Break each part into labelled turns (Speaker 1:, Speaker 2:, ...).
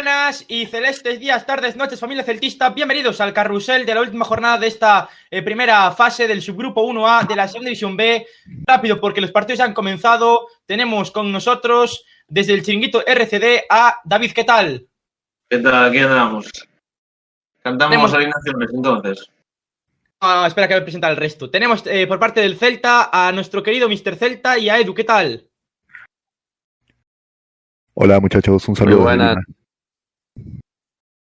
Speaker 1: buenas y celestes días, tardes, noches, familia celtista. Bienvenidos al carrusel de la última jornada de esta eh, primera fase del subgrupo 1A de la Segunda División B. Rápido, porque los partidos ya han comenzado. Tenemos con nosotros desde el chiringuito RCD a David. ¿Qué tal?
Speaker 2: ¿Qué tal? Aquí andamos. Cantamos
Speaker 1: Tenemos-
Speaker 2: alineaciones entonces.
Speaker 1: Ah, espera que voy a presentar el resto. Tenemos eh, por parte del Celta a nuestro querido Mr. Celta y a Edu. ¿Qué tal?
Speaker 3: Hola muchachos, un saludo.
Speaker 4: Muy buenas.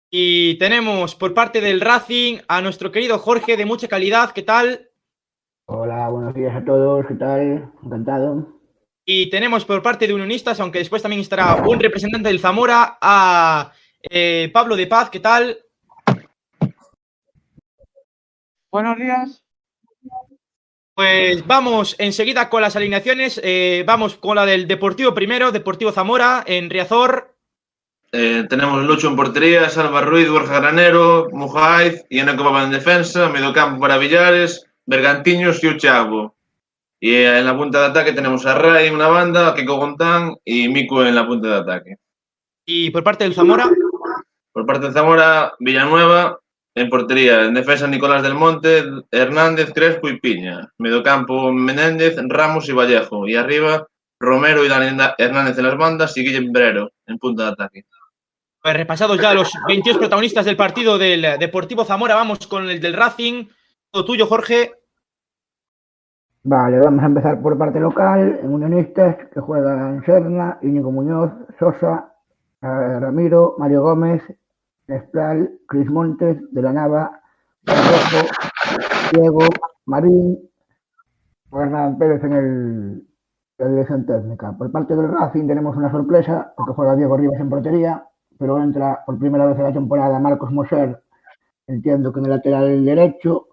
Speaker 1: Y tenemos por parte del Racing a nuestro querido Jorge de mucha calidad. ¿Qué tal?
Speaker 5: Hola, buenos días a todos, ¿qué tal? Encantado.
Speaker 1: Y tenemos por parte de Unionistas, aunque después también estará un representante del Zamora, a eh, Pablo de Paz. ¿Qué tal?
Speaker 6: Buenos días.
Speaker 1: Pues vamos enseguida con las alineaciones. Eh, vamos con la del Deportivo primero, Deportivo Zamora, en Riazor.
Speaker 2: Eh, tenemos Lucho en portería, Salva Ruiz, Borja Granero, Mujaiz y Eneco en defensa, mediocampo para Villares, Bergantiños y Uchago. Y eh, en la punta de ataque tenemos a Ray en una banda, a Kiko Gontán y Mico en la punta de ataque.
Speaker 1: Y por parte del Zamora,
Speaker 2: Por parte de Zamora, Villanueva en portería, en defensa Nicolás del Monte, Hernández, Crespo y Piña. Mediocampo Menéndez, Ramos y Vallejo. Y arriba Romero y Dani Hernández en las bandas y Guillem Brero en punta de ataque.
Speaker 1: Pues repasados ya los 22 protagonistas del partido del Deportivo Zamora, vamos con el del Racing. Todo tuyo, Jorge.
Speaker 5: Vale, vamos a empezar por parte local, en Unionistas, que juega en Serna, Íñigo Muñoz, Sosa, eh, Ramiro, Mario Gómez, Espral, Cris Montes, De la Nava, Rojo, Diego, Marín, Hernán Pérez en el, la dirección técnica. Por parte del Racing tenemos una sorpresa, porque juega Diego Rivas en portería, pero entra por primera vez en la temporada Marcos Moser, entiendo que en el lateral derecho,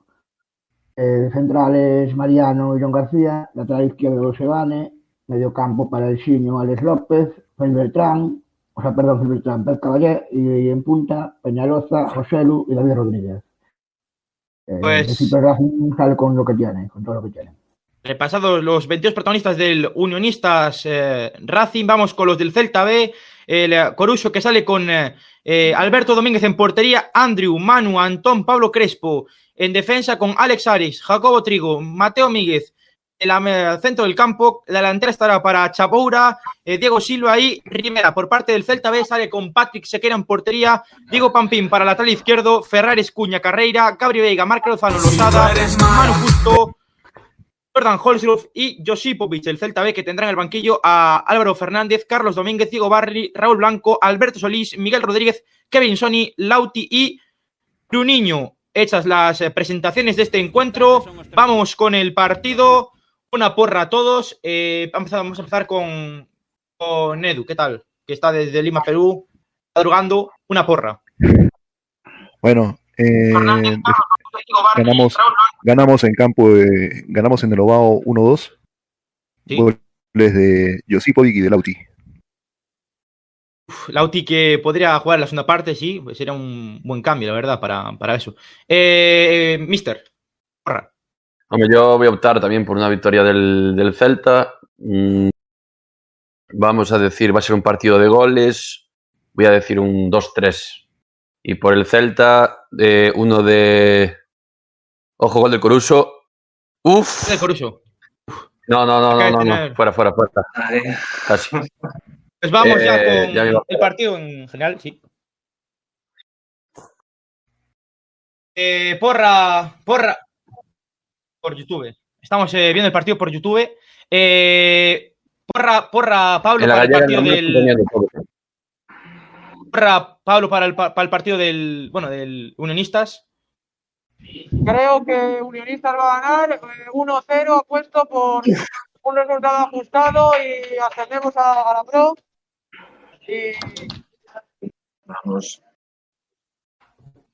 Speaker 5: eh, centrales Mariano y John García, lateral izquierdo Sebane, medio campo para el Siño Alex López, Fel Beltrán, o sea, perdón, Fel Beltrán, Pep Caballé, y, en punta Peñaloza, José Lu y David Rodríguez. Eh,
Speaker 1: Pues-
Speaker 5: el Racing sale con lo que tiene, con todo lo que tiene.
Speaker 1: Repasados los 22 protagonistas del Unionistas eh, Racing, vamos con los del Celta B. El eh, Coruso que sale con eh, eh, Alberto Domínguez en portería, Andrew, Manu, Antón, Pablo Crespo. En defensa con Alex Aris, Jacobo Trigo, Mateo Míguez. En el centro del campo, la delantera estará para Chapoura, eh, Diego Silva y Rivera. Por parte del Celta B sale con Patrick Sequera en portería, Diego Pampín para el lateral izquierdo, Ferrares Cuña Carreira, Gabri Veiga, Marco Lozano Losada, Manu Justo, Jordan Holzgrove y Josipovic, el Celta B, que tendrá en el banquillo a Álvaro Fernández, Carlos Domínguez, Diego Barri, Raúl Blanco, Alberto Solís, Miguel Rodríguez, Kevin Sony, Lauti y Bruniño. Hechas las eh, presentaciones de este encuentro, vamos con el partido. Una porra a todos. Eh, vamos, a, vamos a empezar con, con Edu, ¿qué tal? Que está desde Lima, Perú, madrugando. Una porra.
Speaker 3: Bueno, eh, Ganamos- ganamos en campo de, ganamos en el Ovao 1-2.
Speaker 1: Sí.
Speaker 3: Goles de Josipovic y de Lauti.
Speaker 1: Lauti que podría jugar la segunda parte, sí, pues sería un buen cambio, la verdad, para, para eso. Eh, Mister, porra.
Speaker 4: Hombre, yo voy a optar también por una victoria del, del Celta. Mm, vamos a decir, va a ser un partido de goles. Voy a decir un 2-3. Y por el Celta, eh, uno de. Ojo, gol del Coruso. Uf.
Speaker 1: de Coruso.
Speaker 4: No, no, no, no, no. Fuera, fuera, fuera.
Speaker 1: Pues vamos ya
Speaker 4: Eh,
Speaker 1: con el partido en general, sí. Eh, porra, porra, por YouTube. Estamos eh, viendo el partido por YouTube. Eh, porra, porra, Pablo, para el partido del. Porra, Pablo, para el, pa- para el partido del. Bueno, del Unionistas.
Speaker 6: Creo que Unionistas va a ganar eh, 1-0, apuesto por un resultado ajustado y ascendemos a, a la Pro. Y
Speaker 2: Vamos.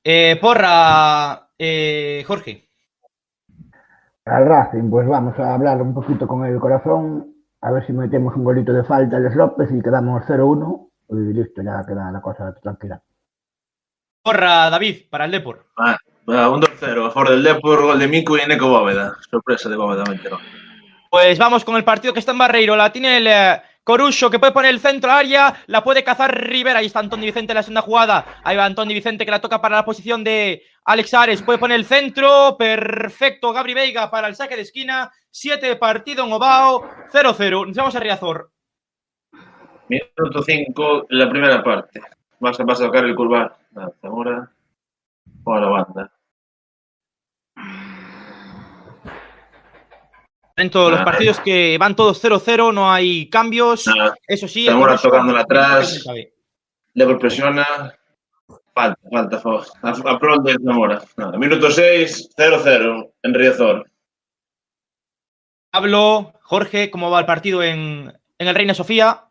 Speaker 1: Eh, porra, eh, Jorge.
Speaker 5: Al Racing, pues vamos a hablar un poquito con el corazón, a ver si metemos un golito de falta a Alex López y quedamos 0-1 y listo, ya queda la cosa tranquila.
Speaker 1: Porra, David, para el Depor.
Speaker 2: Va, un 2-0 a favor del Depor, gol de Mico y Eneco Bóveda. Sorpresa de Bóveda, me entero.
Speaker 1: Pues vamos con el partido que está en Barreiro. La tiene el eh, Corucho que puede poner el centro al área, la puede cazar Rivera. Ahí está Antonio Vicente en la segunda jugada. Ahí va Antonio Vicente que la toca para la posición de Alex Ares. Puede poner el centro. Perfecto. Gabri Veiga para el saque de esquina. Siete de partido en Obao. 0-0. Nos vamos a Riazor.
Speaker 2: Minuto 5, la primera parte. Vas a, vas a tocar el curvar. Nada, Zamora. Por la banda.
Speaker 1: En todos los
Speaker 2: Ah.
Speaker 1: partidos que van todos 0-0, no hay cambios.
Speaker 2: Nada,
Speaker 1: Eso sí,
Speaker 2: Zamora tocándola atrás. Lever presiona. Falta, falta, favor. A, a pro de Zamora. Nada, minuto 6, 0-0 en Riazor.
Speaker 1: Pablo, Jorge, ¿cómo va el partido en, en el Reina Sofía?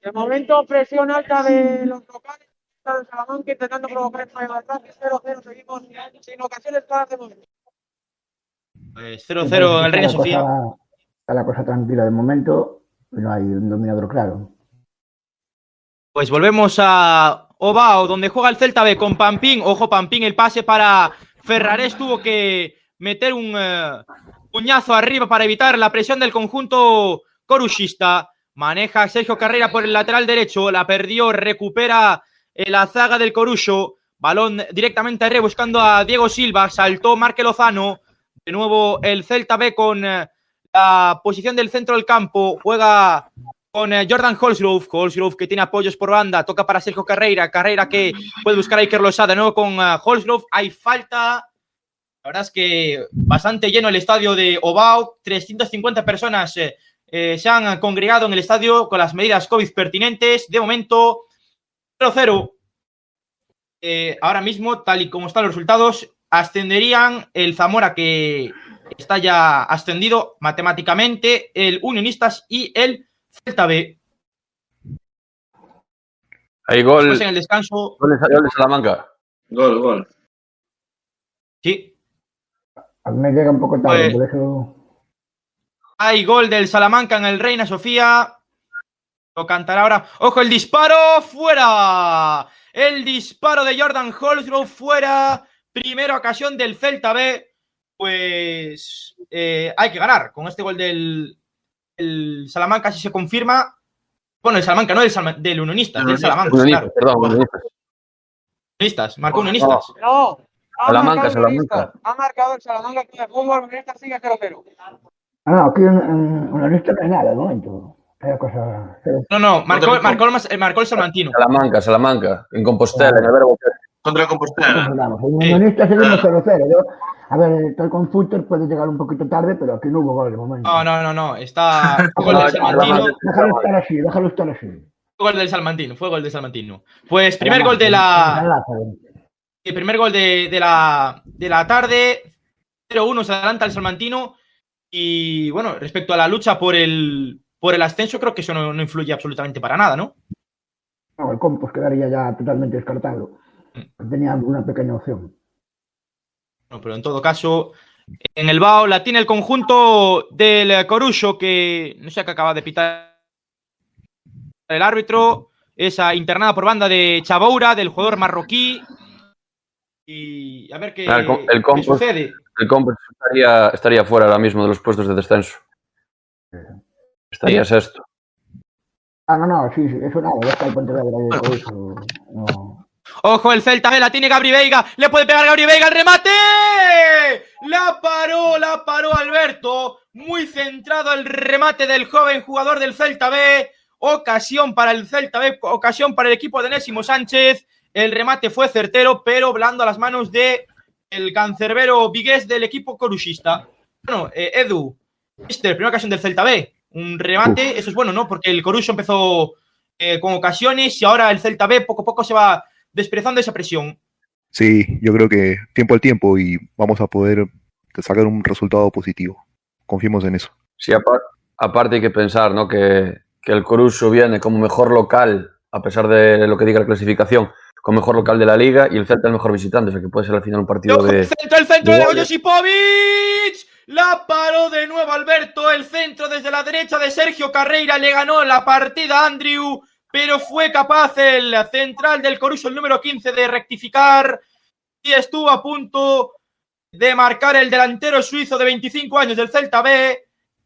Speaker 6: De momento, presión alta de los locales. Está el Salamanca intentando provocar el fallo de ataque. 0-0, seguimos sin ocasiones de momento.
Speaker 1: Pues 0-0 en el Reina Sofía.
Speaker 5: cosa- Está la cosa tranquila de momento, no hay un dominador claro.
Speaker 1: Pues volvemos a Obao, donde juega el Celta B con Pampín. Ojo, Pampín, el pase para Ferrarés tuvo que meter un eh, puñazo arriba para evitar la presión del conjunto coruchista. Maneja Sergio Carrera por el lateral derecho, la perdió, recupera eh, la zaga del Corucho. Balón directamente arriba buscando a Diego Silva, saltó Marque Lozano. De nuevo el Celta B con eh, la posición del centro del campo, juega con eh, Jordan Holsgrove, Holsgrove que tiene apoyos por banda, toca para Sergio Carreira, Carreira que puede buscar a Iker Losada, de nuevo con eh, Holsgrove, hay falta, la verdad es que bastante lleno el estadio de Obao, 350 personas se han congregado en el estadio con las medidas COVID pertinentes, de momento 0-0, Eh, ahora mismo, tal y como están los resultados, ascenderían el Zamora que está ya ascendido matemáticamente, el Unionistas y el Celta B.
Speaker 4: Hay gol,
Speaker 1: Después en el descanso,
Speaker 4: gol de- gol de Salamanca.
Speaker 2: Gol, gol.
Speaker 1: sí,
Speaker 5: A mí me llega un poco tarde,
Speaker 1: Pues-
Speaker 5: por eso
Speaker 1: hay gol del Salamanca en el Reina Sofía. Lo cantará ahora. ¡Ojo, el disparo! ¡Fuera! El disparo de Jordan Holsgrove fuera. Primera ocasión del Celta B. Pues eh, hay que ganar. Con este gol del el Salamanca, si se confirma. Bueno, el Salamanca, no del, Salma- del Unionistas, del Salamanca.
Speaker 4: Unionistas,
Speaker 1: claro.
Speaker 4: perdón, Unionistas.
Speaker 1: Unionistas, marcó Unionistas.
Speaker 6: No. Ha
Speaker 4: Salamanca,
Speaker 6: marcado el
Speaker 4: Salamanca.
Speaker 6: Ha marcado el Salamanca Club de Fútbol. Unionistas sigue 0-0.
Speaker 5: Ah, no, aquí en una lista no hay nada de momento. Cosa.
Speaker 1: No, no, marcó,
Speaker 2: tampoco.
Speaker 1: marcó, el eh, marcó el Salmantino.
Speaker 4: Salamanca, Salamanca, en Compostela, en el Verbo.
Speaker 2: Contra Compostela.
Speaker 5: Unionistas seguimos 0-0. Yo, a ver, estoy con Futter, puede llegar un poquito tarde, pero aquí no hubo gol de momento.
Speaker 1: No, no, no, no. Está fue gol del Salmantino.
Speaker 5: Déjalo estar así, déjalo estar así.
Speaker 1: Fue gol del Salmantino, fue gol del Salmantino. Pues primer gol de la. El primer gol de, de la, de la tarde. 0-1 se adelanta el Salmantino. Y bueno, respecto a la lucha por el, por el ascenso, creo que eso no, no influye absolutamente para nada, ¿no?
Speaker 5: No, el Compos quedaría ya totalmente descartado. Tenía una pequeña opción.
Speaker 1: No, pero en todo caso, en el BAO la tiene el conjunto del Corucho, que no sé qué acaba de pitar el árbitro. Esa internada por banda de Chaboura, del jugador marroquí. Y a ver qué,
Speaker 4: Ah, el el
Speaker 1: qué sucede.
Speaker 4: El Compos estaría, estaría fuera ahora mismo de los puestos de descenso. Estaría sexto.
Speaker 5: Ah, no, no, sí, sí, eso nada, ya está el ahí, por eso. No.
Speaker 1: Ojo, el Celta B la tiene Gabri Veiga. Le puede pegar Gabri Veiga el remate. La paró, la paró Alberto. Muy centrado el remate del joven jugador del Celta B. Ocasión para el Celta B, ocasión para el equipo de Nésimo Sánchez. El remate fue certero, pero blando a las manos de el cancerbero Vigués del equipo coruchista. Bueno, eh, Edu, este, primera ocasión del Celta B. Un remate, eso es bueno, ¿no? Porque el Corucho empezó eh, con ocasiones y ahora el Celta B poco a poco se va desprezando esa presión.
Speaker 3: Sí, yo creo que tiempo al tiempo y vamos a poder sacar un resultado positivo. Confiemos en eso.
Speaker 4: Sí, apar- aparte hay que pensar ¿no? que, que el Coruso viene como mejor local, a pesar de lo que diga la clasificación, como mejor local de la liga y el Celta el mejor visitante, o sea que puede ser al final un partido
Speaker 1: ¡Ojo,
Speaker 4: de...
Speaker 1: el centro, el centro
Speaker 4: de
Speaker 1: de. Josipovic! La paró de nuevo Alberto, el centro desde la derecha de Sergio Carreira, le ganó la partida a Andrew, pero fue capaz el central del Coruso, el número 15, de rectificar y estuvo a punto de marcar el delantero suizo de 25 años del Celta B,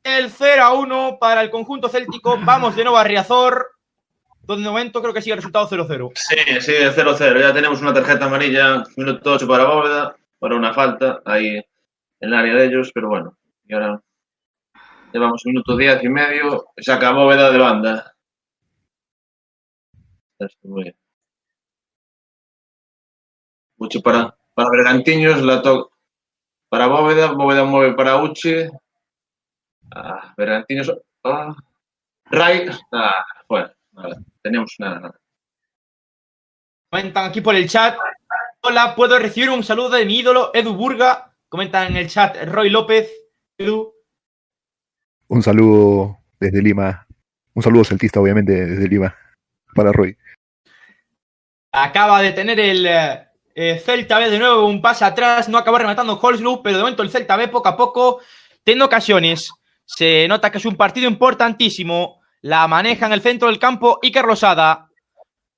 Speaker 1: el 0 a 1 para el conjunto céltico. Vamos de nuevo a Riazor, donde de momento creo que sigue el resultado 0-0.
Speaker 2: Sí, sí, 0-0. Ya tenemos una tarjeta amarilla, minuto 8 para Bóveda, para una falta ahí en el área de ellos, pero bueno. Y ahora llevamos un minuto 10 y medio, saca Bóveda de banda. Mucho para, para Bergantiños, la to para Bóveda, Bóveda mueve para Uche. Ah, Bergantiños. Ah, Ray. Ah, bueno, nada, tenemos nada.
Speaker 1: Comentan aquí por el chat. Hola, puedo recibir un saludo de mi ídolo Edu Burga. Comentan en el chat Roy López. Edu.
Speaker 3: Un saludo desde Lima. Un saludo celtista, obviamente, desde Lima. Para Roy.
Speaker 1: Acaba de tener el eh, Celta B de nuevo un pase atrás. No acaba rematando Holzgroup, pero de momento el Celta B poco a poco, teniendo ocasiones. Se nota que es un partido importantísimo. La maneja en el centro del campo Iker Losada.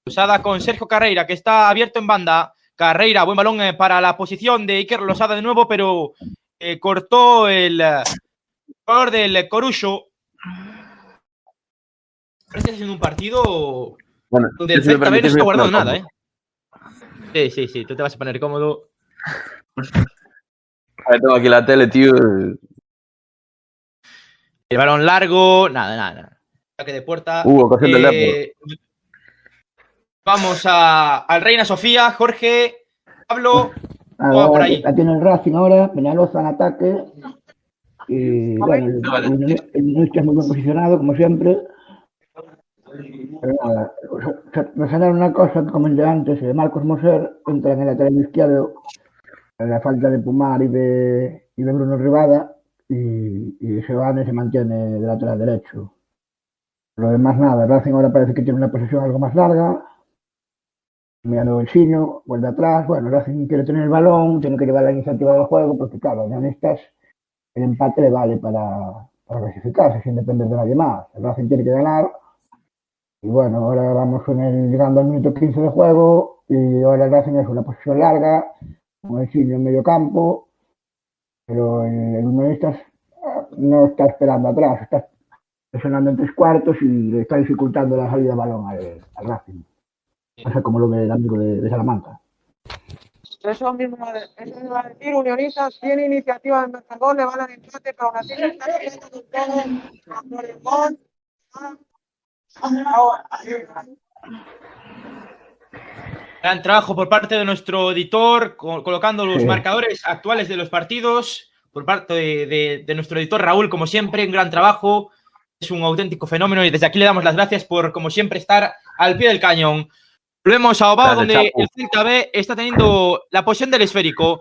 Speaker 1: Losada con Sergio Carreira, que está abierto en banda. Carreira, buen balón eh, para la posición de Iker Losada de nuevo, pero eh, cortó el eh, jugador del Corucho. Este es un partido
Speaker 4: Bueno,
Speaker 1: donde el
Speaker 4: si
Speaker 1: B no está
Speaker 4: a poner
Speaker 1: nada, ¿eh? Sí, sí, sí, tú te vas a poner cómodo.
Speaker 4: A ver, tengo aquí la tele, tío.
Speaker 1: El balón largo, nada, nada. nada. Saque de puerta.
Speaker 4: Uh, ocasión del
Speaker 1: Eh, Vamos a, al Reina Sofía, Jorge, Pablo. Por ahí.
Speaker 5: La tiene el Racing ahora, Peñalosa en ataque. Y bueno, el, el, el Unionistas muy bien posicionado, como siempre. Pero nada, reseñar una cosa que comenté antes, eh, Marcos Moser entra en el lateral izquierdo, en la falta de Pumar y de, y de Bruno Rivada, y, y Giovanni se mantiene de lateral derecho. Lo demás nada, Racing ahora parece que tiene una posesión algo más larga, mirando el chino, vuelve atrás, bueno, Racing quiere tener el balón, tiene que llevar la iniciativa del juego, porque claro, en estas el empate le vale para, para clasificarse sin depender de nadie más. El Racing tiene que ganar. Y bueno, ahora vamos con el, llegando al minuto 15 de juego y ahora el Racing es una posición larga, con el chino en medio campo, pero el, el Unionistas eh, no está esperando atrás, está presionando en tres cuartos y le está dificultando la salida de balón al, al Racing. O sea, como lo ve el amigo de, de Salamanca.
Speaker 6: Eso mismo, eso iba a decir, Unionistas tiene iniciativa en Mercagón, le van al empate, pero aún así se está peleando con todo. Ahora,
Speaker 1: Gran trabajo por parte de nuestro editor, co- colocando los
Speaker 5: Sí.
Speaker 1: marcadores actuales de los partidos. Por parte de, de- de nuestro editor Raúl, como siempre, un gran trabajo. Es un auténtico fenómeno y desde aquí le damos las gracias por, como siempre, estar al pie del cañón. Volvemos a Obao, donde
Speaker 4: Chapo.
Speaker 1: el Celta B está teniendo la posición del esférico.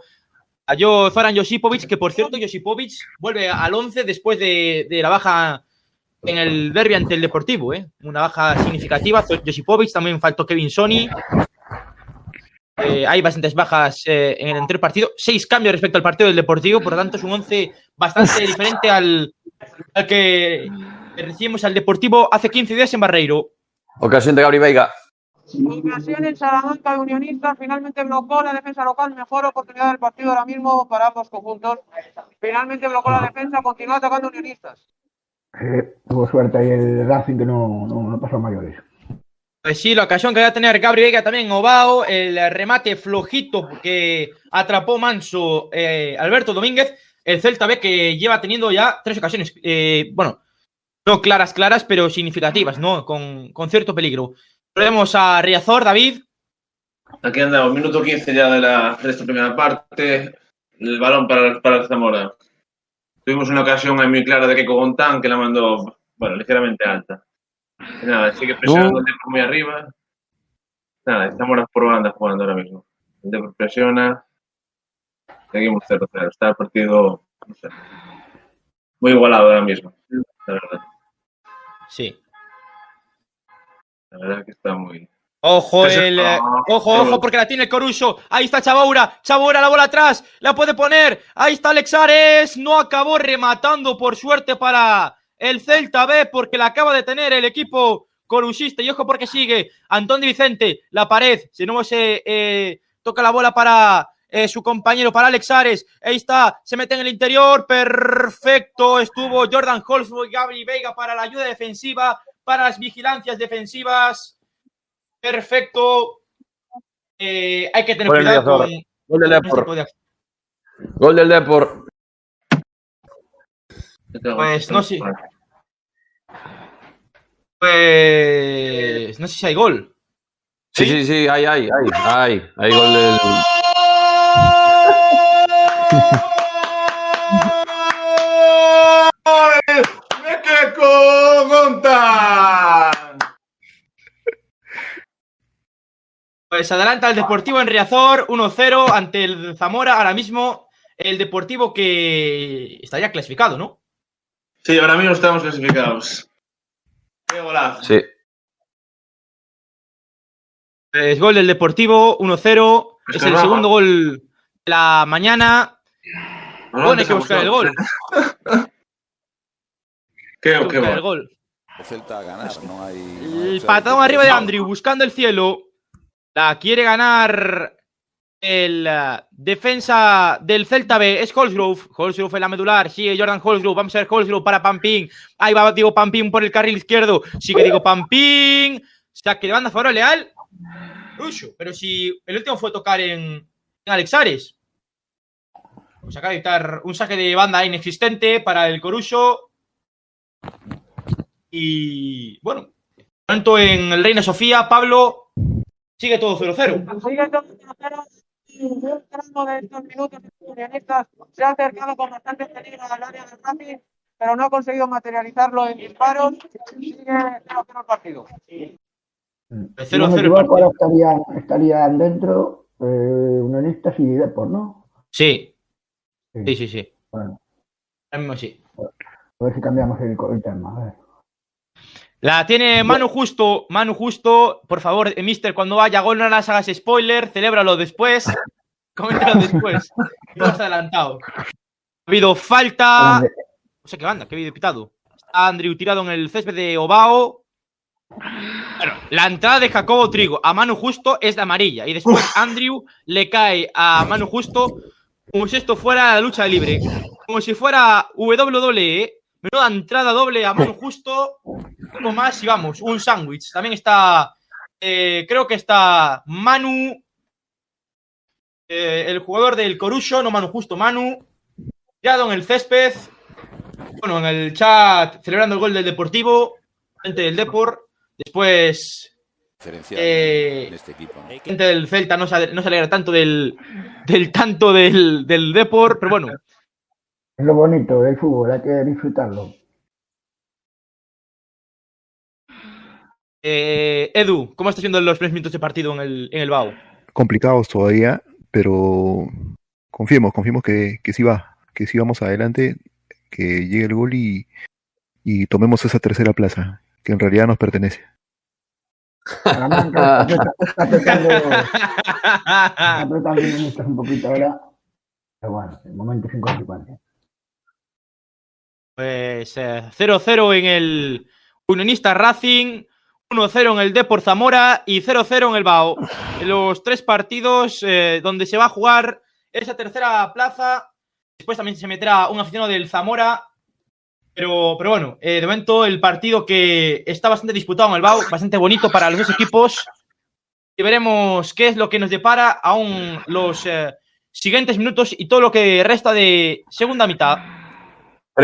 Speaker 1: Cayó Zoran Josipovic, que por cierto, Josipovic vuelve al 11 después de, de la baja en el derby ante el Deportivo. ¿eh? Una baja significativa. Josipovic, también faltó Kevin Sony. Eh, hay bastantes bajas eh, en el anterior partido. Seis cambios respecto al partido del Deportivo, por lo tanto es un 11 bastante diferente al, al que recibimos al Deportivo hace 15 días en Barreiro.
Speaker 4: Ocasión de Gabri Veiga.
Speaker 6: ocasión en Salamanca de Unionistas, finalmente blocó la defensa local, mejor oportunidad del partido ahora mismo para ambos conjuntos. Finalmente blocó la defensa, continúa atacando Unionistas.
Speaker 5: Eh, tuvo suerte ahí el Racing que no, no, no pasó a mayores.
Speaker 1: Pues sí, la ocasión que va a tener Gabri Vega también en Obao, el remate flojito que atrapó Manso eh, Alberto Domínguez, el Celta B que lleva teniendo ya tres ocasiones, eh, bueno, no claras, claras, pero significativas, ¿no? Con, con cierto peligro. Volvemos a Riazor, David.
Speaker 2: Aquí andamos, minuto 15 ya de, la, de esta primera parte. El balón para, para el Zamora. Tuvimos una ocasión ahí muy clara de Keiko Gontán que la mandó, bueno, ligeramente alta. Y nada, sigue presionando el Depor muy arriba. Nada, el Zamora por banda jugando ahora mismo. El Depor presiona. Seguimos 0-0. Está el partido, no sé, muy igualado ahora mismo, la verdad.
Speaker 1: Sí.
Speaker 2: La verdad que está muy...
Speaker 1: Ojo, el, eh, ojo, ojo, porque la tiene el Coruso. Ahí está Chabaura. Chabaura, la bola atrás. La puede poner. Ahí está Alexares. No acabó rematando, por suerte, para el Celta B, porque la acaba de tener el equipo corusista. Y ojo, porque sigue Antón Di Vicente. La pared. Si no se eh, toca la bola para eh, su compañero para Alex Ares. Ahí está, se mete en el interior. Perfecto. Estuvo Jordan Holzberg y Gabri Veiga para la ayuda defensiva, para las vigilancias defensivas. Perfecto. Eh, hay que tener cuidado con,
Speaker 4: Gol del
Speaker 1: este
Speaker 4: Depor.
Speaker 1: de.
Speaker 4: Gol del Depor.
Speaker 1: Pues no sé. Pues no sé si hay gol.
Speaker 4: Sí, sí, sí, hay, hay, hay, hay. Hay gol del.
Speaker 2: ¡Me queco Gonta!
Speaker 1: Pues adelanta el Deportivo en Riazor 1-0 ante el Zamora. Ahora mismo el Deportivo que está ya clasificado, ¿no?
Speaker 2: Sí, ahora mismo estamos clasificados. ¡Qué golazo!
Speaker 4: Sí.
Speaker 1: Pues gol del Deportivo 1-0.
Speaker 2: Es
Speaker 1: Es
Speaker 2: que
Speaker 1: el segundo gol de la mañana.
Speaker 2: No,
Speaker 1: Bueno, hay que buscar el gol.
Speaker 2: Qué,
Speaker 1: Hay que
Speaker 2: qué
Speaker 1: buscar el
Speaker 2: gol.
Speaker 7: Celta a ganar, no hay. no hay
Speaker 1: El patadón arriba de. Andrew buscando el cielo. La quiere ganar el eh, defensa del Celta B. Es Holsgrove. Holsgrove en la medular. Sigue Jordan Holsgrove. Vamos a ver Holsgrove para Pampín. Ahí va Diego Pampín por el carril izquierdo. Sigue Diego Pampín. Saque de banda favorable al Rusho. Pero si el último fue tocar en, en Alex Ares. Pues acaba de un saque de banda inexistente para el Coruso. Y bueno, tanto en el Reina Sofía, Pablo sigue todo 0-0.
Speaker 6: Sigue todo 0-0 y un tramo de estos minutos de unionistas se ha acercado con bastante peligro al área del Racing, pero no ha conseguido materializarlo en disparos. Sigue 0-0 el partido.
Speaker 5: Si
Speaker 1: 0-0
Speaker 5: no me
Speaker 1: el
Speaker 5: equivoco,
Speaker 1: partido.
Speaker 5: ahora estarían, estarían dentro eh, Unionistas y Depor, ¿no?
Speaker 1: Sí, sí, sí, sí.
Speaker 5: Bueno,
Speaker 1: Ahora mismo sí.
Speaker 5: a ver si cambiamos el, el tema. A ver.
Speaker 1: La tiene Manu Justo. Manu Justo, por favor, eh, mister, cuando vaya gol no las hagas spoiler, celébralo después. Coméntalo después. No has adelantado. Ha habido falta.
Speaker 5: Grande.
Speaker 1: O sea, ¿qué banda? ¿Qué habido pitado? Está Andrew tirado en el césped de Obao. Bueno, la entrada de Jacobo Trigo a Manu Justo es de amarilla. Y después Andrew le cae a Manu Justo como si esto fuera la lucha libre. Como si fuera WWE. Menuda entrada doble a Manu Justo. Algo más y vamos, un sándwich. También está, eh, creo que está Manu, eh, el jugador del Corucho, no Manu Justo, Manu, tirado en el césped. Bueno, en el chat celebrando el gol del Deportivo, gente del Depor. Después, eh,
Speaker 7: en este equipo. ¿no?
Speaker 1: gente del Celta no se, no se alegra tanto del, del tanto del, del Depor, pero bueno,
Speaker 5: Es lo bonito del fútbol, hay que disfrutarlo.
Speaker 1: eh, Edu, ¿cómo está siendo los primeros minutos de partido en el, en el BAU?
Speaker 3: Complicados todavía, pero confiemos, confiemos que, que sí va, que sí vamos adelante, que llegue el gol y, y tomemos esa tercera plaza, que en realidad nos pertenece.
Speaker 5: Salamanca está está apretando, está apretando Unionistas un poquito ahora. Pero bueno, el momento es inconsecuente.
Speaker 1: Pues eh, 0-0 en el Unionista Racing, 1-0 en el Depor Zamora y 0-0 en el BAO. Los tres partidos eh, donde se va a jugar esa tercera plaza. Después también se meterá un aficionado del Zamora. Pero, pero bueno, eh, de momento el partido que está bastante disputado en el BAO, bastante bonito para los dos equipos. Y veremos qué es lo que nos depara aún los eh, siguientes minutos y todo lo que resta de segunda mitad.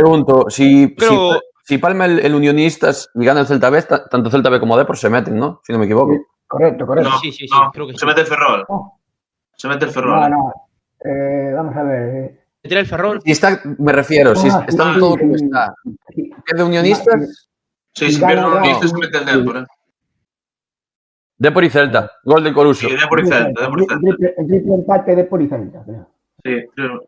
Speaker 4: Pregunto, si,
Speaker 1: Pero-
Speaker 4: si, si palma el, el Unionistas y gana el Celta B, ta- tanto Celta B como Depor se meten, ¿no? Si no me equivoco.
Speaker 5: Correcto, correcto.
Speaker 2: No,
Speaker 1: Sí, sí, sí,
Speaker 2: no,
Speaker 1: creo que
Speaker 2: se mete el Ferrol. Se mete el Ferrol.
Speaker 5: no. Eh, vamos a ver. eh,
Speaker 1: Se tira el Ferrol.
Speaker 4: Si está, me refiero, si
Speaker 5: Ah,
Speaker 4: están
Speaker 5: sí,
Speaker 4: todos
Speaker 5: sí,
Speaker 4: como
Speaker 5: sí.
Speaker 4: está.
Speaker 5: sí,
Speaker 4: ¿Es de Unionistas?
Speaker 2: Sí, si pierde
Speaker 5: Racing.
Speaker 2: se mete el Depor. ¿eh?
Speaker 4: Depor y Celta. Gol del Coruso.
Speaker 2: Sí, Depor y Celta, Depor y
Speaker 5: el,
Speaker 2: Celta.
Speaker 5: triple, el triple empate de Policelta, creo.
Speaker 2: Sí, creo.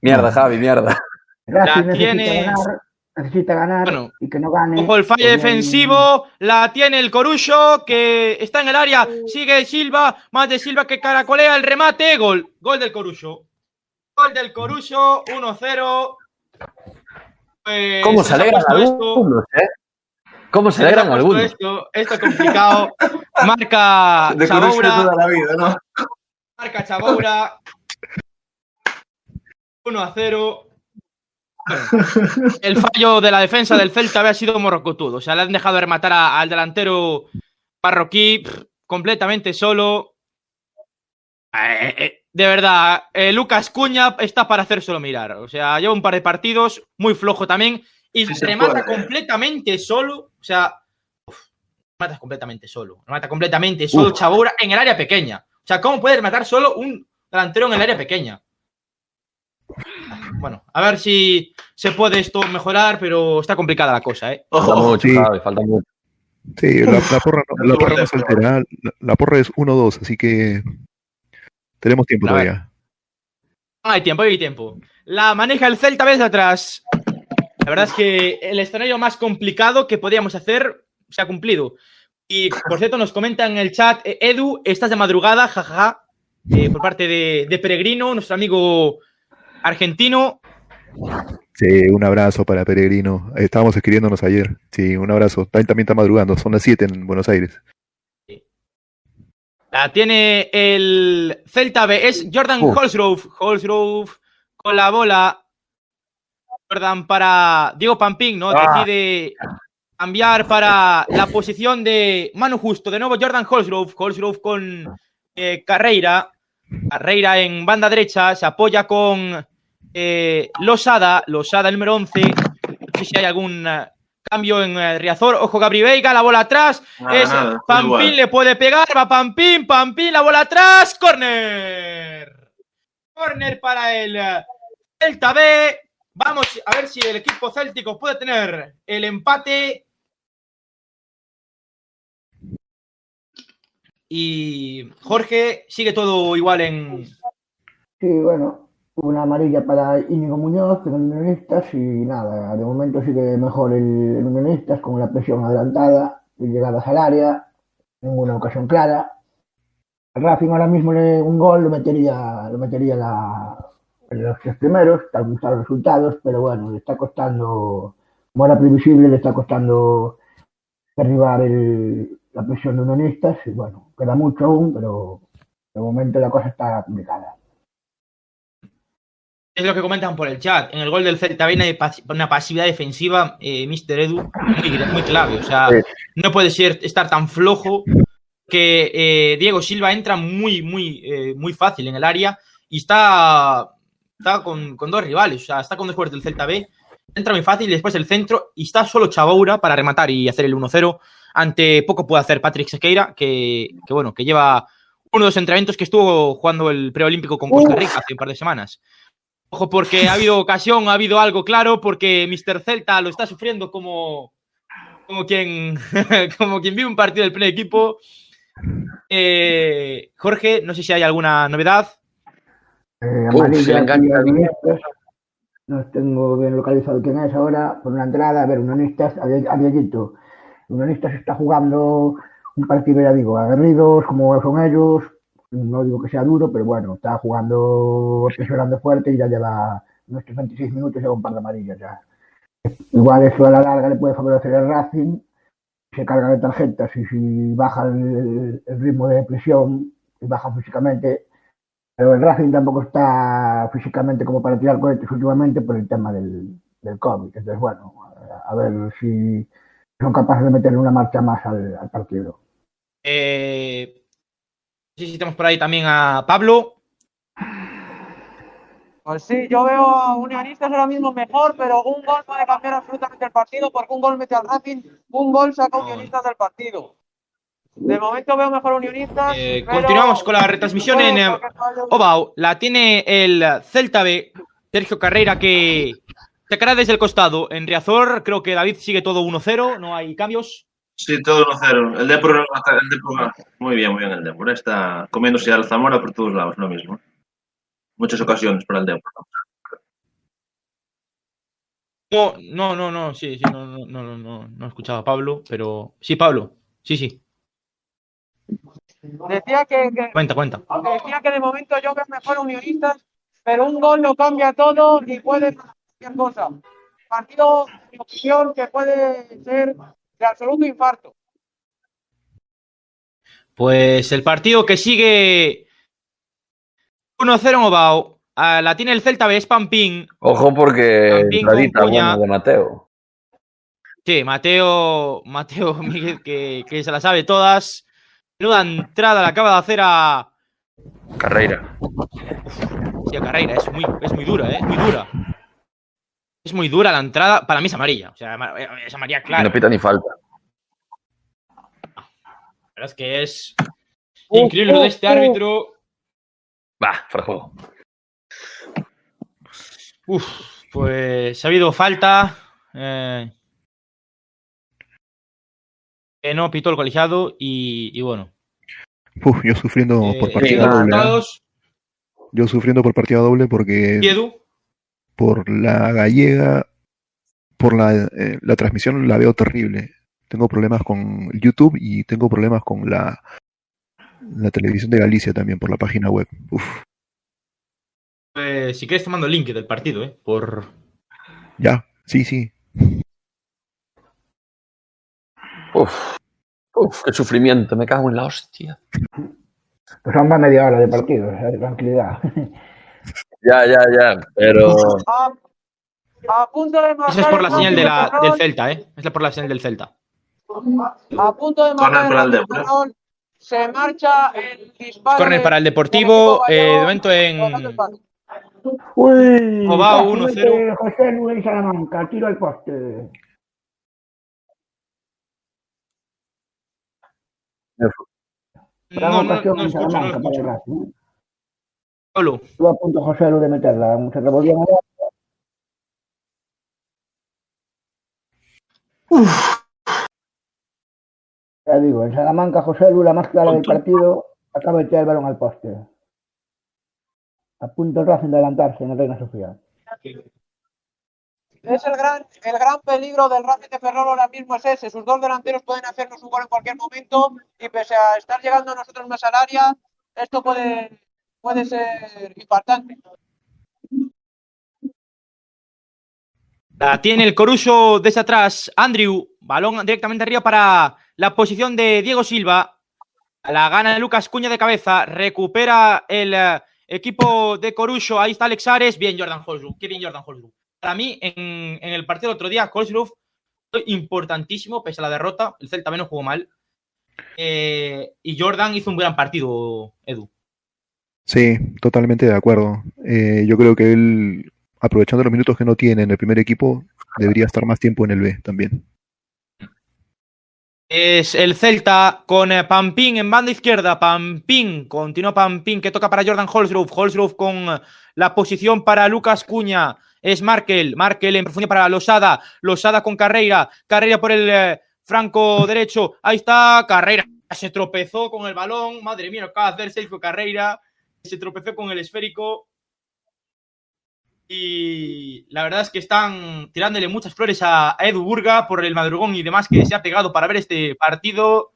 Speaker 4: Mierda, Javi, mierda.
Speaker 5: Racing necesita
Speaker 1: tienes-
Speaker 5: ganar, necesita ganar
Speaker 1: Bueno.
Speaker 5: y que no gane.
Speaker 1: Ojo el fallo defensivo, la tiene el Corucho, que está en el área, sigue Silva, más de Silva que caracolea el remate, gol, gol del Corucho. Gol del Corucho, 1-0. Pues,
Speaker 4: ¿Cómo se
Speaker 1: ha
Speaker 4: alegran algunos, eh? ¿Cómo se
Speaker 1: ha
Speaker 4: alegran algunos?
Speaker 1: Esto, esto complicado. Marca
Speaker 2: De
Speaker 1: Saboura.
Speaker 2: toda la vida, ¿no?
Speaker 1: Marca Chaboura. 1 a 0. El fallo de la defensa del Celta había sido morrocotudo. O sea, le han dejado de rematar a- al delantero marroquí completamente solo. Eh, eh, de verdad, eh, Lucas Cuña está para hacérselo mirar. O sea, lleva un par de partidos muy flojo también y
Speaker 2: Sí se
Speaker 1: remata
Speaker 2: puede.
Speaker 1: completamente solo. O sea, uf, remata completamente solo. Remata completamente solo
Speaker 3: Uf.
Speaker 1: Chaboura en el área pequeña. O sea, ¿cómo puede rematar solo un delantero en el área pequeña? Bueno, a ver si se puede esto mejorar, pero está complicada la cosa, ¿eh?
Speaker 2: Ojo,
Speaker 4: Falta mucho,
Speaker 3: sí.
Speaker 4: Javi, falta mucho.
Speaker 3: Sí, la, la porra no, la porra no
Speaker 2: de
Speaker 3: se altera. La, la porra es 1-2, así que tenemos tiempo todavía.
Speaker 1: Hay tiempo, hay tiempo. La maneja el Celta desde atrás. La verdad es que el escenario más complicado que podíamos hacer se ha cumplido. Y por cierto, nos comenta en el chat, eh, Edu, estás de madrugada, jajaja, eh, por parte de, de Peregrino, nuestro amigo argentino.
Speaker 3: Sí, un abrazo para Peregrino. Estábamos escribiéndonos ayer. Sí, un abrazo. También está madrugando. Son las 7 en Buenos Aires.
Speaker 1: La tiene el Celta B. Es Jordan
Speaker 4: Uf.
Speaker 1: Holsgrove. Holsgrove con la bola. Jordan para Diego Pampín, ¿no?
Speaker 4: Ah.
Speaker 1: Decide cambiar para la posición de Manu Justo. De nuevo Jordan Holsgrove. Holsgrove con eh, Carreira. Carreira en banda derecha. Se apoya con eh, Losada. Losada, el número 11. No sé si hay algún eh, cambio en eh, Riazor. Ojo, Gabri Veiga. La bola atrás.
Speaker 2: Nada,
Speaker 1: Es
Speaker 2: nada,
Speaker 1: Pampín
Speaker 2: igual.
Speaker 1: le puede pegar, va Pampín, Pampín, la bola atrás, corner. Corner para el eh, Celta B. Vamos a ver si el equipo céltico puede tener el empate. Y Jorge, sigue todo igual en.
Speaker 5: Sí, bueno, una amarilla para Íñigo Muñoz, en Unionistas, y nada, de momento sigue mejor el, Unionistas con la presión adelantada llegadas al área, ninguna ocasión clara. El Racing ahora mismo le, un gol lo metería, lo metería en los tres primeros, tal están los resultados, pero bueno, le está costando, como previsible, le está costando derribar la presión de Unionistas, y bueno, queda mucho aún, pero de momento la cosa está complicada.
Speaker 1: Es lo que comentan por el chat. En el gol del Celta viene una pasividad defensiva, eh, Mr. Edu, muy, muy clave. O sea, no puede ser estar tan flojo que eh, Diego Silva entra muy, muy, eh, muy fácil en el área y está, está con, con dos rivales. O sea, está con dos jugadores del Celta B. Entra muy fácil y después el centro y está solo Chaboura para rematar y hacer el 1-0. Ante poco puede hacer Patrick Sequeira, que, que bueno, que lleva uno de los entrenamientos que estuvo jugando el preolímpico con Costa Rica hace un par de semanas. Ojo, porque ha habido ocasión, ha habido algo claro, porque Mr. Celta lo está sufriendo como, como, quien, como quien vive un partido del primer equipo. Eh, Jorge, no sé si hay alguna novedad.
Speaker 5: Eh, amarilla. No tengo bien localizado quién es ahora. Por una entrada, a ver, Unionistas, a Die- a Dieguito. Unionistas está jugando un partido, ya digo, aguerridos, como son ellos. No digo que sea duro, pero bueno, está jugando, presionando fuerte y ya lleva nuestros 26 minutos, lleva un par de amarillas ya. Igual eso a la larga le puede favorecer el Racing. Se carga de tarjetas y si baja el, ritmo de presión y baja físicamente, pero el Racing tampoco está físicamente como para tirar cohetes últimamente por el tema del, del COVID. Entonces, bueno, a ver si son capaces de meterle una marcha más al, al partido.
Speaker 1: Eh, sé si tenemos por ahí también a Pablo.
Speaker 6: Pues sí, yo veo a Unionistas ahora mismo mejor, pero un gol puede cambiar absolutamente el partido, porque un gol mete al Racing, un gol saca a Unionistas del partido. De momento veo mejor Unionistas.
Speaker 1: Eh,
Speaker 6: pero-
Speaker 1: continuamos con la retransmisión en, eh, Obao, la tiene el Celta B, Sergio Carrera, que sacará desde el costado. En Riazor, creo que David sigue todo 1-0, no hay cambios.
Speaker 2: Sí, todo 1-0. El Depor, el Depor, muy bien, muy bien el Depor. Está comiéndose al Zamora por todos lados, lo mismo. Muchas ocasiones para el Depor.
Speaker 1: No, no, no, no, sí, sí, no, no, no, no, no, no escuchaba a Pablo, pero sí, Pablo, sí, sí,
Speaker 6: Decía que, que-
Speaker 1: cuenta, cuenta.
Speaker 6: decía que de momento yo veo mejor Unionistas, pero un gol lo cambia todo y puede pasar cualquier cosa. Partido, mi opinión, que puede ser de absoluto infarto.
Speaker 1: Pues el partido que sigue 1-0 en Ovao. Ah, la tiene el Celta B, es Pampín.
Speaker 4: Ojo porque entradita
Speaker 1: Cuña.
Speaker 4: buena de Mateo.
Speaker 1: Sí, Mateo, Mateo Miguel, que, que se la sabe todas. Menuda entrada la acaba de hacer a,
Speaker 4: Carreira.
Speaker 1: sí, a Carreira. Es muy, es muy dura, ¿eh? Muy dura. Es muy dura la entrada. Para mí es amarilla. O sea, es amarilla clara.
Speaker 4: No pita ni falta.
Speaker 1: La verdad es que es increíble lo de este árbitro.
Speaker 4: Va, fuera de juego.
Speaker 1: Uf, pues ha habido falta. eh, que no pitó el colegiado y, y bueno.
Speaker 3: Uf, yo sufriendo
Speaker 1: eh,
Speaker 3: por
Speaker 1: los
Speaker 3: partida doble. ¿eh? Yo sufriendo por partida doble porque
Speaker 1: y Edu,
Speaker 3: por la gallega, por la, eh, la transmisión la veo terrible. Tengo problemas con YouTube y tengo problemas con la, la televisión de Galicia también, por la página web. Uf,
Speaker 1: eh, si quieres te mando el link del partido, ¿eh? Por...
Speaker 3: ya, sí, sí.
Speaker 4: Uf. Uf, qué sufrimiento. Me cago en la hostia.
Speaker 5: Pues son más media hora de partido, o sea, de tranquilidad.
Speaker 4: Ya, ya, ya. Pero.
Speaker 6: A, a punto de marcar
Speaker 1: Esa es por la señal de la,
Speaker 6: Racing
Speaker 1: del Celta, ¿eh? Es por la señal del Celta.
Speaker 6: A punto de
Speaker 2: Corner
Speaker 6: marcar Se marcha el disparo.
Speaker 1: Corner para el Deportivo, eh, momento en-.
Speaker 5: Uy,
Speaker 1: Ovao,
Speaker 5: casi
Speaker 1: 1-0.
Speaker 5: mete José Luis Salamanca, tiro al poste.
Speaker 1: No, no, no escucho, no escucho. Solo.
Speaker 5: Estuvo a punto José Luis de meterla, se revolvió en el Ya digo, en Salamanca José Lu, la más clara del partido, acaba de tirar el balón al poste. A punto el Racing de adelantarse en el Reina Sofía.
Speaker 6: Es el gran, el gran peligro del Racing de Ferrol ahora mismo es ese. Sus dos delanteros pueden hacernos un gol en cualquier momento y pese a estar llegando a nosotros más al área, esto puede, puede ser impactante.
Speaker 1: La tiene el Coruso desde atrás. Andrew, balón directamente arriba para la posición de Diego Silva. La gana Lucas Cuña de cabeza. Recupera el eh, equipo de Coruso. Ahí está Alex Ares. Bien, Jordan Holsgrove. Qué bien, Jordan Holsgrove. Para mí, en, el partido del otro día, Holsgrove fue importantísimo, pese a la derrota. El Celta menos jugó mal. Eh, y Jordan hizo un gran partido, Edu.
Speaker 3: Sí, totalmente de acuerdo. Eh, yo creo que él, aprovechando los minutos que no tiene en el primer equipo, debería estar más tiempo en el B también.
Speaker 1: Es el Celta con eh, Pampín en banda izquierda. Pampín, continúa Pampín que toca para Jordan Holsgrove. Holsgrove con eh, la posición para Lucas Cuña. Es Markel. Markel en profundidad para Losada. Losada con Carreira. Carreira por el franco derecho. Ahí está Carreira. Se tropezó con el balón. Madre mía, acaba de hacer Sergio Carreira. Se tropezó con el esférico. Y la verdad es que están tirándole muchas flores a Edu Burga por el madrugón y demás que se ha pegado para ver este partido.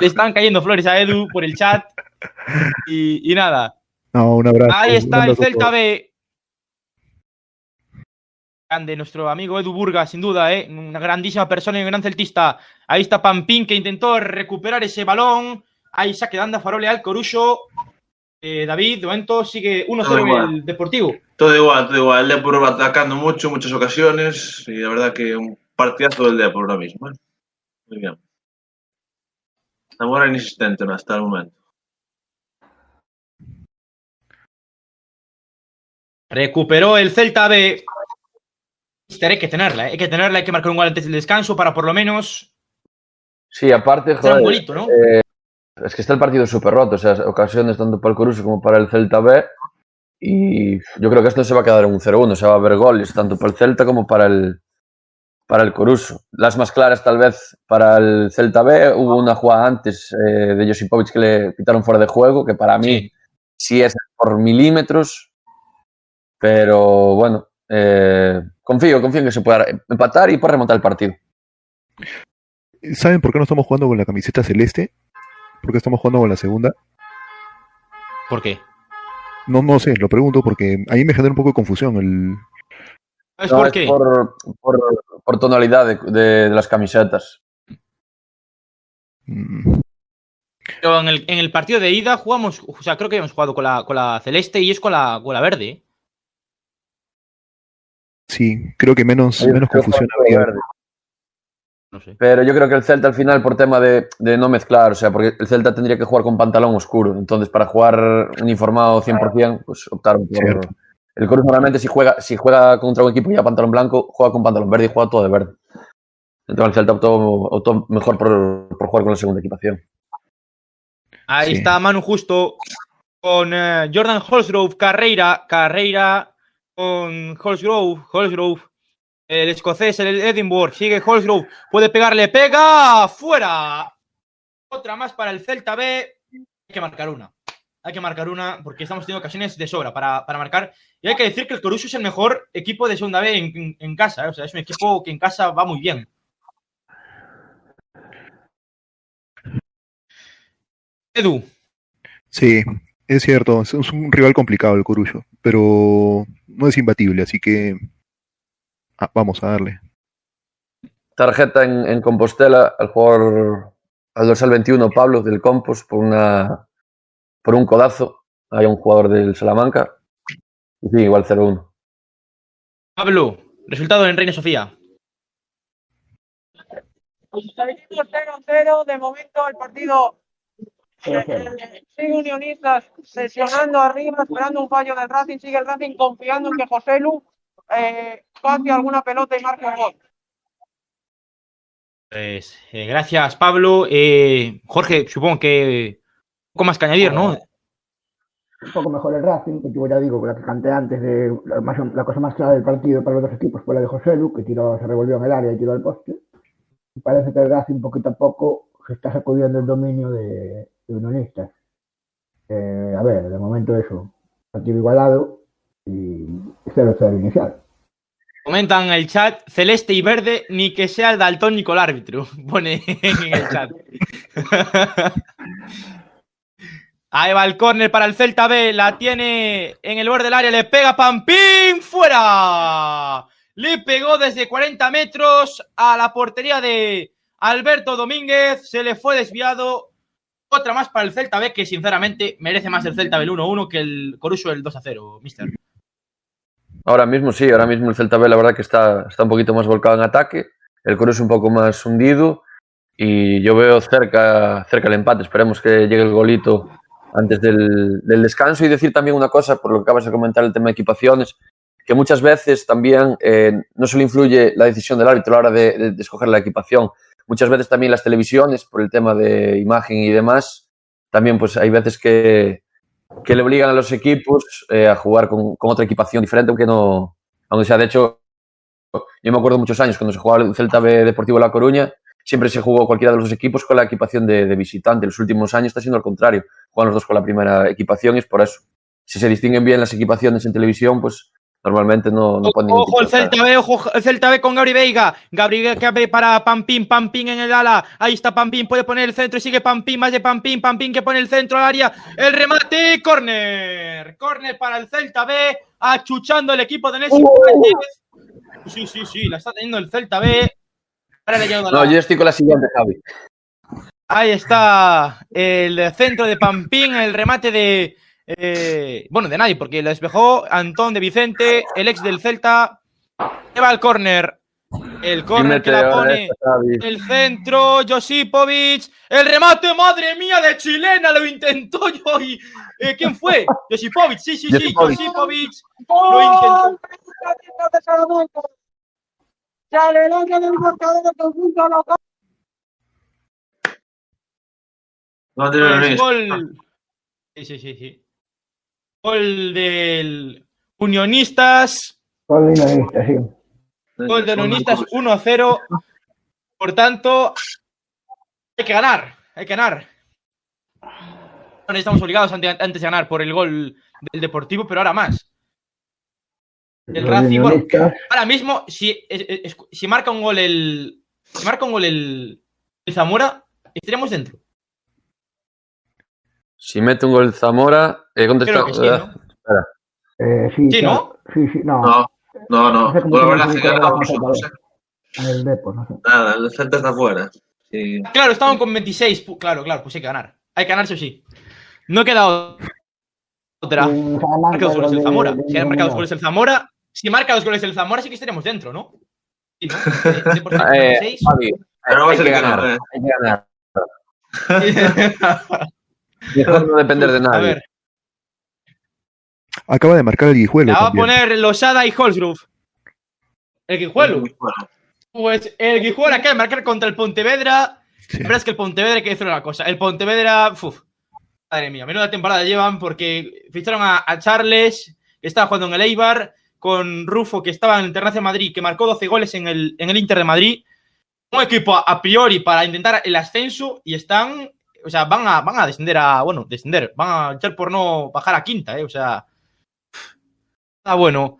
Speaker 1: Le están cayendo flores a Edu por el chat. Y, y nada,
Speaker 3: No, un abrazo.
Speaker 1: ahí está el
Speaker 3: abrazo
Speaker 1: Celta. B. Grande, nuestro amigo Edu Burga, sin duda, ¿eh? una grandísima persona y un gran celtista. Ahí está Pampín que intentó recuperar ese balón. Ahí saque de anda Farole al Corucho. Eh, David, de momento sigue 1-0
Speaker 2: Todo
Speaker 1: en
Speaker 2: igual.
Speaker 1: el Deportivo.
Speaker 2: Todo igual, todo igual. El Depor va atacando mucho, muchas ocasiones. Y la verdad que un partidazo del Depor ahora mismo. ¿eh? Muy bien. Zamora inexistente hasta el momento.
Speaker 1: Recuperó el Celta B. Hay que tenerla, ¿eh? hay que tenerla, hay que marcar un gol antes del descanso para por lo menos
Speaker 4: Sí, aparte,
Speaker 1: un
Speaker 4: joder,
Speaker 1: golito, ¿no?
Speaker 4: Es que está el partido súper roto. O sea, ocasiones tanto para el Coruso como para el Celta B. Y yo creo que esto se va a quedar en un 0-1. O sea, va a haber goles tanto para el Celta como para el, para el Coruso. Las más claras, tal vez, para el Celta B. Hubo una jugada antes eh, de Josipovic que le quitaron fuera de juego, que para mí sí es por milímetros. Pero bueno, eh, confío, confío en que se pueda empatar y pueda remontar el partido.
Speaker 3: ¿Saben por qué no estamos jugando con la camiseta celeste? ¿Por qué estamos jugando con la segunda?
Speaker 1: ¿Por qué?
Speaker 3: No, no sé, lo pregunto porque ahí me genera un poco de confusión. El...
Speaker 1: ¿Sabes
Speaker 4: No,
Speaker 1: por
Speaker 4: es
Speaker 1: qué?
Speaker 4: por, por- por tonalidad de, de- de las camisetas.
Speaker 3: Mm.
Speaker 1: Pero en el, en el partido de ida jugamos, o sea, creo que habíamos jugado con la, con la celeste y es con la, con la verde.
Speaker 3: Sí, creo que menos, menos confusión
Speaker 4: verde.
Speaker 1: No sé.
Speaker 4: Pero yo creo que el Celta al final, por tema de, de no mezclar, o sea, porque el Celta tendría que jugar con pantalón oscuro. Entonces, para jugar uniformado 100%, pues optaron por.
Speaker 3: Cierto.
Speaker 4: El Coruso normalmente, si juega, si juega contra un equipo ya pantalón blanco, juega con pantalón verde y juega todo de verde. Entonces, el Celta optó, optó mejor por, por jugar con la segunda equipación.
Speaker 1: Ahí
Speaker 3: Sí.
Speaker 1: está Manu justo con eh, Jordan Holsgrove, Carreira, Carreira con Holsgrove, Holsgrove, el escocés, el Edinburgh, sigue Holsgrove, puede pegarle, pega, fuera. Otra más para el Celta B, hay que marcar una. Hay que marcar una porque estamos teniendo ocasiones de sobra para, para marcar. Y hay que decir que el Coruso es el mejor equipo de segunda B en, en- casa. ¿eh? O sea, es un equipo que en casa va muy bien. Edu,
Speaker 3: Sí, es cierto, es un rival complicado el Corullo, pero no es imbatible, así que ah, vamos a darle.
Speaker 4: Tarjeta en, en Compostela al jugador al dorsal 21, Pablo del Compos, por una por un codazo. Hay un jugador del Salamanca. Y sí, igual 0-1.
Speaker 1: Pablo, resultado en Reina Sofía.
Speaker 6: Seguimos 0-0. De momento el partido eh, sigue Unionistas sesionando arriba, esperando un fallo del Racing. Sigue el Racing confiando en que José Lu eh, pase alguna pelota y marque un gol.
Speaker 1: Pues, eh, gracias, Pablo. Eh, Jorge, supongo que un poco más que añadir, ¿no?
Speaker 5: Un poco mejor el Racing, que yo ya digo, la que canté antes, de la, más- la cosa más clara del partido para los dos equipos fue la de José Lu, que tiró, se revolvió en el área y tiró al poste. Y parece que el Racing poquito a poco se está sacudiendo el dominio de, de Unionistas. Eh, a ver, de momento eso, partido igualado y 0-0 inicial.
Speaker 1: Comentan en el chat, celeste y verde, ni que sea el daltónico el árbitro. Pone en el chat. Ahí va el córner para el Celta B, la tiene en el borde del área, le pega Pampín, fuera. Le pegó desde 40 metros a la portería de Alberto Domínguez, se le fue desviado. Otra más para el Celta B, que sinceramente merece más el Celta B el 1-1 que el Coruso el 2-0, mister.
Speaker 4: Ahora mismo sí, ahora mismo el Celta B la verdad que está, está un poquito más volcado en ataque. El Coruso es un poco más hundido. Y yo veo cerca, cerca el empate. Esperemos que llegue el golito antes del, del descanso. Y decir también una cosa, por lo que acabas de comentar, el tema de equipaciones, que muchas veces también eh, no solo influye la decisión del árbitro a la hora de, de- de escoger la equipación. Muchas veces también las televisiones, por el tema de imagen y demás, también pues hay veces que, que le obligan a los equipos eh, a jugar con, otra equipación diferente, aunque no, aunque sea de hecho, yo me acuerdo muchos años cuando se jugaba el Celta B Deportivo La Coruña, siempre se jugó cualquiera de los equipos con la equipación de, de visitante. En los últimos años está siendo al contrario, juegan los dos con la primera equipación y es por eso. Si se distinguen bien las equipaciones en televisión, pues normalmente no, no ponen
Speaker 1: Ojo el Celta B, ojo el Celta B con Gabri Veiga. Gabri Veiga ve para Pampín, Pampín en el ala. Ahí está Pampín, puede poner el centro y sigue Pampín, más de Pampín, Pampín que pone el centro al área. El remate, córner. Córner para el Celta B, achuchando el equipo de Nessi. Sí, sí, sí, la está teniendo el Celta B. Ahora le
Speaker 4: No, yo estoy con la siguiente, Javi.
Speaker 1: Ahí está el centro de Pampín, el remate de. Eh, bueno, de nadie, porque lo despejó Antón de Vicente, el ex del Celta. Lleva el córner. El córner que la pone.
Speaker 4: esta.
Speaker 1: El centro, Josipovic. El remate, madre mía, de chilena. Lo intentó yo. Y, eh, ¿Quién fue? Josipovic, sí, sí, sí.
Speaker 4: Josipovic.
Speaker 6: ¡Gol!
Speaker 1: intentó.
Speaker 6: de Salamanca! Se adelanta del marcador del conjunto local.
Speaker 2: No te lo
Speaker 1: gol. Sí, sí, sí, sí. Gol del Unionistas.
Speaker 5: Gol de Unionistas, sí.
Speaker 1: Gol de Unionistas 1-0. Por tanto, hay que ganar. Hay que ganar. Bueno, estamos obligados ante- antes de ganar por el gol del Deportivo, pero ahora más. El Racing, bueno, ahora mismo, si, es- es- si marca un gol el. Si marca un gol el, el Zamora, estaríamos dentro.
Speaker 4: Si mete un gol Zamora, eh, contesta-
Speaker 1: Creo que sí, ¿no?
Speaker 5: Eh, sí,
Speaker 1: Sí,
Speaker 5: claro. Sí, sí, no.
Speaker 2: No, no, no.
Speaker 5: No
Speaker 2: sí ganamos
Speaker 5: jugador,
Speaker 2: nosotros, eh.
Speaker 5: En el Depor, no sé.
Speaker 2: Nada, el Celta está fuera. Sí.
Speaker 1: Claro, estaban con 26. pu- Claro, claro, pues hay que ganar. Hay que ganarse sí. No queda otra. Marca dos goles
Speaker 5: gol
Speaker 1: el Zamora. Si ha marcado dos goles el Zamora, si marca dos goles el Zamora, sí que estaremos dentro, ¿no? Sí, ¿no? De- de por ciento
Speaker 4: Eh,
Speaker 1: 46.
Speaker 4: Javi,
Speaker 2: Pero va a
Speaker 4: hay
Speaker 2: ser
Speaker 4: que
Speaker 2: no,
Speaker 4: ganar.
Speaker 2: eh.
Speaker 4: Hay que ganar. Mejor no depender de
Speaker 1: A
Speaker 4: nadie.
Speaker 1: ver,
Speaker 3: Acaba de marcar el guijuelo.
Speaker 1: la va a
Speaker 3: también.
Speaker 1: poner Losada y Holsgrove. El Guijuelo. Pues el Guijuelo acaba de marcar contra el Pontevedra.
Speaker 3: Sí.
Speaker 1: La verdad es que el Pontevedra, hay que decir una cosa. El Pontevedra, uf, madre mía, menuda temporada llevan porque ficharon a, a Charles, que estaba jugando en el Eibar, con Rufo, que estaba en el Internacional de Madrid, que marcó 12 goles en el, en el Inter de Madrid. Un equipo a, a priori para intentar el ascenso y están, o sea, van a, van a descender a, bueno, descender, van a luchar por no bajar a quinta, eh, o sea. Ah, bueno.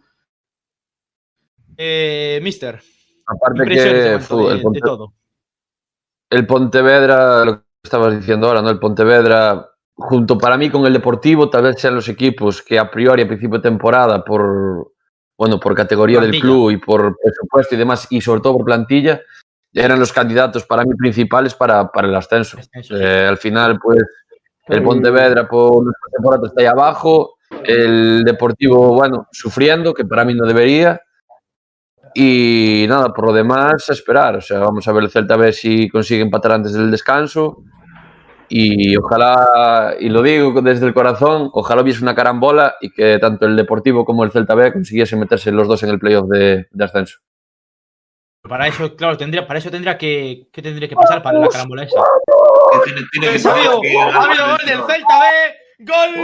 Speaker 1: Eh, mister,
Speaker 4: Aparte
Speaker 1: de
Speaker 4: que
Speaker 1: de-
Speaker 4: el,
Speaker 1: de
Speaker 4: Ponte-
Speaker 1: todo.
Speaker 4: el Pontevedra, lo que estabas diciendo ahora, ¿no? El Pontevedra, junto para mí con el Deportivo, tal vez sean los equipos que a priori a principio de temporada, por bueno, por categoría del club y por presupuesto y demás, y sobre todo por plantilla, eran los candidatos para mí principales para, para el ascenso. Eh, al final, pues, el
Speaker 5: Sí.
Speaker 4: Pontevedra por temporada está ahí abajo, el Deportivo, bueno, sufriendo, que para mí no debería. Y nada, por lo demás, a esperar. O sea, vamos a ver el Celta a ver si consigue empatar antes del descanso. Y ojalá, y lo digo desde el corazón, ojalá hubiese una carambola y que tanto el Deportivo como el Celta B consiguiesen meterse los dos en el playoff de, de ascenso.
Speaker 1: Para eso, claro, tendría, para eso tendría que, ¿qué tendría que pasar para la carambola esa?
Speaker 2: Tiene, tiene que-
Speaker 1: ha habido gol del Celta B, gol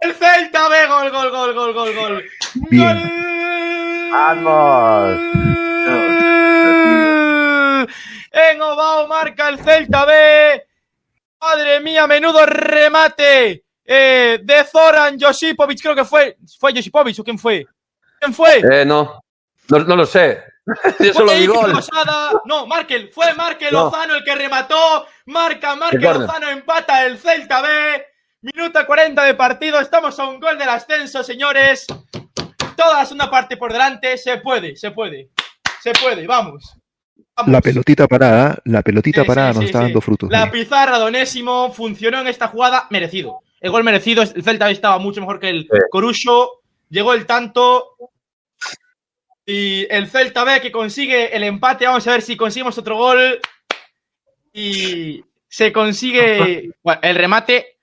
Speaker 1: del Celta B, gol, gol, gol, gol, gol, gol.
Speaker 3: Bien.
Speaker 1: Gol.
Speaker 4: ¡Vamos!
Speaker 1: En Ovao marca el Celta B. Madre mía, menudo remate eh, de Zoran Josipovic, creo que fue. ¿Fue Josipovic o quién fue? ¿Quién fue?
Speaker 4: Eh, no, no, no lo sé.
Speaker 1: No, Markel, fue Markel
Speaker 4: No.
Speaker 1: Lozano el que remató. Marca, Markel. Lozano empata el Celta B. Minuto 40 de partido. Estamos a un gol del ascenso, señores. Toda la segunda parte por delante. Se puede, se puede. Se puede, vamos. Vamos.
Speaker 3: La pelotita parada, la pelotita
Speaker 1: Sí,
Speaker 3: parada
Speaker 1: sí,
Speaker 3: nos
Speaker 1: sí,
Speaker 3: está
Speaker 1: sí.
Speaker 3: dando frutos.
Speaker 1: La pizarra de Onésimo funcionó en esta jugada, merecido. El gol merecido, el Celta estaba mucho mejor que el
Speaker 4: Sí.
Speaker 1: Corucho. Llegó el tanto. Y el Celta B que consigue el empate. Vamos a ver si conseguimos otro gol. Y se consigue. Bueno, el remate.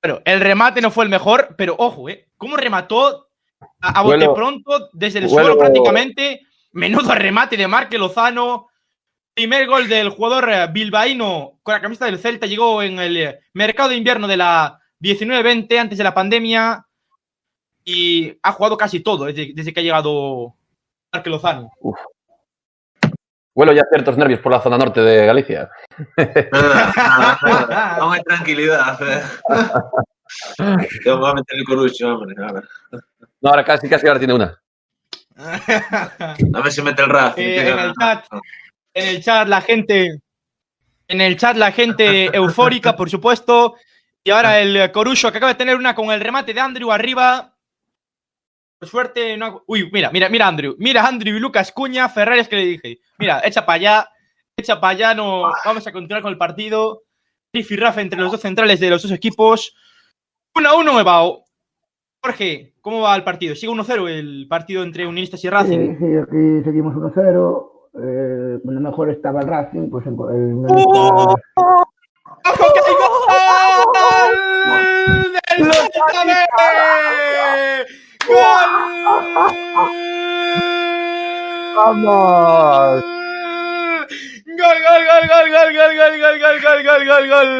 Speaker 1: Pero el remate no fue el mejor, pero ojo, ¿eh? ¿Cómo remató a, a bote
Speaker 4: Bueno,
Speaker 1: pronto desde el
Speaker 4: bueno.
Speaker 1: suelo prácticamente? Menudo remate de Marque Lozano. Primer gol del jugador eh, bilbaíno con la camiseta del Celta llegó en el eh, mercado de invierno de la 19-20, antes de la pandemia. Y ha jugado casi todo desde, desde que ha llegado Marque Lozano.
Speaker 4: Huelo ya ciertos nervios por la zona norte de Galicia.
Speaker 2: Nada, nada, nada. Aún hay tranquilidad. voy a meter el corucho, hombre. ahora.
Speaker 4: No, ahora casi, casi ahora tiene una.
Speaker 2: A ver si mete el Racing.
Speaker 1: Eh, en el chat, en el chat la gente, en el chat la gente eufórica, por supuesto. Y ahora el Corucho que acaba de tener una con el remate de Andrew arriba. Suerte, no Uy, mira, mira, mira Andrew. Mira Andrew y Lucas Cuña, Ferraris que le dije. Mira, echa para allá, echa para allá, no, vamos a continuar con el partido. Riff y Rafa entre los dos centrales de los dos equipos. 1 a 1 Ebao. Jorge, ¿cómo va el partido? ¿Sigue 1-0 el partido entre Unionistas y Racing?
Speaker 5: Sí, sí, aquí seguimos 1-0. Eh, cuando mejor estaba el Racing, pues en- el
Speaker 1: ¡Oh! ¡Ojo ¡Gol!
Speaker 4: ¡Vamos!
Speaker 1: ¡Gol, gol, gol, gol, gol, gol, gol, gol, gol, gol, gol, gol, gol!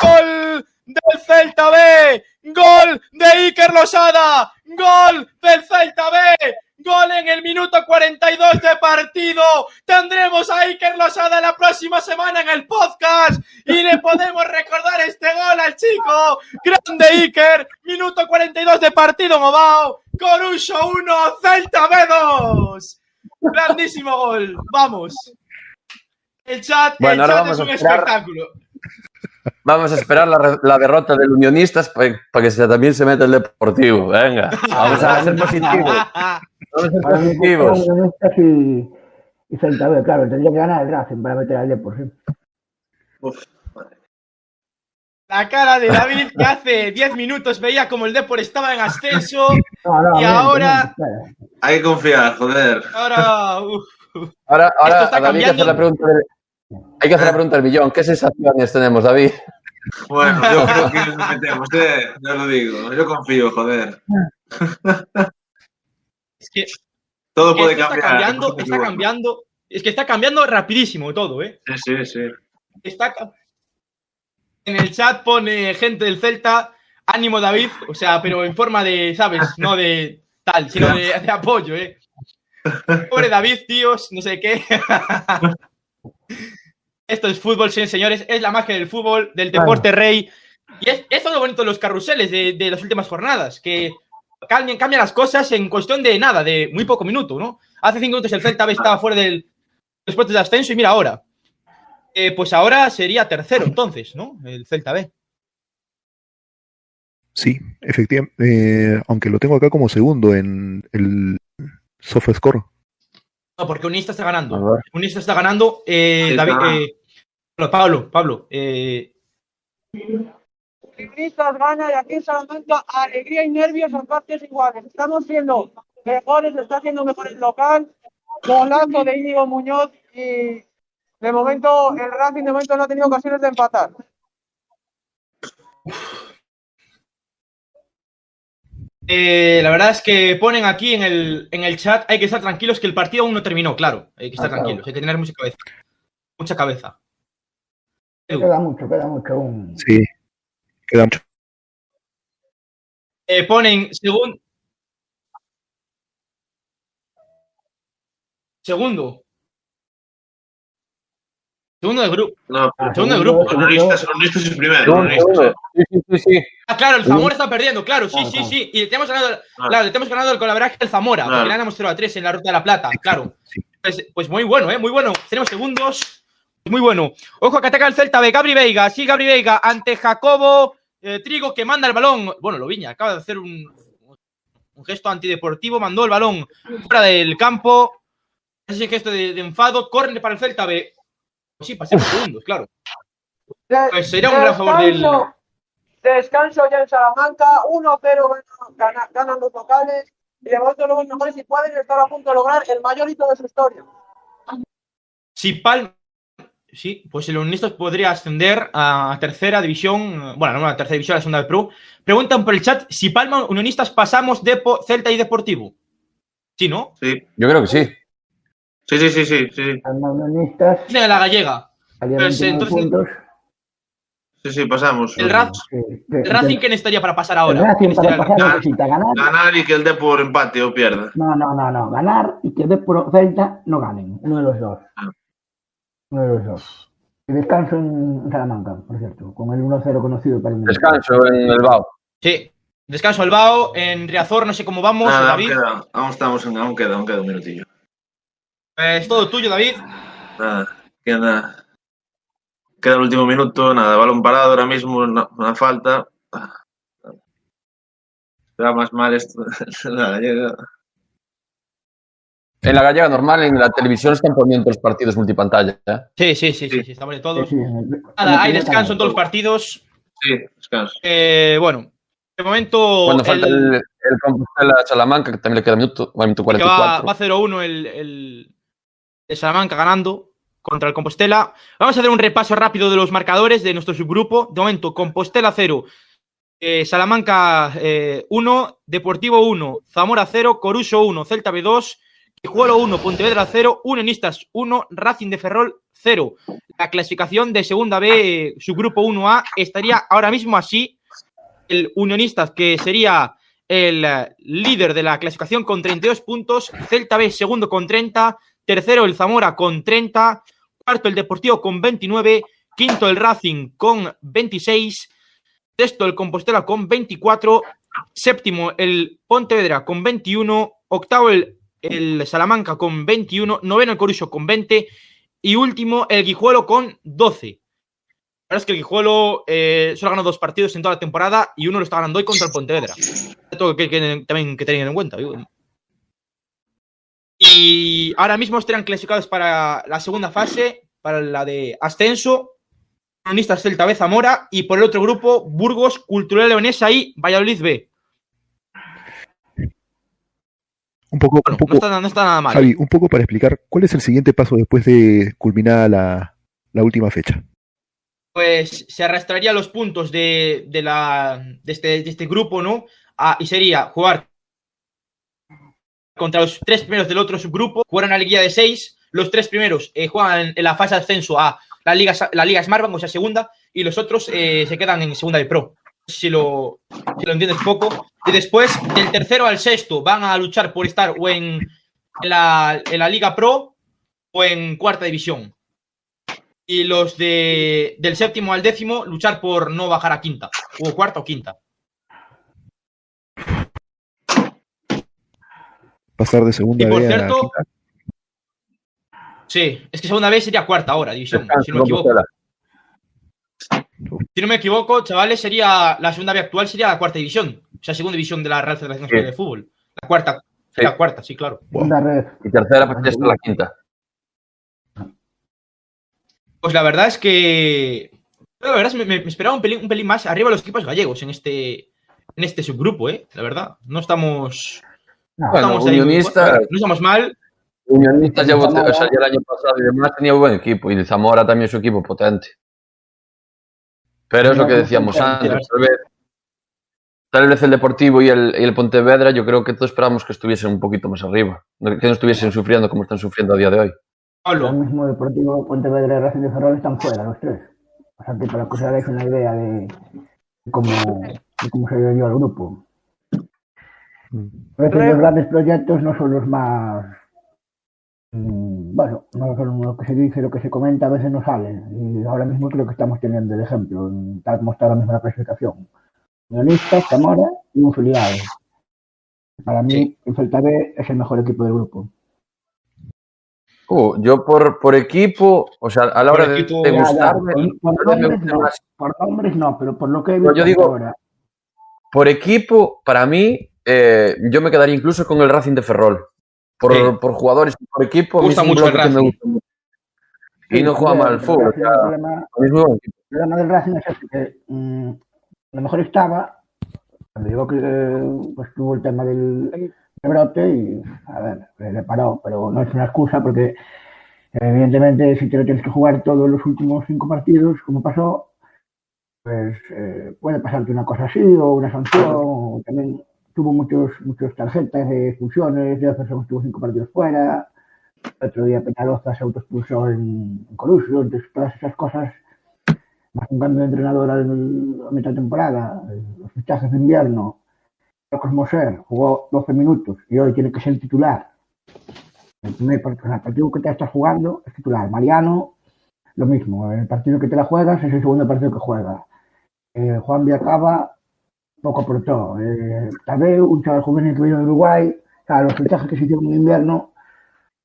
Speaker 1: ¡Gol del Celta B! ¡Gol de Iker Losada! ¡Gol del Celta B! ¡Gol en el minuto 42 de partido! Tendremos a Iker Losada la próxima semana en el podcast y le podemos recordar este gol al chico. ¡Grande Iker! Minuto 42 de partido, Mobao. Corucho 1, Celta B 2. Grandísimo gol. Vamos. El chat,
Speaker 4: Bueno,
Speaker 1: el chat es un
Speaker 4: esperar.
Speaker 1: espectáculo.
Speaker 4: Vamos a esperar la, re- la derrota del Unionistas para que se- también se meta el Deportivo. Venga, vamos a ser positivos. Vamos a ser positivos.
Speaker 5: y, y Celta claro, tendría que ganar el Racing para meter al Depor, sí.
Speaker 2: Uf,
Speaker 1: La cara de David que hace 10 minutos veía como el Depor estaba en ascenso
Speaker 5: No, no,
Speaker 1: Y ahora-
Speaker 2: hay que confiar, joder.
Speaker 1: ahora uf,
Speaker 4: Ahora, ahora
Speaker 1: está
Speaker 4: a David
Speaker 1: cambiando.
Speaker 4: la pregunta del, hay que hacer la pregunta del billón. ¿Qué sensaciones tenemos, David?
Speaker 2: Bueno, yo creo que nos metemos, eh. Ya lo digo. Yo confío, joder.
Speaker 1: es que
Speaker 2: Todo puede cambiar.
Speaker 1: está cambiando, está cambiando, es que está cambiando rapidísimo todo, ¿eh?
Speaker 2: Sí, sí, sí.
Speaker 1: Está en el chat pone gente del Celta, ánimo David, o sea, pero en forma de, ¿sabes? No de tal, sino de, de apoyo, ¿eh? Pobre David, tíos, no sé qué. Esto es fútbol, señores, es la magia del fútbol, del deporte rey. Y es, es todo lo bonito de los carruseles de, de las últimas jornadas, que cambian, cambian las cosas en cuestión de nada, de muy poco minuto, ¿no? Hace cinco minutos el Celta B estaba fuera del después del ascenso y mira ahora. Eh, pues ahora sería tercero entonces, ¿no? El Celta B.
Speaker 3: Sí, efectivamente. aunque lo tengo acá como segundo en el SofaScore.
Speaker 1: No, porque Unista está
Speaker 4: A
Speaker 1: ganando. Unista está ganando. Eh, David, eh, Pablo, Pablo, eh,
Speaker 6: gana y aquí en Salamanca alegría y nervios en partes iguales. Estamos siendo mejores, está haciendo mejor el local. Golazo de Íñigo Muñoz y de momento el Racing de momento no ha tenido ocasiones de empatar.
Speaker 1: Eh, la verdad es que ponen aquí en el, en el chat, hay que estar tranquilos que el partido aún no terminó, claro. Hay que estar
Speaker 5: Ah, claro.
Speaker 1: tranquilos, hay que tener mucha cabeza. Mucha cabeza. Edu,
Speaker 5: Queda mucho, queda mucho aún.
Speaker 3: Sí, queda mucho.
Speaker 1: eh, ponen segundo. Segundo. Segundo del grupo.
Speaker 2: No,
Speaker 5: Ah,
Speaker 1: Segundo grupo.
Speaker 5: segundo,
Speaker 2: Unionistas, Unionistas es primero.
Speaker 4: Segundo. Sí, sí, sí, sí.
Speaker 1: Ah, claro, el Zamora está perdiendo, claro, sí,
Speaker 5: Claro,
Speaker 1: sí,
Speaker 5: claro.
Speaker 1: sí. Y le tenemos ganado,
Speaker 2: Ah.
Speaker 1: claro, le tenemos ganado el colaboraje al Zamora,
Speaker 2: Claro.
Speaker 1: porque le ganamos 0 a 3 en la Ruta de la Plata, claro. Pues, pues muy bueno, ¿eh? Muy bueno. Tenemos segundos. Muy bueno. Ojo que ataca el Celta de Gabri Veiga. Sí, Gabri Veiga ante Jacobo eh, Trigo que manda el balón. Bueno, Loviña acaba de hacer un, un gesto antideportivo. Mandó el balón fuera del campo. Ese gesto de, de enfado. Corre para el Celta B. Pues sí, pasemos segundos, claro.
Speaker 6: De-
Speaker 1: Pues sería un gran favor del.
Speaker 6: descanso- Descanso ya en Salamanca, 1-0 gana- gana- ganan los locales y de momento los mejores y pueden estar a punto de lograr el mayor hito de su historia.
Speaker 1: Si Palma. Sí, pues el Unionistas podría ascender a tercera división. Bueno, no a tercera división, a la segunda de Pro. Preguntan por el chat si Palma Unionistas pasamos de Celta y Deportivo. Sí, ¿no?
Speaker 2: Sí,
Speaker 4: Yo creo que sí.
Speaker 2: Sí, sí, sí, sí, sí,
Speaker 1: Dice la gallega. Pues,
Speaker 5: 29
Speaker 1: entonces-
Speaker 2: sí, sí, pasamos.
Speaker 1: El Raz-
Speaker 5: Sí,
Speaker 1: ¿El Racing qué necesitaría para pasar
Speaker 5: el
Speaker 1: ahora?
Speaker 5: Racing para
Speaker 1: Necesitaría-
Speaker 5: pasar
Speaker 2: ganar.
Speaker 5: necesita ganar.
Speaker 2: Ganar y que el Depor empate o pierda.
Speaker 5: No, no, no, no. Ganar y que Depor Celta no ganen. Uno de los dos.
Speaker 2: Ah.
Speaker 5: Uno de los dos. Y descanso en Salamanca, por cierto, con el 1-0 conocido para el
Speaker 4: Descanso en el BAO.
Speaker 1: Sí. Descanso al Bao, en Riazor, no sé cómo vamos,
Speaker 2: Nada, aún queda, aún estamos en, aún queda, aún queda un minutillo.
Speaker 1: Es todo tuyo, David.
Speaker 2: Nada, queda, queda el último minuto, nada, balón parado ahora mismo, una, una falta. Será más mal esto. Nada, llega.
Speaker 4: En la gallega normal, en la televisión están poniendo los partidos multipantalla. ¿eh?
Speaker 1: Sí, sí, sí, sí,
Speaker 2: Sí.
Speaker 1: sí, estamos de todos.
Speaker 5: Sí, sí,
Speaker 1: Nada, hay descanso en todos los partidos.
Speaker 2: Sí, descanso.
Speaker 1: Eh, bueno, de momento.
Speaker 4: Cuando falta
Speaker 1: el-
Speaker 4: el, el Compostela Salamanca, que también le queda minuto, minuto
Speaker 1: que va,
Speaker 4: 44.
Speaker 1: va 0-1 el, el, el Salamanca ganando contra el Compostela. Vamos a hacer un repaso rápido de los marcadores de nuestro subgrupo. De momento, Compostela 0, eh, Salamanca 1, Deportivo 1, Zamora 0, Coruso 1, Celta B2, Quijuelo 1, Pontevedra 0, Unionistas 1, Racing de Ferrol 0. La clasificación de Segunda B, eh, subgrupo 1A, estaría ahora mismo así. El Unionistas, que sería el eh, líder de la clasificación con 32 puntos, Celta B segundo con 30, tercero el Zamora con 30, cuarto el Deportivo con 29, quinto el Racing con 26, sexto el Compostela con 24, séptimo el Pontevedra con 21, octavo el, el Salamanca con 21, noveno el Coruso con 20 y último el Guijuelo con 12. La verdad es que el Guijuelo eh, solo ha ganado dos partidos en toda la temporada y uno lo está ganando hoy contra el Pontevedra. Esto que, que también que tener en cuenta. Y ahora mismo estarán clasificados para la segunda fase, para la de ascenso. Unionistas Celta B Zamora y por el otro grupo Burgos, Cultural Leonesa y Valladolid B.
Speaker 3: Un poco,
Speaker 1: Bueno,
Speaker 3: un poco,
Speaker 1: no, está, no está nada mal.
Speaker 3: Javi, un poco para explicar cuál es el siguiente paso después de culminada la, la última fecha.
Speaker 1: Pues se arrastraría los puntos de, de la, de, este, de este grupo, ¿no? Ah, y sería jugar contra los tres primeros del otro subgrupo, jugar una liguilla de seis, los tres primeros eh, juegan en la fase de ascenso a la Liga, la Liga Smartbank, o sea, segunda, y los otros eh, se quedan en segunda de pro. Si lo, si lo entiendes poco. Y después, del tercero al sexto, van a luchar por estar o en, en la, en la Liga Pro o en cuarta división. Y los de, del séptimo al décimo, luchar por no bajar a quinta, o cuarta o quinta.
Speaker 3: Pasar de segunda
Speaker 1: Y por
Speaker 3: B a
Speaker 1: cierto,
Speaker 3: quinta.
Speaker 1: Sí, es que segunda vez sería cuarta ahora, división, si no me equivoco. Si no me equivoco, chavales, sería la segunda vez actual sería la cuarta división. O sea, segunda división de la Real Federación Española de Fútbol. La cuarta.
Speaker 4: Sí.
Speaker 1: La cuarta, sí, claro.
Speaker 4: Y tercera, pues ya está la quinta.
Speaker 1: Pues la verdad es que. La verdad es que me, me esperaba un pelín, un pelín más arriba los equipos gallegos en este, en este subgrupo, ¿eh? La verdad. No estamos.
Speaker 5: No,
Speaker 1: no
Speaker 4: Bueno,
Speaker 1: estamos ahí muy-
Speaker 4: Unionistas-
Speaker 1: no estamos mal.
Speaker 4: Unionistas ya, o sea, ya el año pasado y demás tenía buen equipo. Y Zamora también su equipo potente. Pero es lo que decíamos antes. Tal vez, tal vez el Deportivo y el, y el Pontevedra, yo creo que todos esperábamos que estuviesen un poquito más arriba. Que no estuviesen sufriendo como están sufriendo a día de hoy.
Speaker 5: Ahora mismo Deportivo, Pontevedra y Racing de Ferrol están fuera, los tres. O sea que para que os hagáis una idea de cómo, de cómo se dio el grupo.
Speaker 3: Mm.
Speaker 5: A veces los grandes proyectos no son los más. mm, Bueno, no son lo que se dice, lo que se comenta, a veces no salen. Y ahora mismo creo que estamos teniendo el ejemplo, tal como está ahora mismo la clasificación. Unionistas, Zamora y un filial. Para mí,
Speaker 1: Sí.
Speaker 5: el Celta B es el mejor equipo del grupo.
Speaker 4: Uh, yo por, por equipo, o sea, a la hora de, de gustarme,
Speaker 5: por, por nombres no, por nombres no, pero por lo que he visto
Speaker 4: yo digo-
Speaker 5: ahora.
Speaker 4: por equipo, para mí, eh, yo me quedaría incluso con el Racing de Ferrol. Por,
Speaker 1: Sí.
Speaker 4: por jugadores y por equipo, a mí
Speaker 1: Gusta
Speaker 4: es
Speaker 1: mucho el
Speaker 4: me
Speaker 1: Racing.
Speaker 4: gusta mucho. Y no juega mal al
Speaker 5: el
Speaker 4: fútbol.
Speaker 5: El problema, el del Racing es que mm, a lo mejor estaba, cuando llegó que pues, tuvo el tema del, del brote y, a ver, le le paró, pero no es una excusa porque evidentemente si te lo tienes que jugar todos los últimos cinco partidos, como pasó, pues eh, puede pasarte una cosa así o una sanción, o también tuvo muchos, muchos tarjetas de expulsiones, ya personas estuvo cinco partidos fuera, otro día Peñaloza se autoexpulsó en, en Colusio, entonces todas esas cosas, más un cambio de entrenador a mitad temporada, los fichajes de invierno, Marcos Moser jugó 12 minutos y hoy tiene que ser titular. El primer partido, el partido que te estás jugando es titular. Mariano, lo mismo, el partido que te la juegas es el segundo partido que juega. Eh, Juan Viacaba poco aportó. Eh, tal vez un chaval juvenil que vino de Uruguay, o sea, los fichajes que se hicieron en invierno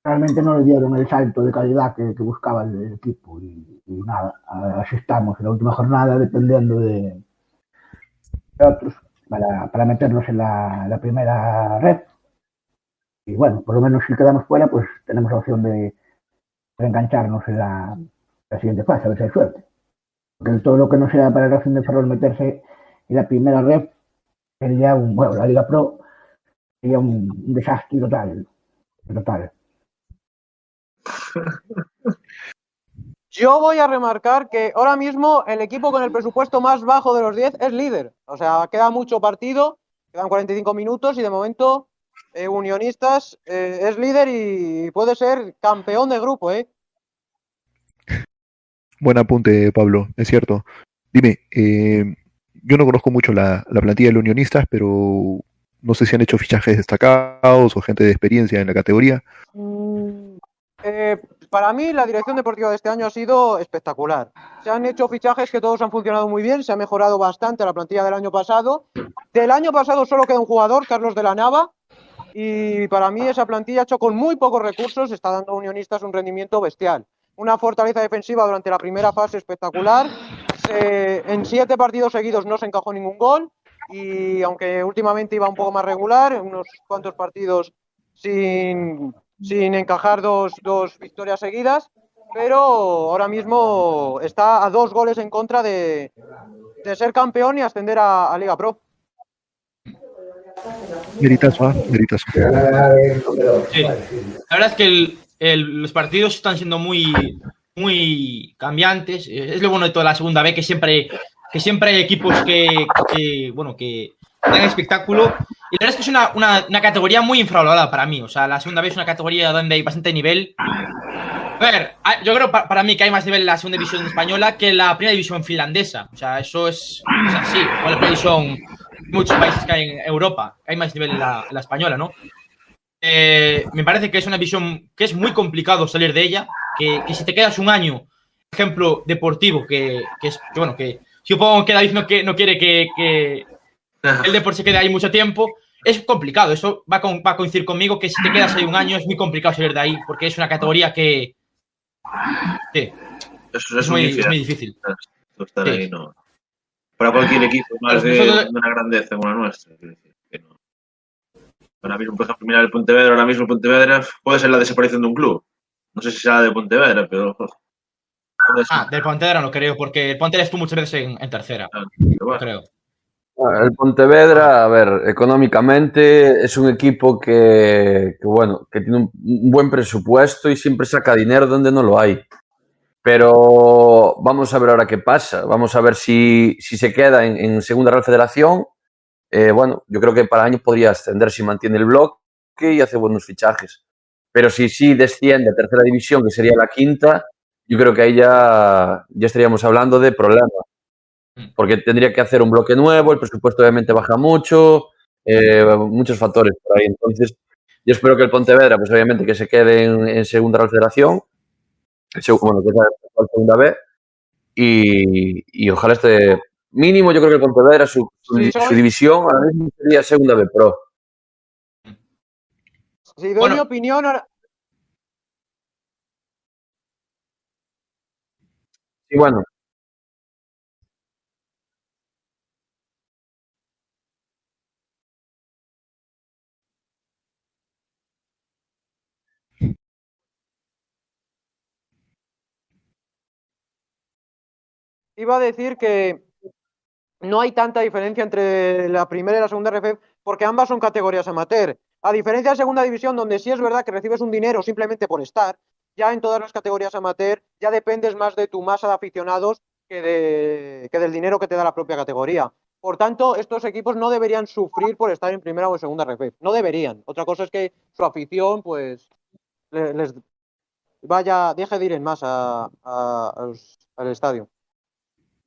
Speaker 5: realmente no le dieron el salto de calidad que, que buscaba el, equipo. Y, y nada, así estamos en la última jornada dependiendo de, de otros para, para meternos en la, la primera red. Y bueno, por lo menos si quedamos fuera, pues tenemos la opción de, engancharnos en la, la siguiente fase, a ver si hay suerte. Porque todo lo que no sea para el Racing de Ferrol meterse en la primera red sería un, bueno, la Liga Pro sería un, un desastre total. Total.
Speaker 6: Yo voy a remarcar que ahora mismo el equipo con el presupuesto más bajo de los 10 es líder. O sea, queda mucho partido, quedan 45 minutos y de momento eh, Unionistas eh, es líder y puede ser campeón de grupo, ¿eh?
Speaker 3: Buen apunte, Pablo, es cierto. Dime, eh, yo no conozco mucho la, la plantilla de Unionistas, pero no sé si han hecho fichajes destacados o gente de experiencia en la categoría.
Speaker 6: Eh, para mí la dirección deportiva de este año ha sido espectacular. Se han hecho fichajes que todos han funcionado muy bien, se ha mejorado bastante la plantilla del año pasado. Del año pasado solo queda un jugador, Carlos de la Nava, y para mí esa plantilla hecho con muy pocos recursos está dando a Unionistas un rendimiento bestial. Una fortaleza defensiva durante la primera fase espectacular. Se- en siete partidos seguidos no se encajó ningún gol y aunque últimamente iba un poco más regular, unos cuantos partidos sin, sin encajar dos, dos victorias seguidas, pero ahora mismo está a dos goles en contra de, de ser campeón y ascender a, a Liga Pro.
Speaker 3: Meritazo, ¿ah? Meritazo.
Speaker 1: Sí. La verdad es que el- el- los partidos están siendo muy, muy cambiantes. Eh, Es lo bueno de toda la segunda B, que siempre, que siempre hay equipos que, que, bueno, que dan espectáculo. Y la verdad es que es una, una- una categoría muy infravalorada para mí. O sea, la segunda B es una categoría donde hay bastante nivel. A ver, hay- yo creo pa- para mí que hay más nivel en la segunda división española que en la primera división finlandesa. O sea, eso es, es así. O la primera división, muchos países que hay en Europa. Hay más nivel en la, en la española, ¿no? Eh, me parece que es una visión que es muy complicado salir de ella, que, que si te quedas un año, ejemplo deportivo, que, que es, que bueno, que supongo que David no, que, no quiere que, el deporte se quede ahí mucho tiempo, es complicado, eso va, con- va a coincidir conmigo, que si te quedas ahí un año es muy complicado salir de ahí, porque es una categoría que... Sí, es,
Speaker 2: es,
Speaker 1: muy,
Speaker 2: un
Speaker 1: es muy difícil.
Speaker 2: Estar
Speaker 1: Sí.
Speaker 2: ahí, no. Para cualquier equipo más de,
Speaker 1: Nosotros-
Speaker 2: una grandeza como la nuestra. que no. Ahora mismo, por ejemplo, mira el Pontevedra, ahora mismo el Pontevedra puede ser la desaparición de un club. No sé si será de Pontevedra, pero.
Speaker 1: Ah, del Pontevedra no creo, porque el Pontevedra estuvo muchas veces en, en tercera,
Speaker 2: Pero bueno,
Speaker 1: creo.
Speaker 4: Ah, El Pontevedra, a ver, económicamente es un equipo que, que, bueno, que tiene un, un buen presupuesto y siempre saca dinero donde no lo hay. Pero vamos a ver ahora qué pasa. Vamos a ver si, si se queda en, en Segunda Real Federación. Eh, bueno, yo creo que para el año podría ascender si mantiene el bloque y hace buenos fichajes. Pero si sí desciende a Tercera División, que sería la quinta, yo creo que ahí ya, ya estaríamos hablando de problemas porque tendría que hacer un bloque nuevo, el presupuesto obviamente baja mucho, eh, muchos factores por ahí. Entonces, yo espero que el Pontevedra, pues obviamente que se quede en, en segunda Real Federación, bueno, que sea la segunda B, y, y ojalá esté mínimo, yo creo que el Pontevedra, su, división ahora mismo sería segunda B Pro.
Speaker 6: Si doy
Speaker 1: Bueno.
Speaker 6: mi opinión, ahora-
Speaker 4: Y bueno,
Speaker 6: iba a decir que no hay tanta diferencia entre la primera y la segunda RFF porque ambas son categorías amateur. A diferencia de segunda división, donde sí es verdad que recibes un dinero simplemente por estar, ya en todas las categorías amateur ya dependes más de tu masa de aficionados que, de- que del dinero que te da la propia categoría. Por tanto, estos equipos no deberían sufrir por estar en primera o en segunda RFF. No deberían. Otra cosa es que su afición, pues, le- les vaya, deje de ir en los- al estadio.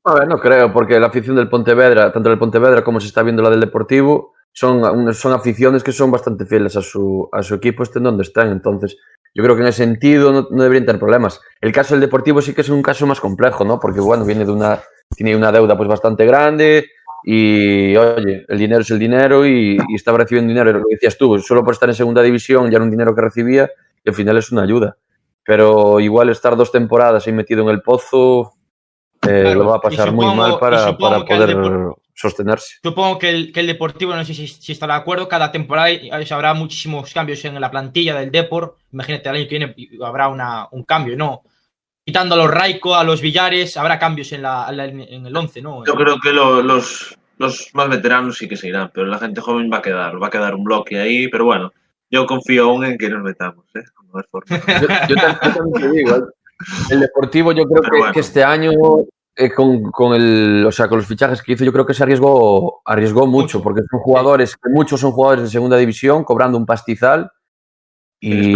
Speaker 4: A ver, no creo, porque la afición del Pontevedra, tanto del Pontevedra como se está viendo la del Deportivo, son, son aficiones que son bastante fieles a su, a su equipo, estén donde estén. Entonces, yo creo que en ese sentido no, no deberían tener problemas. El caso del Deportivo sí que es un caso más complejo, ¿no? Porque, bueno, viene de una, tiene una deuda pues bastante grande y, oye, el dinero es el dinero y, y estaba recibiendo dinero, lo que decías tú, solo por estar en segunda división ya era un dinero que recibía y al final es una ayuda. Pero igual estar dos temporadas ahí metido en el pozo eh,
Speaker 1: Claro,
Speaker 4: lo va a pasar muy mal para, para poder sostenerse.
Speaker 1: Supongo que el, que el Deportivo, no sé si, si estará de acuerdo, cada temporada hay- habrá muchísimos cambios en la plantilla del Depor. Imagínate, el año que viene habrá una, un cambio, ¿no? Quitando a los Raico, a los Villares, habrá cambios en, la, en el 11, ¿no?
Speaker 2: Yo creo que lo- los, los más veteranos sí que se irán, pero la gente joven va a quedar, va a quedar un bloque ahí, pero bueno, yo confío aún en que nos metamos, ¿eh? No es forma.
Speaker 4: Yo, yo tam- yo también te digo, el- Deportivo yo creo
Speaker 2: Pero
Speaker 4: que,
Speaker 2: bueno.
Speaker 4: que este año eh, con, con el, o sea, con los fichajes que hizo, yo creo que se arriesgó, arriesgó mucho, porque son jugadores, que muchos son jugadores de segunda división, cobrando un pastizal. Y,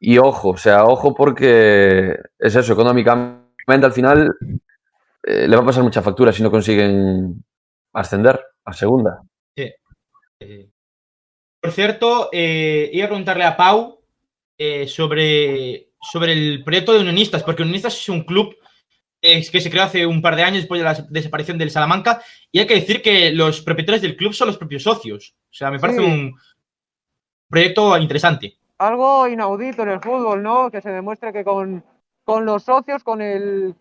Speaker 4: y ojo, o sea, ojo porque es eso, económicamente al final eh, le va a pasar mucha factura si no consiguen ascender a segunda.
Speaker 1: Eh, Por cierto, eh, iba a preguntarle a Pau eh, sobre, sobre el proyecto de Unionistas, porque Unionistas es un club eh, que se creó hace un par de años después de la desaparición del Salamanca, y hay que decir que los propietarios del club son los propios socios. O sea, me parece
Speaker 6: Sí.
Speaker 1: un proyecto interesante.
Speaker 6: algo inaudito en el fútbol, ¿no? Que se demuestre que con, con los socios, con el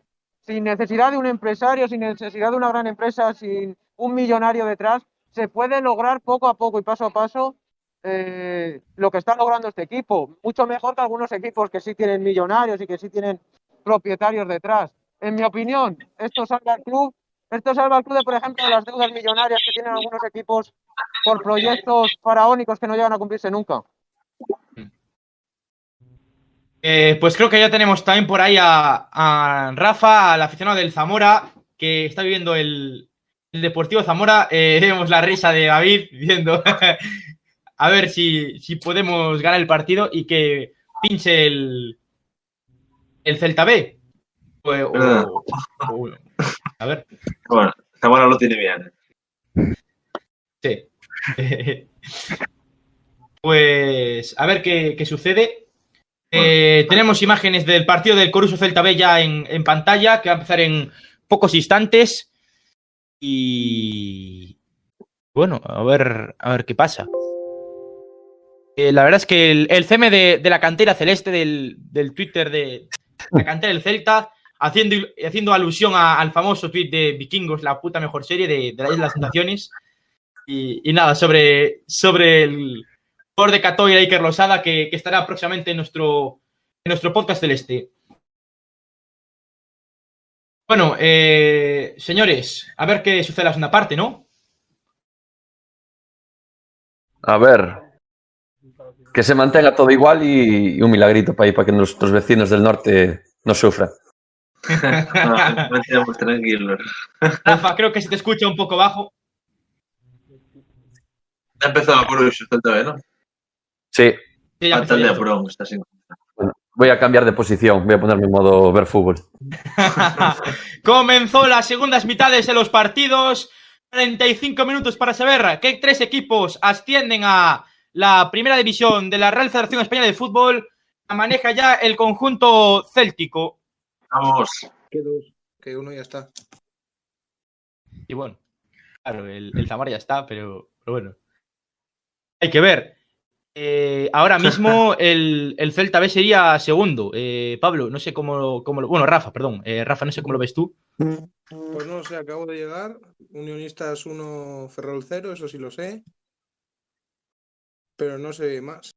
Speaker 6: sin necesidad de un empresario, sin necesidad de una gran empresa, sin un millonario detrás, se puede lograr poco a poco y paso a paso eh, lo que está logrando este equipo. Mucho mejor que algunos equipos que sí tienen millonarios y que sí tienen propietarios detrás. En mi opinión, esto salva al club. Esto salva al club de, por ejemplo, las deudas millonarias que tienen algunos equipos por proyectos faraónicos que no llegan a cumplirse nunca.
Speaker 1: Eh, pues creo que ya tenemos también por ahí a, Rafa, al aficionado del Zamora, que está viviendo el, el Deportivo Zamora. Eh, vemos la risa de David viendo a ver si, si podemos ganar el partido y que pinche el, el Celta B. O- o- o- a ver,
Speaker 2: Bueno, Zamora lo tiene bien.
Speaker 1: sí. Pues a ver qué, qué sucede. Eh, tenemos imágenes del partido del Coruso Celta B ya en, en pantalla, que va a empezar en pocos instantes. Y bueno, a ver, a ver qué pasa. Eh, la verdad es que el, el CM de, de la cantera celeste del, del Twitter de la cantera del Celta, haciendo, haciendo alusión al famoso tweet de Vikingos, la puta mejor serie de, de la Isla de las Tentaciones. Y, y nada, sobre, sobre el jugador de Catoy, Iker Losada, que, que estará próximamente en nuestro, en nuestro podcast celeste. Bueno, eh, señores, a ver qué sucede en la segunda parte, ¿no?
Speaker 4: A ver. Que se mantenga todo igual y, y un milagrito para, ahí, para que nuestros vecinos del norte no sufran.
Speaker 2: No, tranquilos.
Speaker 1: Rafa, creo que se te escucha un poco bajo.
Speaker 2: Ha empezado por Celta B, ¿no?
Speaker 4: Sí,
Speaker 1: Sí, ya
Speaker 2: el está sin.
Speaker 4: voy a cambiar de posición. Voy a ponerme en modo ver fútbol.
Speaker 1: Comenzó las segundas mitades de los partidos. 35 minutos para saber qué tres equipos ascienden a la primera división de la Real Federación Española de Fútbol. La maneja ya el conjunto céltico.
Speaker 2: Vamos.
Speaker 8: Que dos, que uno ya está.
Speaker 1: Y bueno, claro, el, el Zamora ya está, pero, pero bueno. Hay que ver. Eh, ahora mismo el, el Celta B sería segundo. Eh, Pablo, no sé cómo, cómo lo- Bueno, Rafa, perdón. Eh, Rafa, no sé cómo lo ves tú.
Speaker 8: Pues no sé, acabo de llegar. Unionistas 1, Ferrol 0, eso sí lo sé. Pero no sé más.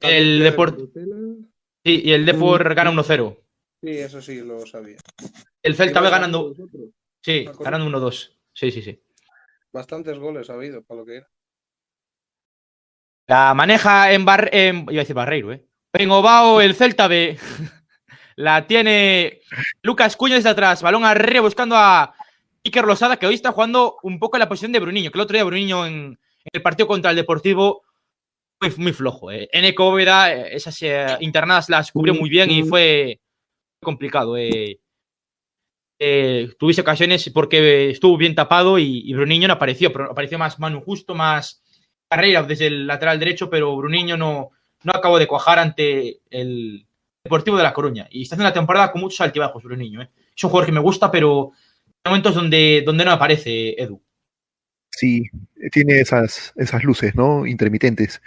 Speaker 1: El Deport-. Sí, y el Depor gana 1-0.
Speaker 8: Sí, eso sí lo sabía.
Speaker 1: El Celta
Speaker 8: ¿Y
Speaker 1: B
Speaker 8: luego
Speaker 1: ganando. Sí, ganando 1-2. Sí, sí, sí.
Speaker 8: Bastantes goles ha habido, para lo que era.
Speaker 1: La maneja en Bar... en- Iba a decir Barreiro, ¿eh? En Ovao, el Celta B. La tiene Lucas Cuña desde atrás. Balón arriba buscando a Iker Losada, que hoy está jugando un poco en la posición de Bruniño. Que el otro día Bruniño en el partido contra el Deportivo fue muy flojo. ¿eh? Eneco Bóveda, eh, esas eh, internadas las cubrió muy bien y fue complicado. Eh. Eh, tuviste ocasiones porque estuvo bien tapado y, y Bruniño no apareció. Pero apareció más Manu Justo, más Carrera desde el lateral derecho, pero Bruniño no, no acabó de cuajar ante el Deportivo de La Coruña. Y está haciendo una temporada con muchos altibajos, Bruniño. Es un jugador que me gusta, pero hay momentos donde, donde no aparece, Edu.
Speaker 3: Sí, tiene esas, esas luces, ¿no? Intermitentes.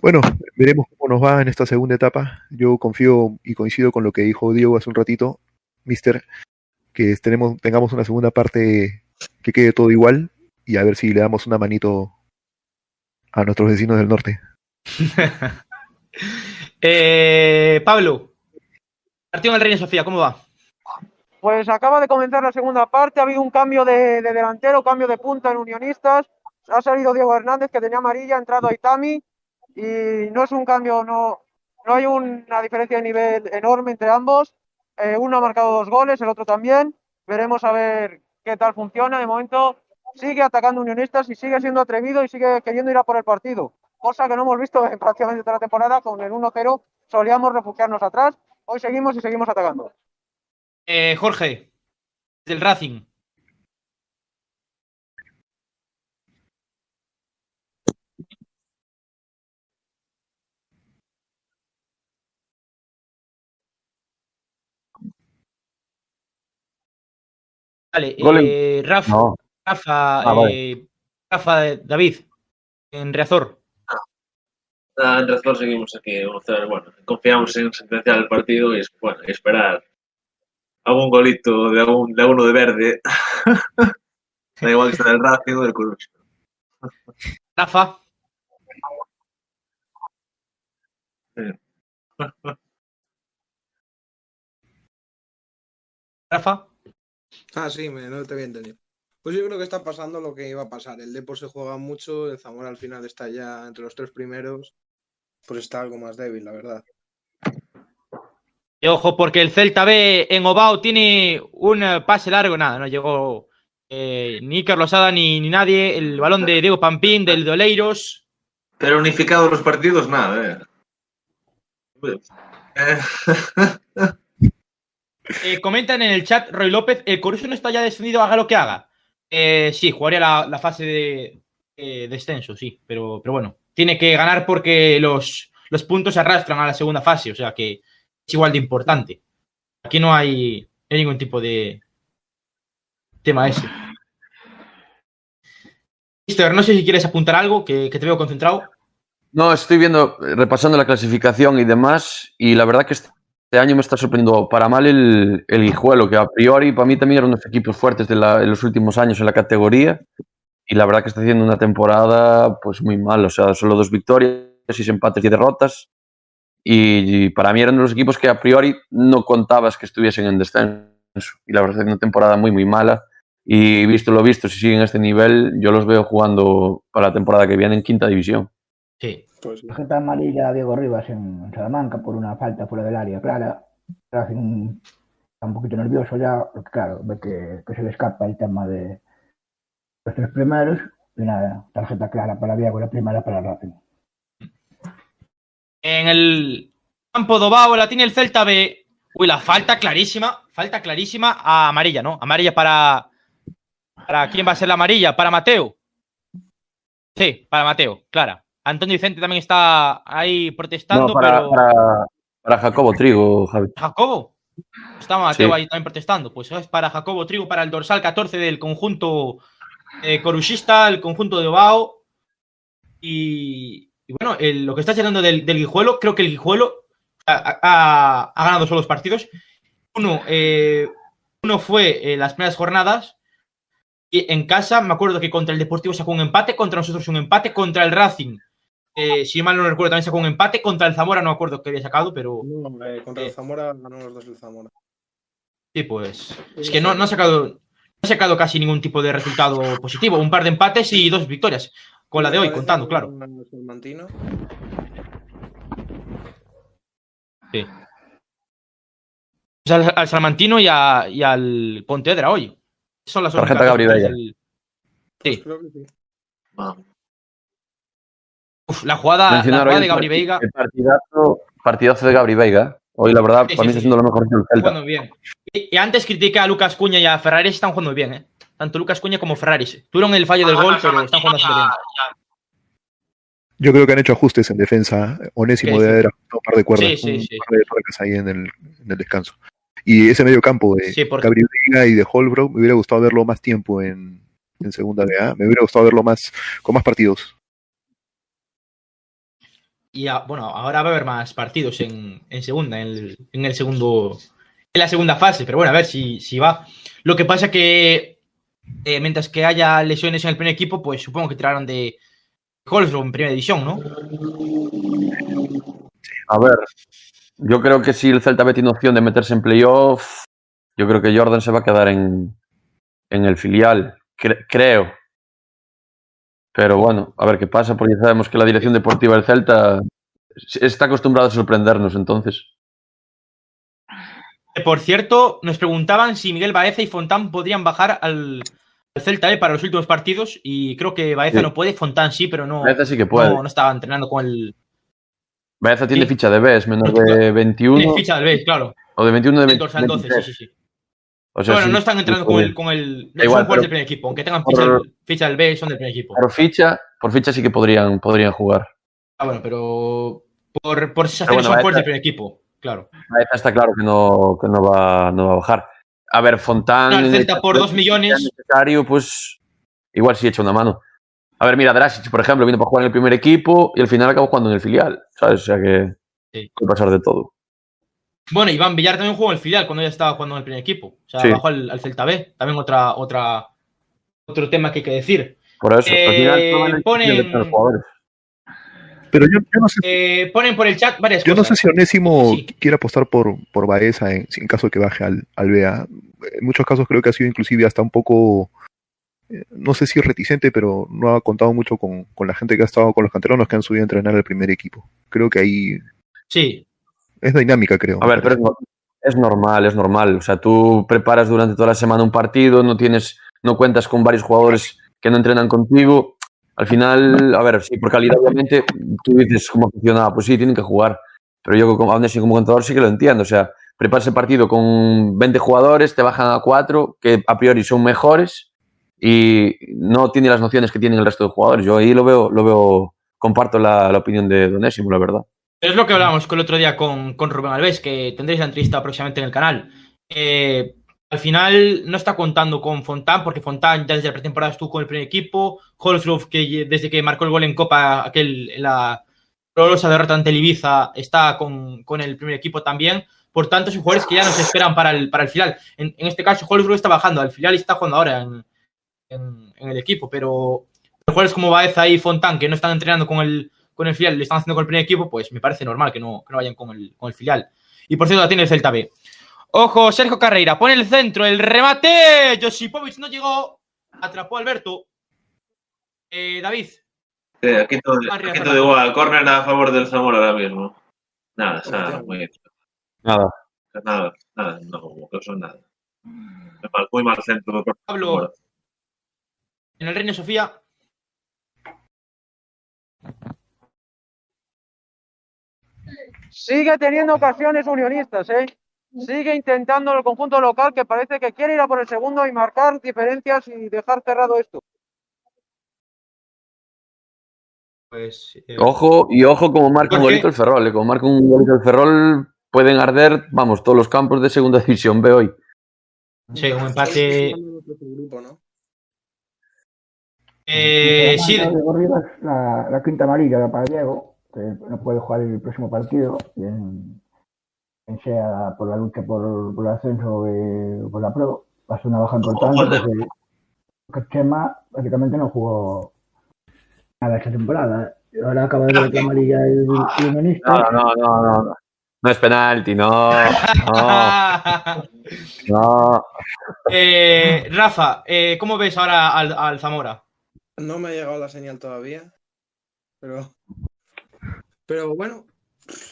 Speaker 3: Bueno, veremos cómo nos va en esta segunda etapa. Yo confío y coincido con lo que dijo Diego hace un ratito, Mister, que tenemos, tengamos una segunda parte que quede todo igual y a ver si le damos una manito a nuestros vecinos del norte.
Speaker 1: Eh, Pablo, partido en el Reina Sofía, ¿cómo va?
Speaker 6: Pues acaba de comenzar la segunda parte, ha habido un cambio de, de delantero, cambio de punta en Unionistas. Ha salido Diego Hernández, que tenía amarilla, ha entrado Itami. Y no es un cambio, no, no hay una diferencia de nivel enorme entre ambos. Eh, uno ha marcado dos goles, el otro también. Veremos a ver qué tal funciona. De momento sigue atacando Unionistas y sigue siendo atrevido y sigue queriendo ir a por el partido. Cosa que no hemos visto en prácticamente toda la temporada. Con el 1-0 solíamos refugiarnos atrás. Hoy seguimos y seguimos atacando.
Speaker 1: Eh, Jorge, del Racing. Vale, eh, Rafa,
Speaker 4: No.
Speaker 1: Rafa,
Speaker 4: Ah, vale.
Speaker 1: eh, Rafa, eh, David, en Reazor.
Speaker 2: Ah, en Razor seguimos aquí 1-0. Bueno, confiamos en sentenciar el partido y bueno, y esperar algún golito de, algún, de alguno de verde. da igual que sea del Racing o del Corucho.
Speaker 1: Rafa. Rafa.
Speaker 8: Ah, sí, me, no te había entendido. Pues yo creo que está pasando lo que iba a pasar. El Depor se juega mucho, el Zamora al final está ya entre los tres primeros, pues está algo más débil, la verdad.
Speaker 1: Ojo, porque el Celta B en Obao tiene un eh, pase largo, nada, no llegó eh, ni Carlos Ada ni, ni nadie. El balón de Diego Pampín, del de Oleiros.
Speaker 2: Pero unificados los partidos, nada, eh. Eh,
Speaker 1: comentan en el chat, Roy López, el Coruso no está ya descendido, haga lo que haga. Sí, jugaría la, la fase de descenso, sí, pero, pero bueno, tiene que ganar porque los, los puntos se arrastran a la segunda fase, o sea que igual de importante. Aquí no hay, ningún tipo de tema ese. Mister, no sé si quieres apuntar algo, que, te veo concentrado.
Speaker 4: No, estoy viendo, repasando la clasificación y demás, y la verdad que este año me está sorprendiendo para mal el, el Guijuelo, que a priori para mí también era uno de los equipos fuertes de, la- los últimos años en la categoría, y la verdad que está haciendo una temporada pues muy mal, o sea, solo dos victorias, seis empates y derrotas, y, para mí eran de los equipos que a priori no contabas que estuviesen en descenso, y la verdad es que una temporada muy, muy mala, y visto lo visto, si siguen a este nivel, yo los veo jugando para la temporada que viene en quinta división.
Speaker 1: Sí.
Speaker 8: Pues sí.
Speaker 5: Tarjeta amarilla a Diego Rivas en Salamanca por una falta fuera del área clara. Racing está un poquito nervioso ya, porque claro, ve que, que se le escapa el tema de los tres primeros. Y nada, tarjeta clara para Diego, la primera para Racing.
Speaker 1: En el campo de Obao la tiene el Celta B. Uy, la falta clarísima, falta clarísima a amarilla, ¿no? Amarilla para. ¿Para quién va a ser la amarilla? ¿Para Mateo? Sí, para Mateo, clara. Antonio Vicente también está ahí protestando,
Speaker 4: No, para,
Speaker 1: pero.
Speaker 4: para, para Jacobo Trigo, Javi.
Speaker 1: Jacobo. Está Mateo
Speaker 4: Sí.
Speaker 1: ahí también protestando. Pues es para Jacobo Trigo, para el dorsal 14 del conjunto eh, coruchista, el conjunto de Obao. Y, y bueno, el- lo que estás hablando del, del Guijuelo, creo que el Guijuelo ha, ha- ha ganado solo dos partidos. Uno, eh, uno fue eh, las primeras jornadas. Y en casa, me acuerdo que contra el Deportivo sacó un empate, contra nosotros un empate, contra el Racing. eh, si mal no recuerdo, también sacó un empate. Contra el Zamora no me acuerdo que había sacado, pero.
Speaker 8: No, eh, contra el Zamora ganó los dos el Zamora.
Speaker 1: Sí, pues. Es que no, no ha sacado. No ha sacado casi ningún tipo de resultado positivo. Un par de empates y dos victorias. Con la de hoy, contando, claro.
Speaker 8: Salmantino.
Speaker 1: Sí. Pues al, al Salmantino y, a- y al Pontevedra hoy. Son las
Speaker 4: Tarjeta
Speaker 1: únicas
Speaker 4: Gabri
Speaker 1: victorias
Speaker 4: Veiga.
Speaker 1: del-
Speaker 8: Pues
Speaker 1: Sí.
Speaker 8: creo que sí.
Speaker 1: Uf, la jugada, la jugada de
Speaker 4: el
Speaker 1: Gabri Veiga.
Speaker 4: El partidazo, partidazo de Gabri Veiga. Hoy, la verdad,
Speaker 1: Sí,
Speaker 4: para
Speaker 1: sí,
Speaker 4: mí
Speaker 1: sí.
Speaker 4: está siendo lo mejor del Celta.
Speaker 1: jugando bien. Y, y antes critiqué a Lucas Cuña y a Ferrari, están jugando muy bien, ¿eh? Tanto Lucas Cuña como Ferrari. Tuvieron el fallo del gol, pero están jugando súper bien.
Speaker 3: Yo creo que han hecho ajustes en defensa. Onésimo
Speaker 1: sí.
Speaker 3: haber ajustado un par de cuerdas,
Speaker 1: Sí, sí,
Speaker 3: un
Speaker 1: sí.
Speaker 3: par de tuercas ahí en el, en el descanso. Y ese medio campo de
Speaker 1: Sí, porque-
Speaker 3: Gabriel y de Holbrook, me hubiera gustado verlo más tiempo en, en segunda BA. Me hubiera gustado verlo más con más partidos.
Speaker 1: Y a- bueno, ahora va a haber más partidos en, en segunda, en el, en el segundo. En la segunda fase, pero bueno, a ver si, si va. Lo que pasa que eh, mientras que haya lesiones en el primer equipo, pues supongo que tiraron de Holzro en primera división, ¿no?
Speaker 4: A ver, yo creo que si el Celta B tiene opción de meterse en playoff, yo creo que Jordan se va a quedar en, en el filial. Cre- creo. Pero bueno, a ver qué pasa, porque ya sabemos que la dirección deportiva del Celta está acostumbrada a sorprendernos, entonces.
Speaker 1: Eh, Por cierto, nos preguntaban si Miguel Baeza y Fontán podrían bajar al, al Celta B para los últimos partidos. Y creo que Baeza
Speaker 4: Sí.
Speaker 1: no puede, Fontán sí, pero no,
Speaker 4: Baeza sí que puede.
Speaker 1: no, no estaba entrenando con el.
Speaker 4: Baeza tiene
Speaker 1: Sí.
Speaker 4: ficha de B, es menor de 21
Speaker 1: Tiene ficha del B, claro.
Speaker 4: o de 21 de
Speaker 1: El dorsal 12, sí,
Speaker 4: 23.
Speaker 1: sí, sí.
Speaker 4: O sea,
Speaker 1: bueno,
Speaker 4: sí,
Speaker 1: no están entrando con el, con el. Son
Speaker 4: igual,
Speaker 1: jugadores
Speaker 4: pero-
Speaker 1: del primer equipo. Aunque tengan ficha,
Speaker 4: por-
Speaker 1: del- ficha del B, son del primer equipo.
Speaker 4: Por ficha, por ficha sí que podrían, podrían jugar.
Speaker 1: Ah, bueno, pero. Por, por acciones
Speaker 4: bueno,
Speaker 1: son jugadores del primer equipo. Claro.
Speaker 4: Baeza está claro que no, que no, va, no va a bajar. A ver, Fontán.
Speaker 1: No, el Celta por
Speaker 4: de
Speaker 1: dos
Speaker 4: que
Speaker 1: millones.
Speaker 4: sea necesario, pues igual sí echa una mano. A ver, mira, Drasic, por ejemplo, vino para jugar en el primer equipo y al final acabó jugando en el filial. ¿Sabes? O sea que
Speaker 1: Sí.
Speaker 4: puede pasar de todo.
Speaker 1: Bueno, Iván Villar también jugó en el filial cuando ya estaba jugando en el primer equipo. O sea,
Speaker 4: Sí.
Speaker 1: bajó al, al Celta B. También otra, otra, otro tema que hay que decir.
Speaker 4: Por eso, al
Speaker 1: Eh,
Speaker 4: final el
Speaker 1: ponen-
Speaker 4: los jugadores.
Speaker 3: Pero yo, yo no sé,
Speaker 1: Eh, ponen por el chat varias
Speaker 3: yo no sé si Onésimo
Speaker 1: Sí.
Speaker 3: quiere apostar por, por Baeza en, en caso de que baje al, al BA. En muchos casos creo que ha sido inclusive hasta un poco, eh, no sé si reticente, pero no ha contado mucho con, con la gente que ha estado, con los canteranos que han subido a entrenar al primer equipo. Creo que ahí
Speaker 1: Sí,
Speaker 3: es dinámica, creo.
Speaker 4: A ver, pero es, no- es normal, es normal. O sea, tú preparas durante toda la semana un partido, no tienes, no cuentas con varios jugadores que no entrenan contigo. Al final, a ver, sí, por calidad, obviamente, tú dices cómo funciona, pues sí, tienen que jugar. Pero yo aún así como contador sí que lo entiendo. O sea, preparas el partido con 20 jugadores, te bajan a 4, que a priori son mejores, y no tiene las nociones que tienen el resto de jugadores. Yo ahí lo veo, lo veo, comparto la, opinión de Donésimo, la verdad.
Speaker 1: es lo que hablábamos el otro día con, con Rubén Alves, que tendréis la entrevista próximamente en el canal. Eh, al final no está contando con Fontán, porque Fontán ya desde la pretemporada estuvo con el primer equipo. Holzgrove, que desde que marcó el gol en Copa, aquel, la dolorosa derrota ante el Ibiza, está con, con el primer equipo también. Por tanto, son jugadores que ya no se esperan para el, para el final. En, este caso, Holzgrove está bajando al final y está jugando ahora en, en- en el equipo, pero jugadores como Baeza y Fontán, que no están entrenando con el, con el filial, le están haciendo con el primer equipo, pues me parece normal que no, que no vayan con el, con el filial. Y por cierto, la tiene el Celta B. Ojo, Sergio Carreira, pone el centro, el remate. Josipovic no llegó, atrapó a Alberto. Eh, David,
Speaker 2: Sí, aquí todo, aquí todo igual. Corner a favor del Zamora ahora mismo. Nada, nada, muy bien.
Speaker 4: Nada.
Speaker 2: Nada, nada, no, como que son nada. Muy mal, centro.
Speaker 1: Pablo. En el Reino Sofía.
Speaker 6: Sigue teniendo ocasiones unionistas, ¿eh? Sigue intentando el conjunto local que parece que quiere ir a por el segundo y marcar diferencias y dejar cerrado esto.
Speaker 1: Pues, eh,
Speaker 4: Ojo, y ojo como marca un golito el Ferrol. eh, Como marca un golito el Ferrol, pueden arder, vamos, todos los campos de segunda división B hoy.
Speaker 1: sí, un empate. Eh, sí,
Speaker 5: la, la quinta amarilla para Diego, que no puede jugar el próximo partido, bien sea por la lucha por, por el ascenso o por la prueba. Va a ser una baja importante porque, porque Chema básicamente no jugó nada esta temporada. Ahora acaba de ver otra amarilla el, el unionista.
Speaker 4: No, no, no, no. No, no es penalti, no. No, no.
Speaker 1: Eh, Rafa, eh, ¿cómo ves ahora al, al Zamora?
Speaker 8: No me ha llegado la señal todavía, pero, pero bueno,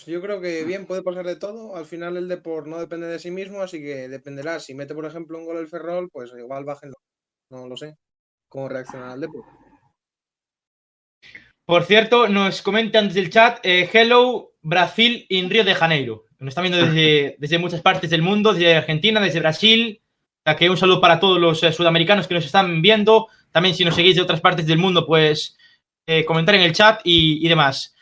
Speaker 8: yo creo que bien puede pasar de todo. Al final el Depor no depende de sí mismo, así que dependerá. Si mete, por ejemplo, un gol el Ferrol, pues igual bajen. No lo sé. ¿Cómo reaccionará el Depor?
Speaker 1: Por cierto, nos comentan desde el chat, eh, hello Brasil en Río de Janeiro. Nos están viendo desde, desde muchas partes del mundo, desde Argentina, desde Brasil. Que un saludo para todos los eh, sudamericanos que nos están viendo. También si nos seguís de otras partes del mundo, pues eh, comentar en el chat y, y demás.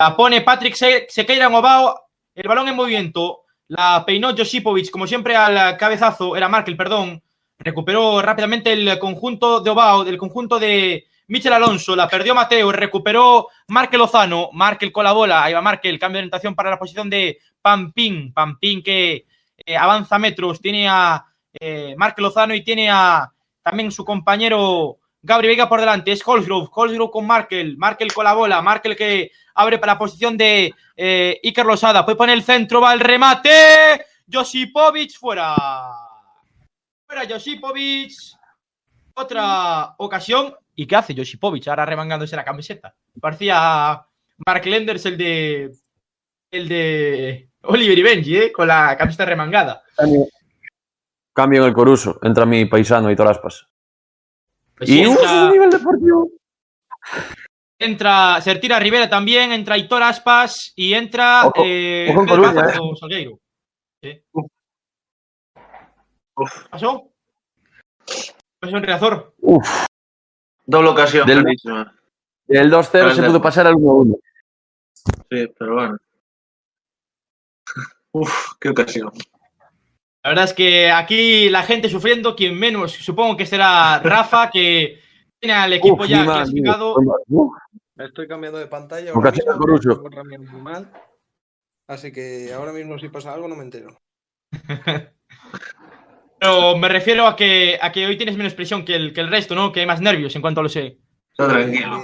Speaker 1: La pone Patrick Se- Sequeira en Obao, el balón en movimiento. La peinó Josipovic, como siempre al cabezazo, era Markel, perdón. Recuperó rápidamente el conjunto de Obao, del conjunto de Michel Alonso, la perdió Mateo, recuperó Markel Lozano, Markel con la bola, ahí va Markel, cambio de orientación para la posición de Pampín, Pampín que eh, avanza metros, tiene a eh, Markel Lozano y tiene a también su compañero Gabri Vega por delante, es Holsgrove, Holsgrove con Markel, Markel con la bola, Markel que abre para la posición de eh, Iker Losada, puede poner el centro, va el remate, Josipovic fuera. Fuera Josipovic. Otra ocasión. ¿Y qué hace Josipovic ahora remangándose la camiseta? Parecía Mark Lenders el de. El de Oliver y Benji, ¿eh? Con la camiseta remangada.
Speaker 4: Cambio en el Coruso. Entra mi paisano y Aspas.
Speaker 1: Pues
Speaker 4: y
Speaker 1: sí,
Speaker 4: ¡Uf,
Speaker 1: entra,
Speaker 4: nivel deportivo.
Speaker 1: entra, se retira Rivera también, entra Hitor Aspas y entra
Speaker 4: Ojo,
Speaker 1: eh,
Speaker 4: ojo
Speaker 1: Pedro
Speaker 4: Coruña,
Speaker 1: Cazo Salgueiro. ¿Sí?
Speaker 2: Uf,
Speaker 1: ¿Qué pasó? ¿Qué pasó en Riazor?
Speaker 4: Uf,
Speaker 2: doble ocasión,
Speaker 4: Del- del 2-0 se pudo pasar al 1-1.
Speaker 2: Sí, pero bueno. Uf, qué ocasión.
Speaker 1: La verdad es que aquí la gente sufriendo, quien menos, supongo que será Rafa, que tiene al equipo
Speaker 4: Uf,
Speaker 1: ya clasificado.
Speaker 4: Uf,
Speaker 8: Estoy cambiando de pantalla. Ahora mismo, muy mal. Así que ahora mismo si pasa algo no me entero.
Speaker 1: Pero me refiero a que, a que hoy tienes menos presión que el, que el resto, ¿no? Que hay más nervios en cuanto a lo sé.
Speaker 2: Tranquilo.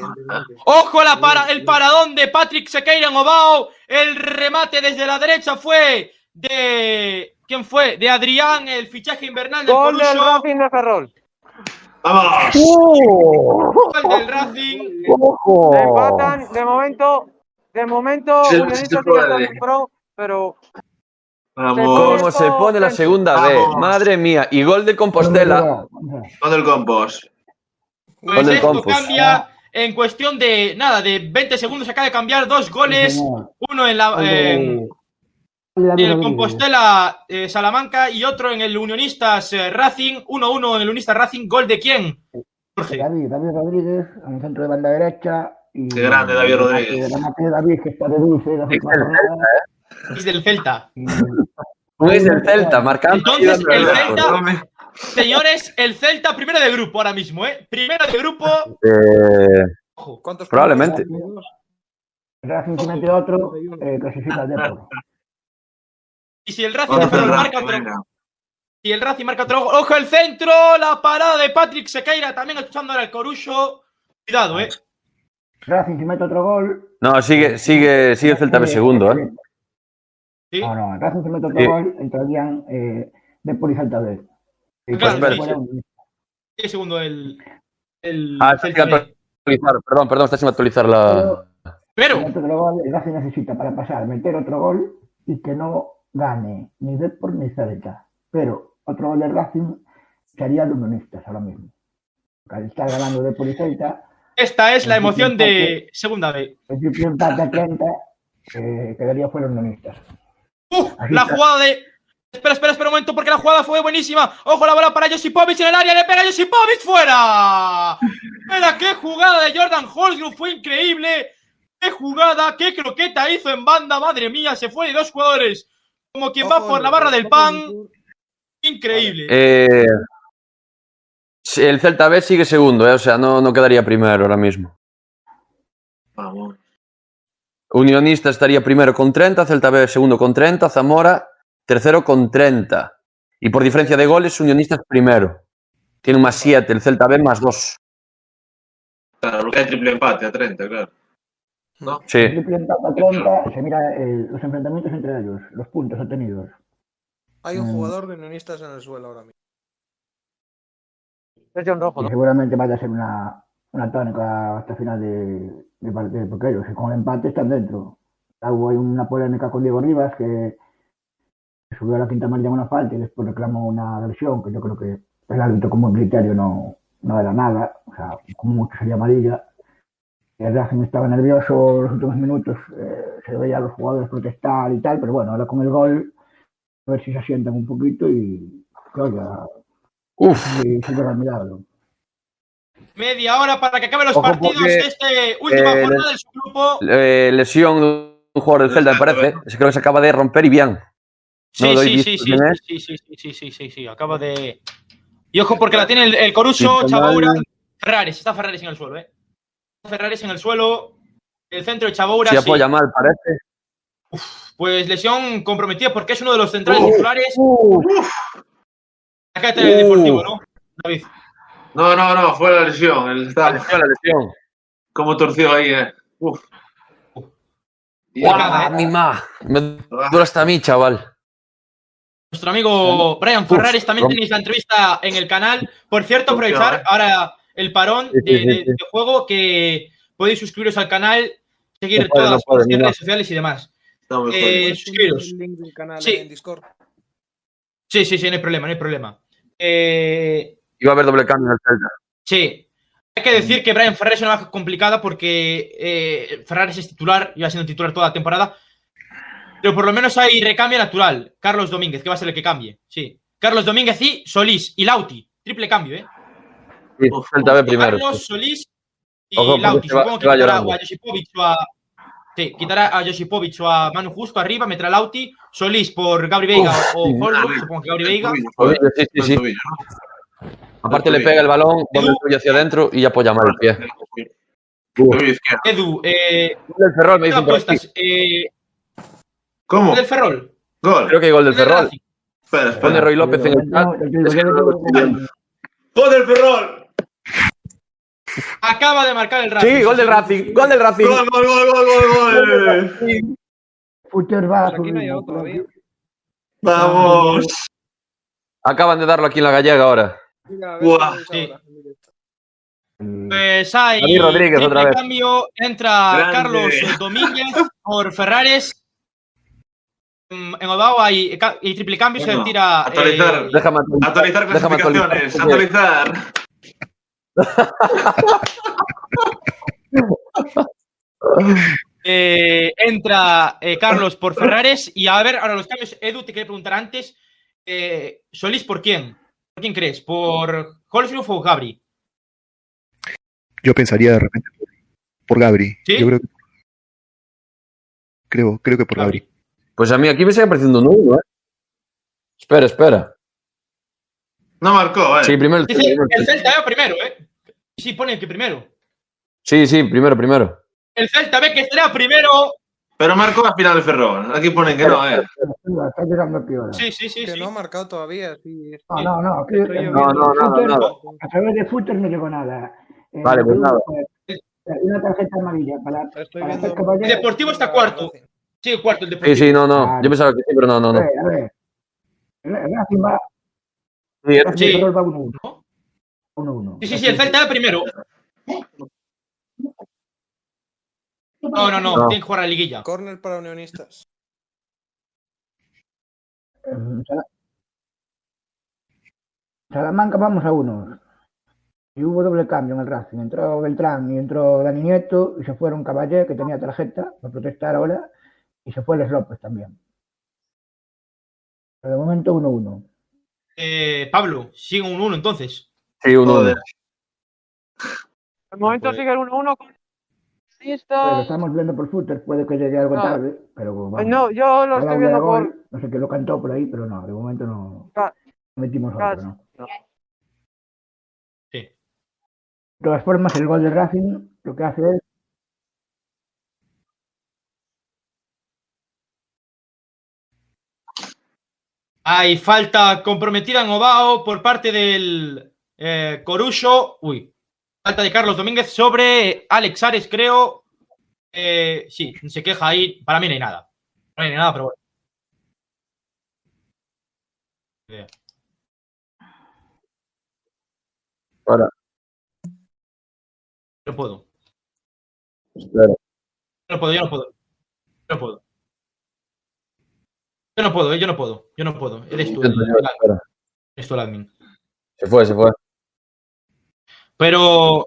Speaker 1: Ojo la para, el paradón de Patrick Sequeira en Obao. El remate desde la derecha fue de. ¿Quién fue? De Adrián, el fichaje invernal del
Speaker 6: Gol del. Racing de Ferrol.
Speaker 2: ¡Vamos!
Speaker 1: Gol del Racing.
Speaker 5: ¡Ojo!
Speaker 6: Empatan, de momento, de momento,
Speaker 2: se puede.
Speaker 6: pro, pero
Speaker 2: Vamos.
Speaker 4: ¿Cómo se pone la segunda B? Madre mía. Y gol de Compostela.
Speaker 2: Con el compost.
Speaker 1: Pues
Speaker 4: Gol del
Speaker 1: esto cambia en cuestión de nada, de 20 segundos acaba de cambiar dos goles, uno en la en el Compostela eh, Salamanca y otro en el Unionistas eh, Racing, 1-1 en el Unionistas Racing, gol de quién? Jorge.
Speaker 5: David, David Rodríguez, en el centro de banda derecha. Y
Speaker 2: Qué grande, David Rodríguez.
Speaker 5: David, que está de dulce. de las últimas jornadas,
Speaker 1: Es del Celta.
Speaker 5: y-
Speaker 4: es del Celta, marcando.
Speaker 1: Entonces,
Speaker 4: y
Speaker 1: el. Celta-. Señores, el Celta primero de grupo ahora mismo, ¿eh? Primero de grupo.
Speaker 4: Eh,
Speaker 1: Ojo.
Speaker 8: ¿Cuántos
Speaker 4: Probablemente.
Speaker 5: Racing si mete otro, eh, clasifica al Depor.
Speaker 1: Y si el Racing marca otro, si el Racing marca otro, ojo el centro, la parada de Patrick Sequeira, también escuchando ahora el Corucho. Cuidado, ¿eh?
Speaker 5: Racing si mete otro gol.
Speaker 4: No, sigue, sigue, sigue el Celta B segundo, ¿eh?
Speaker 1: Sí.
Speaker 5: No, no, Racing si mete otro
Speaker 4: Sí.
Speaker 5: gol, entrarían eh, Depor y Celta B. Y
Speaker 1: Claro,
Speaker 5: pues,
Speaker 1: sí, segundo el. el
Speaker 4: Ah, está sin actualizar. Perdón, perdón, está sin actualizar la.
Speaker 1: Pero,
Speaker 5: mete otro gol, el Racing necesita para pasar meter otro gol y que no gane ni Depor ni Celta. Pero otro gol del Racing sería de unionistas ahora mismo. Porque estar ganando Depor y Celta,
Speaker 1: esta es la emoción de Segunda B.
Speaker 5: el triple empate a 30 eh, quedaría fuera unionistas.
Speaker 1: ¡Uf!
Speaker 5: Ahí
Speaker 1: La
Speaker 5: está.
Speaker 1: jugada de. Espera, espera, espera un momento, porque la jugada fue buenísima. Ojo la bola para Josipovic en el área, le pega Josipovic fuera. Mira qué jugada de Jordan Holzgrove, fue increíble. Qué jugada, qué croqueta hizo en banda, madre mía, se fue de dos jugadores. Como quien va
Speaker 8: Ojo,
Speaker 1: por la barra
Speaker 8: el
Speaker 1: del pan. Increíble.
Speaker 4: Eh, el Celta B sigue segundo, ¿eh? O sea, no, no quedaría primero ahora mismo.
Speaker 2: Vamos.
Speaker 4: Unionista estaría primero con 30, Celta B segundo con 30, Zamora tercero con 30. Y por diferencia de goles, Unionista es primero. Tiene un más 7, el Celta B más 2.
Speaker 2: Claro, porque hay triple empate a 30, claro. ¿No?
Speaker 4: Sí.
Speaker 5: Triple empate a 30, se mira eh, los enfrentamientos entre ellos, los puntos obtenidos.
Speaker 8: Hay un
Speaker 5: Mm.
Speaker 8: jugador de unionistas en el suelo ahora mismo.
Speaker 6: es John Rojo, ¿no?
Speaker 5: seguramente vaya a ser una, una tónica hasta final de, de partido, porque ellos con el empate están dentro. Hubo una polémica con Diego Rivas que subió a la quinta amarilla una falta y después reclamó una versión que yo creo que el árbitro como criterio no, no era nada, o sea, como mucho sería amarilla. El Racing estaba nervioso los últimos minutos, eh, se veía a los jugadores protestar y tal, pero bueno, ahora con el gol, a ver si se asientan un poquito y oiga,
Speaker 4: Uf.
Speaker 5: y milagro.
Speaker 1: Media hora para que acaben los
Speaker 4: Ojo,
Speaker 1: partidos
Speaker 4: porque,
Speaker 1: de este última
Speaker 4: eh,
Speaker 1: jornada de su grupo.
Speaker 4: Eh, lesión de un jugador del Celta, me parece. Creo que se acaba de romper y bien.
Speaker 1: Sí,
Speaker 4: no
Speaker 1: sí, sí, sí, sí, sí, sí, sí, sí, sí, sí, acaba de... Y ojo porque la tiene el, el Coruso,
Speaker 4: penal.
Speaker 1: Ferraris, está Ferraris en el suelo, ¿eh? Ferraris en el suelo, el centro de Chabaura,
Speaker 4: Si
Speaker 1: sí.
Speaker 4: apoya mal, parece.
Speaker 1: Pues lesión comprometida porque es uno de los centrales
Speaker 2: Uf.
Speaker 1: titulares. Acá está
Speaker 4: Uh.
Speaker 1: el Deportivo, ¿no? David.
Speaker 2: No, no, no, fue la lesión. Él
Speaker 4: La
Speaker 2: está
Speaker 4: lesión, la lesión.
Speaker 2: como torció ahí, eh. Uf. Y
Speaker 4: ¡Ah, mi ma! Me
Speaker 2: Ah,
Speaker 4: duele hasta a mí, chaval.
Speaker 1: Nuestro amigo Brian Ferraris también tenéis la entrevista en el canal. Por cierto,
Speaker 2: Uf,
Speaker 1: aprovechar
Speaker 2: eh.
Speaker 1: ahora el parón
Speaker 4: Sí, sí,
Speaker 1: de,
Speaker 4: sí,
Speaker 1: de-
Speaker 4: sí.
Speaker 1: de juego que podéis suscribiros al canal, seguir
Speaker 4: No
Speaker 1: todas
Speaker 4: no
Speaker 1: las redes sociales y demás. Eh,
Speaker 2: jodido.
Speaker 8: ¿Puedes
Speaker 1: suscribiros.
Speaker 8: link del canal
Speaker 1: Sí.
Speaker 8: en Discord?
Speaker 1: Sí, sí, sí, no hay problema, no hay problema. Eh,
Speaker 4: Iba a haber doble cambio en el Celta.
Speaker 1: sí. Hay que decir que Brian Ferraris es una baja complicada porque eh, Ferraris es titular, lleva siendo titular toda la temporada. Pero por lo menos hay recambio natural. Carlos Domínguez, que va a ser el que cambie. Sí. Carlos Domínguez y Solís y Lauti. Triple cambio, ¿eh?
Speaker 4: Sí, primero.
Speaker 1: Carlos, Solís y
Speaker 4: Ojo,
Speaker 1: Lauti. Supongo que quitará a Josipovic o a. Sí, quitará a Josipovic o a Manu Justo arriba, meterá a Lauti, Solís por Gabri Veiga
Speaker 4: Uf,
Speaker 1: o
Speaker 4: sí.
Speaker 1: Holbrook, supongo que Gabri Veiga.
Speaker 4: Sí, sí, sí. Aparte le pega el balón, pone el hacia adentro y apoya mal el pie.
Speaker 1: Edu, eh,
Speaker 4: Gol del Ferrol, me
Speaker 1: ¿qué
Speaker 4: dicen por aquí.
Speaker 1: apuestas? Eh,
Speaker 2: ¿Cómo?
Speaker 1: ¿Del Ferrol?
Speaker 2: Gol.
Speaker 4: Creo que hay gol del
Speaker 1: ¿Del
Speaker 4: Ferrol.
Speaker 2: Espera,
Speaker 4: Pone. Roy López en el chat.
Speaker 2: ¡Gol del Ferrol!
Speaker 1: Acaba de marcar el Racing.
Speaker 4: Sí, gol del Racing, gol del Racing.
Speaker 2: ¡Gol, gol, gol, gol, gol, gol!
Speaker 5: A
Speaker 8: Pues aquí no hay otro.
Speaker 2: ¡Vamos!
Speaker 4: Acaban de darlo aquí en la gallega ahora.
Speaker 2: Buah,
Speaker 1: sí.
Speaker 8: directo.
Speaker 1: Pues hay
Speaker 4: David Rodríguez
Speaker 1: triple
Speaker 4: otra vez.
Speaker 1: cambio, entra
Speaker 2: Grande.
Speaker 1: Carlos Domínguez por Ferrares. Mm, En Obao hay, ca- y triple cambio, se
Speaker 2: Bueno,
Speaker 1: retira.
Speaker 2: actualizar.
Speaker 1: eh,
Speaker 4: Déjame actualizar.
Speaker 2: Clasificaciones,
Speaker 4: actualizar.
Speaker 1: eh, entra eh, Carlos por Ferrares. Y a ver, ahora los cambios. Edu, te quería preguntar antes. eh, ¿Solís por quién? ¿Por quién crees? ¿Por Holzruf o Gabri?
Speaker 3: Yo pensaría de repente por, por Gabri.
Speaker 1: ¿Sí?
Speaker 3: Yo creo que, creo, creo que por Gabri.
Speaker 1: Gabri.
Speaker 4: Pues a mí aquí me sigue apareciendo un 1, ¿eh? Espera, espera.
Speaker 2: No marcó, eh.
Speaker 4: Sí, primero el
Speaker 1: Dice
Speaker 4: el
Speaker 1: el Celta primero, ¿eh? Sí, pone que primero.
Speaker 4: Sí, sí, primero, primero.
Speaker 1: El Celta B que estará primero.
Speaker 2: Pero marcó a final de Ferrol. Aquí ponen que no, eh.
Speaker 5: Está tirando piola.
Speaker 1: Sí, sí, sí.
Speaker 8: Que
Speaker 1: sí.
Speaker 8: no ha marcado todavía. Sí,
Speaker 5: No, no, no.
Speaker 8: yo
Speaker 4: No, no, nada,
Speaker 5: Futter-
Speaker 4: nada.
Speaker 5: A través de Futter no llegó nada. Eh,
Speaker 4: Vale, pues nada.
Speaker 5: eh, Una tarjeta amarilla para, para hacer.
Speaker 1: El Deportivo está cuarto. Sí, el cuarto, el
Speaker 4: Sí,
Speaker 1: Deportivo.
Speaker 4: sí, no, no.
Speaker 5: Vale.
Speaker 4: Yo pensaba que sí, pero no, no,
Speaker 5: A
Speaker 4: no.
Speaker 5: ver, a ver. El el Racing va,
Speaker 4: Sí,
Speaker 5: Racing
Speaker 1: Sí.
Speaker 5: Ferrol va 1-1.
Speaker 1: ¿No?
Speaker 5: 1-1.
Speaker 1: Sí, sí, sí, el Celta primero. No, no, no,
Speaker 4: No.
Speaker 1: tiene que jugar a la liguilla.
Speaker 8: Corner para unionistas.
Speaker 5: Salamanca vamos a unos. Y hubo doble cambio en el Racing. Entró Beltrán y entró Dani Nieto y se fueron Caballé, que tenía tarjeta para protestar ahora, y se fue Les López también. Pero de momento 1-1.
Speaker 1: Eh, Pablo, sigue un 1 entonces.
Speaker 4: Sí, un 1.
Speaker 2: Joder.
Speaker 6: De momento
Speaker 1: Pues-
Speaker 6: sigue el 1-1 con
Speaker 5: Pero estamos viendo por footer, puede que llegue algo
Speaker 6: No.
Speaker 5: tarde, pero vamos.
Speaker 6: No, yo lo estoy viendo
Speaker 5: gol.
Speaker 6: por.
Speaker 5: No sé qué lo cantó por ahí, pero no, de momento no
Speaker 6: Ca-
Speaker 5: metimos
Speaker 6: Ca-
Speaker 5: otro, ¿no?
Speaker 6: no.
Speaker 1: Sí.
Speaker 5: De todas formas, el gol de Racing lo que hace es
Speaker 1: Hay falta comprometida en Obao por parte del eh, Corucho. Uy, falta de Carlos Domínguez sobre Alex Ares, creo. Eh, sí, se queja ahí. Para mí no hay nada. No hay nada, pero bueno.
Speaker 4: Para.
Speaker 1: No puedo.
Speaker 4: Espera.
Speaker 1: No puedo, yo no puedo. Yo no puedo. Yo no puedo, eh, yo no puedo. Yo no puedo. Eres tú. Eres tú el admin.
Speaker 4: Se fue, se fue.
Speaker 1: Pero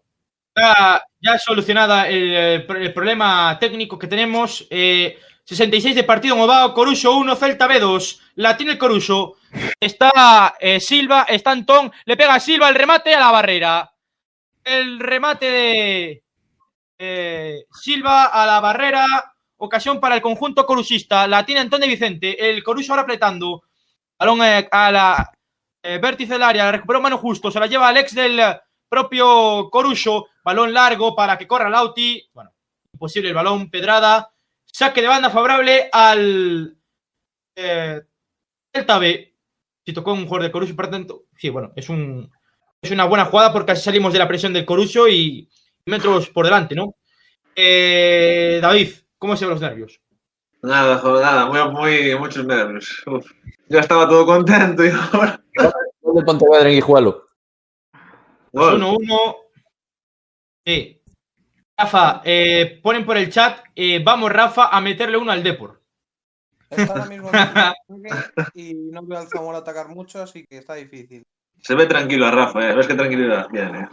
Speaker 1: ya, solucionada el, el pro- el problema técnico que tenemos. eh, 66 de partido Obao, Coruso 1, Celta B2. La tiene el Coruso. Está eh, Silva, está Antón. Le pega a Silva el remate a la barrera. El remate de eh, Silva a la barrera. Ocasión para el conjunto corusista. La tiene Antón de Vicente. El Coruso ahora apretando. Balón eh, a la vértice del área. La recuperó mano justo. Se la lleva Alex del propio Coruso. Balón largo para que corra Lauti. Bueno, imposible el balón. Pedrada. Saque de banda favorable al eh, Celta B. Si tocó un jugador de Coruso, por tanto. Sí, bueno, es un es una buena jugada porque así salimos de la presión del Coruso y metros por delante, ¿no? Eh, David, ¿cómo se ven los nervios?
Speaker 2: Nada, joder, nada, muy, muy, muchos nervios. Uf. Ya estaba todo contento y ahora.
Speaker 4: Del Pontevedra en Guijuelo.
Speaker 2: Gol.
Speaker 1: 1-1. Sí. Rafa, eh, ponen por el chat, eh, vamos Rafa a meterle uno al Depor.
Speaker 8: Está ahora mismo en el ataque y no veo al Zamora atacar mucho, así que está difícil.
Speaker 2: Se ve tranquilo a Rafa, eh. Ves qué tranquilidad tiene.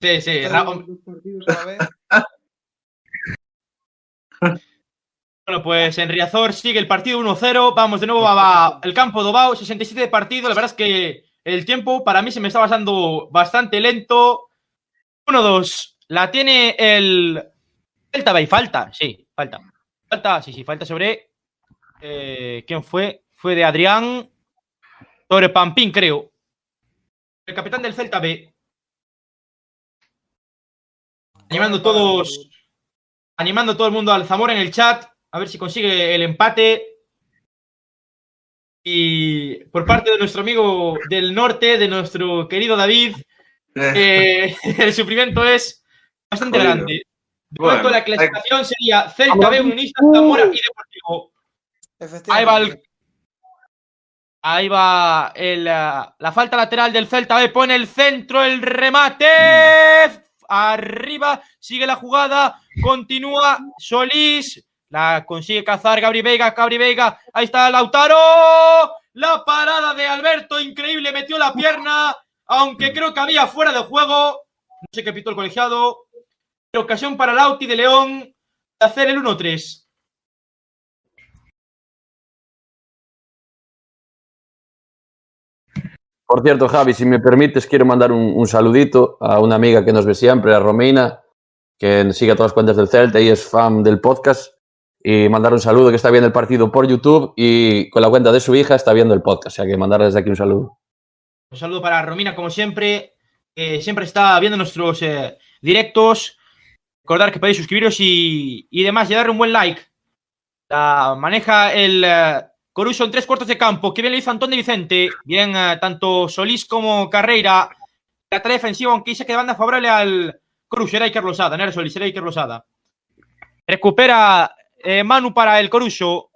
Speaker 1: Sí, sí,
Speaker 8: Está
Speaker 1: Ra-
Speaker 8: en dos partidos a la vez.
Speaker 1: Bueno, pues en Riazor sigue el partido 1-0. Vamos de nuevo a el campo de Obao, 67 de partido. La verdad es que el tiempo para mí se me está pasando bastante lento. 1-2. La tiene el Celta Bay. Falta, sí, falta. Falta, sí, sí, falta sobre. eh, ¿Quién fue? Fue de Adrián. Sobre Pampín, creo. El capitán del Celta B. Animando todos animando todo el mundo al Zamora en el chat, a ver si consigue el empate. Y por parte de nuestro amigo del norte, de nuestro querido David, eh, el sufrimiento es bastante grande. De
Speaker 2: Bueno,
Speaker 1: momento la
Speaker 2: hay-
Speaker 1: clasificación sería Celta B, Unionistas, Zamora y Deportivo. Ahí va el- Ahí va el, ah, la falta lateral del Celta B, pone el centro, el remate. Arriba, sigue la jugada, continúa Solís, la consigue cazar Gabri Veiga, Gabri Veiga, ahí está Lautaro. La parada de Alberto, increíble, metió la pierna, aunque creo que había fuera de juego. No sé qué pitó el colegiado. Ocasión para Lauti de León de hacer el 1-3.
Speaker 4: Por cierto, Javi, si me permites, quiero mandar un, un saludito a una amiga que nos ve siempre, a Romina, que sigue a todas las cuentas del Celta y es fan del podcast. Y mandar un saludo que está viendo el partido por YouTube y con la cuenta de su hija está viendo el podcast. O sea que mandarle desde aquí un saludo.
Speaker 1: Un saludo para Romina, como siempre. que siempre está viendo nuestros eh, directos. Recordar que podéis suscribiros y, y demás, y darle un buen like. Maneja el eh, Coruso en tres cuartos de campo. Que bien lo hizo Antón de Vicente. Bien, eh, tanto Solís como Carreira. La tarea defensiva, aunque se que banda favorable al Coruso. Era Iker Losada, no era Solís, era Iker Losada. Recupera eh, Manu para el Coruso.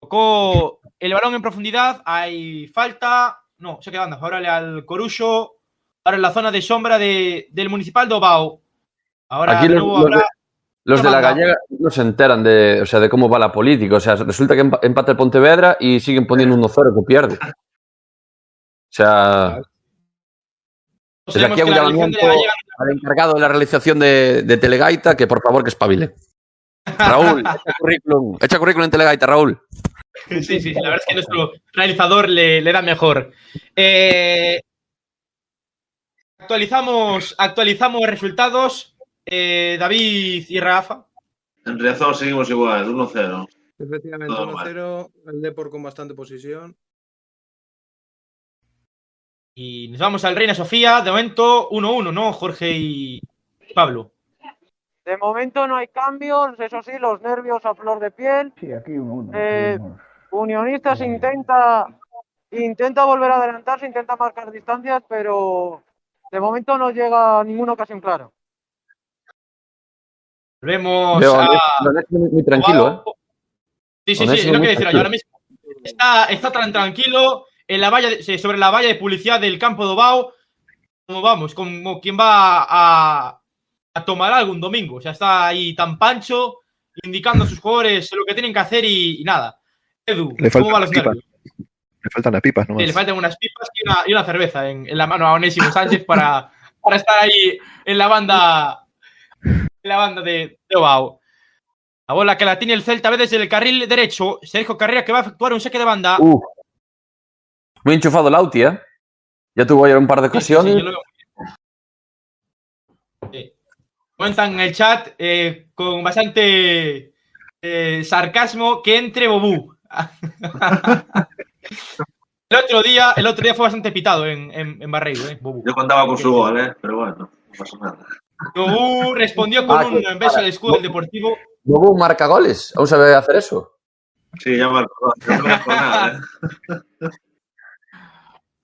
Speaker 1: Tocó el balón en profundidad. Hay falta. No, se queda banda favorable al Coruso. Ahora en la zona de sombra de- del Municipal de Obao. Ahora
Speaker 4: Aquí los,
Speaker 1: habrá-
Speaker 4: de, los de la gallega no se enteran de, o sea, de cómo va la política. O sea, resulta que empa- empata el Pontevedra y siguen poniendo un 1-0 que pierde. O sea,
Speaker 1: Sabemos
Speaker 4: aquí
Speaker 1: que
Speaker 4: un llamamiento al encargado de la realización de, de Telegaita que por favor que espabile. Raúl, echa currículum, echa currículum en Telegaita, Raúl.
Speaker 1: Sí, sí, sí, la verdad es que nuestro realizador le, le da mejor. Eh, actualizamos, actualizamos resultados. Eh, David y Rafa.
Speaker 2: En Riazor seguimos igual, 1-0.
Speaker 8: Efectivamente,
Speaker 2: Todo mal.
Speaker 8: 1-0. El Depor con bastante posición.
Speaker 1: Y nos vamos al Reina Sofía. De momento 1-1, ¿no? Jorge y Pablo.
Speaker 6: De momento no hay cambios, eso sí, los nervios a flor de piel.
Speaker 5: Sí, aquí uno, uno.
Speaker 6: Eh. Unionistas intenta, intenta volver a adelantarse, intenta marcar distancias, pero de momento no llega a ninguna ocasión clara.
Speaker 1: Volvemos
Speaker 4: Veo
Speaker 1: a.
Speaker 4: muy, muy tranquilo, ¿eh?
Speaker 1: Sí, sí, sí,
Speaker 4: Onésimo
Speaker 1: es lo que decir yo ahora mismo. Está, está tan tranquilo en la valla de- sobre la valla de publicidad del campo de Obao, como vamos, como quien va a, a tomar algo un domingo. O sea, está ahí tan pancho, indicando a sus jugadores lo que tienen que hacer y, y nada. Edu,
Speaker 3: Le
Speaker 1: ¿cómo van los
Speaker 3: pipas.
Speaker 1: nervios?
Speaker 3: Le faltan las pipas
Speaker 1: Sí,
Speaker 3: nomás.
Speaker 1: le faltan unas pipas y una, y una cerveza en, en la mano a Onésimo Sánchez para, para estar ahí en la banda en la banda de, de Obao. La bola que la tiene el Celta B desde el carril derecho. Sergio Carrera que va a efectuar un saque de banda.
Speaker 4: Uf. Muy enchufado Lauti, ¿eh? Ya tuvo ayer un par de
Speaker 1: Sí, sí, sí,
Speaker 4: ocasiones.
Speaker 1: yo lo veo muy bien. Sí. Cuentan en el chat eh, con bastante eh, sarcasmo que entre Bobú. el otro día, el otro día fue bastante pitado en, en, en Barreiro, eh, Bobú.
Speaker 2: Yo contaba con su gol, ¿eh? pero bueno, no pasa nada.
Speaker 1: Bobú respondió con
Speaker 4: Ah,
Speaker 1: un
Speaker 4: que-
Speaker 1: beso al escudo del Deportivo.
Speaker 4: Luego marca goles. ¿Aún sabe hacer eso?
Speaker 2: Sí, ya marcó, no conozco nada.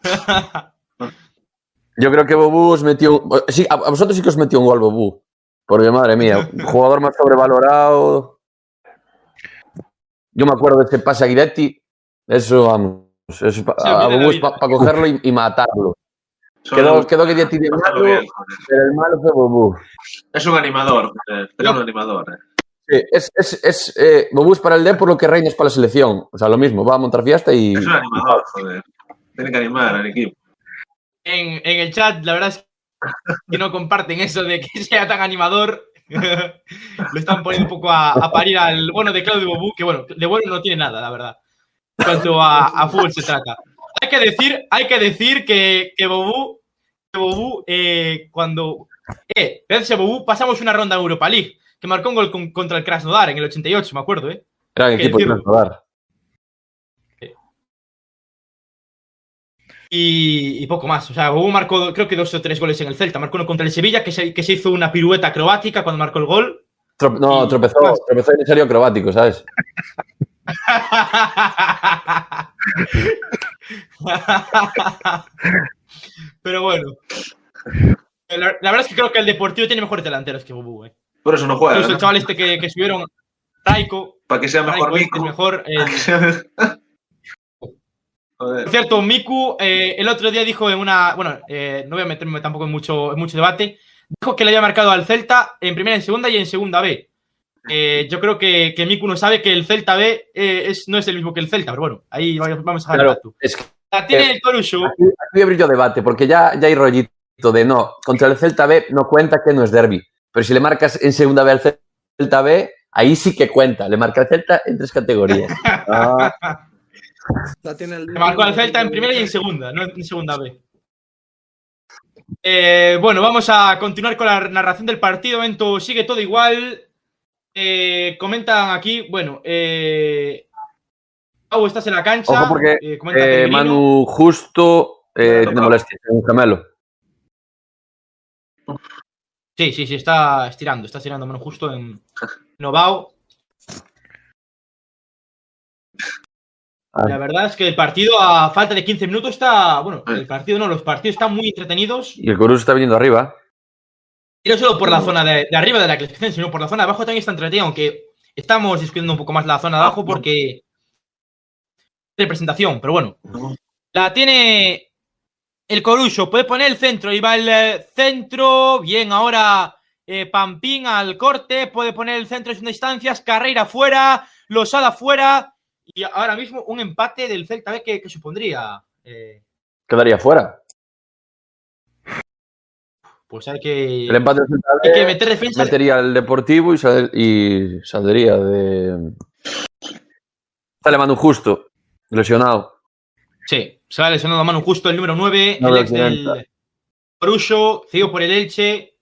Speaker 2: ¿eh?
Speaker 4: Yo creo que Bobú os metió. Sí, a, a vosotros sí que os metió un gol, Bobú. Porque madre mía, jugador más sobrevalorado. Yo me acuerdo de ese pase a Guidetti. Eso, vamos. Eso, a es
Speaker 1: David.
Speaker 4: para cogerlo y, y matarlo. Quedó, quedó Guidetti de malo, pero el malo fue Bobú.
Speaker 2: Es un animador, joder, pero un animador. ¿eh?
Speaker 4: Sí, es, es, es, eh, Bobú es para el D por lo que Reina es para la selección. O sea, lo mismo, va a montar fiesta y.
Speaker 2: Es un animador, joder. Tiene que animar al equipo.
Speaker 1: En, en el chat, la verdad es que no comparten eso de que sea tan animador. Lo están poniendo un poco a, a parir al bueno de Claudio Bobú, que bueno, de bueno no tiene nada, la verdad. En cuanto a, a fútbol se trata. Hay que decir, hay que decir que, que Bobú, que Bobú eh, cuando. Eh, gracias a Bobú pasamos una ronda en Europa League, que marcó un gol con- contra el Krasnodar en el 88, me acuerdo, ¿eh? Hay que
Speaker 4: equipo de. Krasnodar.
Speaker 1: Y, y poco más. O sea, Bobú marcó creo que dos o tres goles en el Celta. Marcó uno contra el Sevilla, que se, que se hizo una pirueta acrobática cuando marcó el gol.
Speaker 4: Trop- no,
Speaker 1: Y-
Speaker 4: tropezó, tropezó en serio acrobático, ¿sabes?
Speaker 1: Pero bueno. la, la verdad es que creo que el Deportivo tiene mejores delanteros que Bubú, eh.
Speaker 2: Por eso no juega.
Speaker 1: Incluso
Speaker 2: ¿no?
Speaker 1: el chaval este que, que subieron, Raiko,
Speaker 2: Para que sea mejor
Speaker 1: Raiko este es mejor. eh,
Speaker 2: Para que sea- Joder.
Speaker 1: Por cierto, Miku eh, el otro día dijo en una. Bueno, eh, no voy a meterme tampoco en mucho, en mucho debate. Dijo que le había marcado al Celta en primera, en segunda y en segunda B. Eh, yo creo que, que Miku no sabe que el Celta B eh, es, no es el mismo que el Celta, pero bueno, ahí vamos a dejar
Speaker 4: Claro,
Speaker 1: el
Speaker 4: es que
Speaker 1: La tiene el Corucho.
Speaker 4: aquí, aquí abrir yo debate, porque ya, ya hay rollito de no, contra el Celta B no cuenta que no es derby. Pero si le marcas en segunda B al Celta B, ahí sí que cuenta. Le marca al Celta en tres categorías. Ah,
Speaker 8: La tiene el
Speaker 1: Le marcó al Celta en primera y en segunda, no en segunda B. Eh, bueno, vamos a continuar con la narración del partido. Momento sigue todo igual. Eh, comentan aquí, bueno, eh, Pau, estás en la cancha.
Speaker 4: Ojo porque
Speaker 1: eh,
Speaker 4: eh. Manu justo eh, tiene molestia, un gemelo.
Speaker 1: Sí, sí, sí, está estirando, está estirando Manu justo en Novao. La verdad es que el partido, a falta de 15 minutos, está. Bueno, el partido no, los partidos están muy entretenidos.
Speaker 4: Y el Corus está viniendo arriba.
Speaker 1: Y no solo por la zona de, de arriba de la clasificación, sino por la zona de abajo también está entretenido, aunque estamos discutiendo un poco más la zona de abajo porque representación, pero bueno. La tiene el Corucho, puede poner el centro y va el eh, centro, bien, ahora eh, Pampín al corte, puede poner el centro en segunda instancias, Carreira fuera, Losada fuera y ahora mismo un empate del Celta B que, que supondría. eh,
Speaker 4: Quedaría fuera.
Speaker 1: pues hay que,
Speaker 4: El empate del Celta
Speaker 1: hay que meter defensa.
Speaker 4: metería el Deportivo y, sal- y saldría de. Sale Manu justo, lesionado.
Speaker 1: Sí, lesionando a mano justo el número 9,
Speaker 4: No
Speaker 1: el ex del Corucho, cedido por el Elche.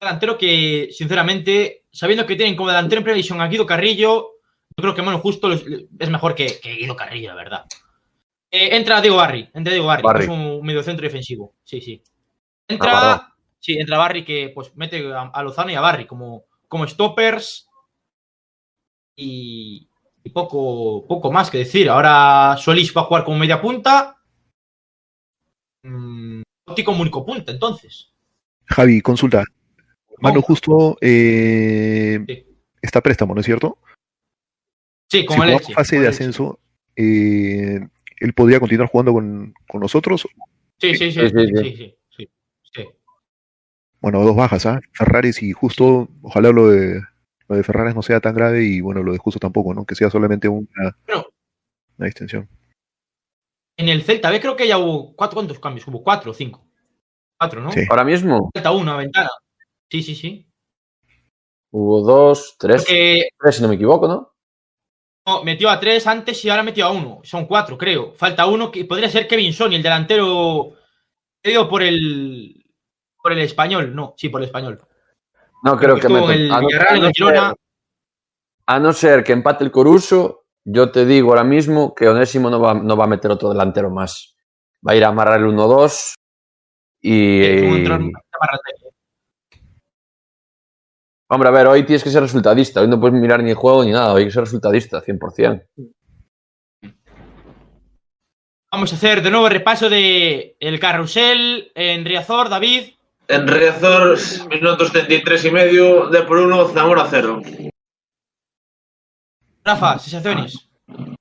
Speaker 1: Delantero que, sinceramente, sabiendo que tienen como delantero en previsión a Guido Carrillo, yo creo que Manu Justo es mejor que, que Guido Carrillo, la verdad. Eh, entra Diego Barri, entra Diego que es un mediocentro defensivo. Sí, sí. Entra, sí, entra Barri que pues mete a, a Lozano y a Barri como, como stoppers. Y, y poco, poco más que decir. Ahora Solís va a jugar como media punta. Mm, como único punta, entonces.
Speaker 3: Javi, consulta. Mano Justo eh,
Speaker 1: Sí.
Speaker 3: está a préstamo, ¿no es cierto?
Speaker 1: Sí,
Speaker 3: Si
Speaker 1: como
Speaker 3: jugamos
Speaker 1: Elche,
Speaker 3: fase
Speaker 1: como
Speaker 3: de ascenso, eh, ¿él podría continuar jugando con, con nosotros?
Speaker 1: Sí, sí, sí.
Speaker 4: Sí, sí,
Speaker 1: sí,
Speaker 4: sí.
Speaker 1: sí, sí, sí, sí.
Speaker 3: Bueno, dos bajas, ¿ah? Ferraris y Justo, ojalá lo de, lo de Ferraris no sea tan grave y bueno, lo de Justo tampoco, ¿no? Que sea solamente una,
Speaker 1: Pero-
Speaker 3: una distensión.
Speaker 1: En el Celta B creo que ya hubo cuatro, ¿cuántos cambios? Hubo cuatro o cinco. Cuatro, ¿no?
Speaker 3: Sí.
Speaker 4: Ahora mismo
Speaker 1: Falta una ventana. Sí, sí, sí.
Speaker 4: hubo dos, tres,
Speaker 1: Porque
Speaker 4: tres si no me equivoco, ¿no?
Speaker 1: Metió a tres antes y ahora metió a uno. Son cuatro, creo. Falta uno que podría ser Kevin Sony, el delantero cedido por el por el español. No, sí, por el español.
Speaker 4: No creo que
Speaker 1: el
Speaker 4: A no,
Speaker 1: Villarreal,
Speaker 4: a ser, a no ser que empate el Coruso, yo te digo ahora mismo que Onésimo no va, no va a meter otro delantero más. Va a ir a amarrar el 1-2 y...
Speaker 1: Barrate.
Speaker 4: Hombre, a ver, hoy tienes que ser resultadista. Hoy no puedes mirar ni el juego ni nada. Hoy hay que ser resultadista, 100%.
Speaker 1: Vamos a hacer de nuevo el repaso de el carrusel en Riazor, David.
Speaker 2: En Riazor, minutos 33 y medio, de por uno, Zamora cero.
Speaker 1: Rafa, sensaciones.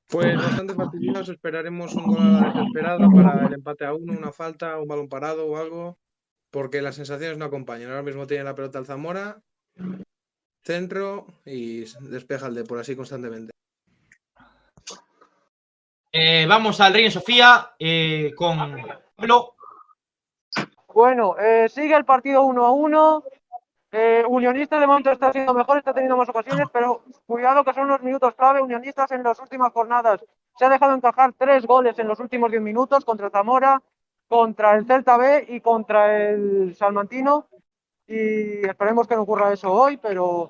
Speaker 8: Pues bastante fastidioso, esperaremos un gol a la desesperada para el empate a uno, una falta, un balón parado o algo, porque las sensaciones no acompañan. Ahora mismo tiene la pelota el Zamora, centro y despeja el de por así constantemente.
Speaker 1: Eh, vamos al Reina Sofía eh, con Pablo.
Speaker 6: Bueno, eh, sigue el partido 1 a 1. Eh, Unionista de momento está siendo mejor, está teniendo más ocasiones, pero cuidado que son los minutos clave. Unionistas en las últimas jornadas se ha dejado encajar tres goles en los últimos 10 minutos contra Zamora, contra el Celta B y contra el Salmantino. Y esperemos que no ocurra eso hoy, pero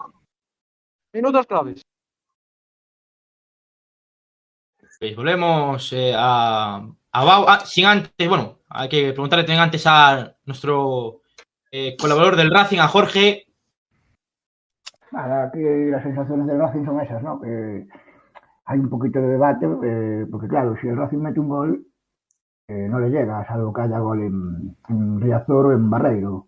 Speaker 6: minutos claves.
Speaker 1: Pues volvemos eh, a, a Bau. Ah, sin antes, bueno, hay que preguntarle también antes a nuestro eh, colaborador del Racing, a Jorge.
Speaker 5: Nada, aquí las sensaciones del Racing son esas, ¿no? Que hay un poquito de debate, eh, porque claro, si el Racing mete un gol, eh, no le llega, salvo que haya gol en, en Riazor o en Barreiro.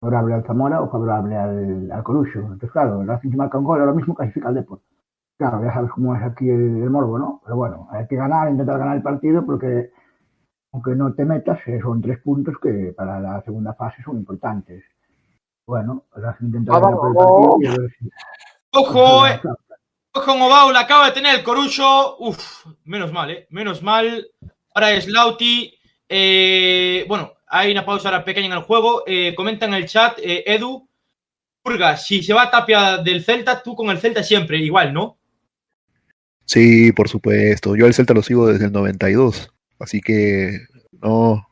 Speaker 5: Favorable al Zamora o favorable al, al Corucho. Entonces, claro, el Racing si marca un gol, ahora mismo clasifica al Depor. Claro, ya sabes cómo es aquí el, el morbo, ¿no? Pero bueno, hay que ganar, intentar ganar el partido porque aunque no te metas, eh, son tres puntos que para la segunda fase son importantes. Bueno, el Racing intenta ganar por el partido y a ver si...
Speaker 1: Ojo, eh, ojo en Ovao, la acaba de tener el Corucho. Uf, menos mal, eh. Menos mal. Ahora es Lauti. Eh, bueno, hay una pausa ahora pequeña en el juego. Eh, comenta en el chat, eh, Edu. Purga, si se va Tapia del Celta, tú con el Celta siempre, igual, ¿no?
Speaker 3: Sí, por supuesto. Yo al Celta lo sigo desde el 92. Así que no.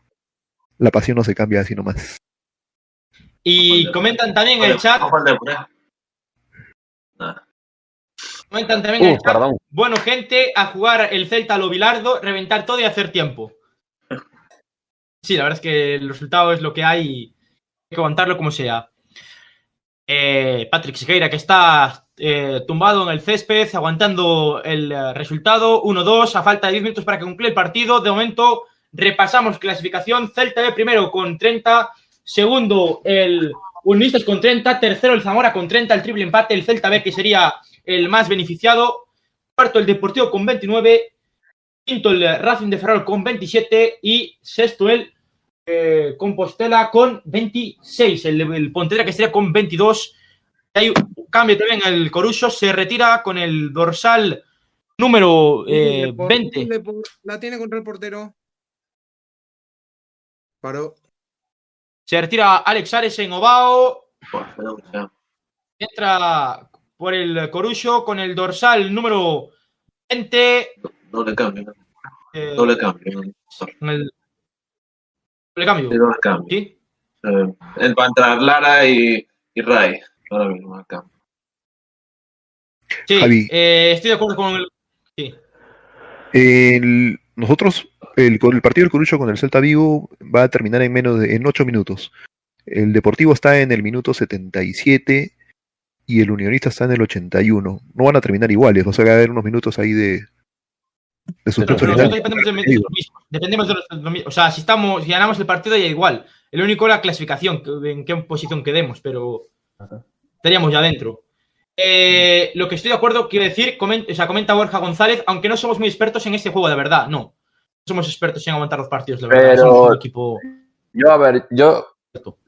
Speaker 3: La pasión no se cambia así nomás.
Speaker 1: Y comentan también en el chat, comentan también en
Speaker 4: Uh,
Speaker 1: el chat,
Speaker 4: perdón.
Speaker 1: bueno, gente, a jugar el Celta a lo Bilardo, reventar todo y hacer tiempo. Sí, la verdad es que el resultado es lo que hay y hay que aguantarlo como sea. Eh, Patrick Siqueira, que está eh, tumbado en el césped, aguantando el eh, resultado 1-2, a falta de 10 minutos para que concluya el partido. De momento, repasamos clasificación. Celta de primero con 30, segundo el Unionistas con 30, tercero el Zamora con 30, el triple empate, el Celta B que sería el más beneficiado, cuarto el Deportivo con 29, quinto el Racing de Ferrol con 27 y sexto el eh, Compostela con 26, el, el Pontevedra que sería con 22. Hay un cambio también el Corucho, se retira con el dorsal número eh,
Speaker 8: Depor-
Speaker 1: 20.
Speaker 8: Depor- La tiene contra el portero. Paró.
Speaker 1: Se retira Alex Ares en Ovao.
Speaker 2: Buah, pero, o sea,
Speaker 1: Entra por el Corucho con el dorsal número 20.
Speaker 2: Doble cambio, ¿no?
Speaker 1: eh,
Speaker 2: Doble cambio.
Speaker 1: Doble cambio.
Speaker 2: Sí, doble cambio.
Speaker 1: ¿Sí?
Speaker 2: Eh, él va a entrar Lara y, y Ray. Ahora mismo al campo.
Speaker 1: Sí,
Speaker 3: Javi.
Speaker 1: eh, estoy de acuerdo con el. Sí.
Speaker 3: El- nosotros, el, el partido del Corucho con el Celta Vigo va a terminar en menos de en 8 minutos. El Deportivo está en el minuto 77 y el Unionista está en el 81. No van a terminar iguales, o sea, va a haber unos minutos ahí de, de
Speaker 1: Pero
Speaker 3: legal.
Speaker 1: nosotros dependemos de, los mismos. Dependemos de los mismos. O sea, si estamos, si ganamos el partido ya igual. El único es la clasificación, que- en qué posición quedemos, pero estaríamos ya dentro. Eh, lo que estoy de acuerdo, quiero decir, o sea, comenta Borja González, aunque no somos muy expertos en este juego, de verdad, no. No somos expertos en aguantar los partidos, de verdad.
Speaker 4: Pero-
Speaker 1: Somos un equipo.
Speaker 4: Yo, a ver, yo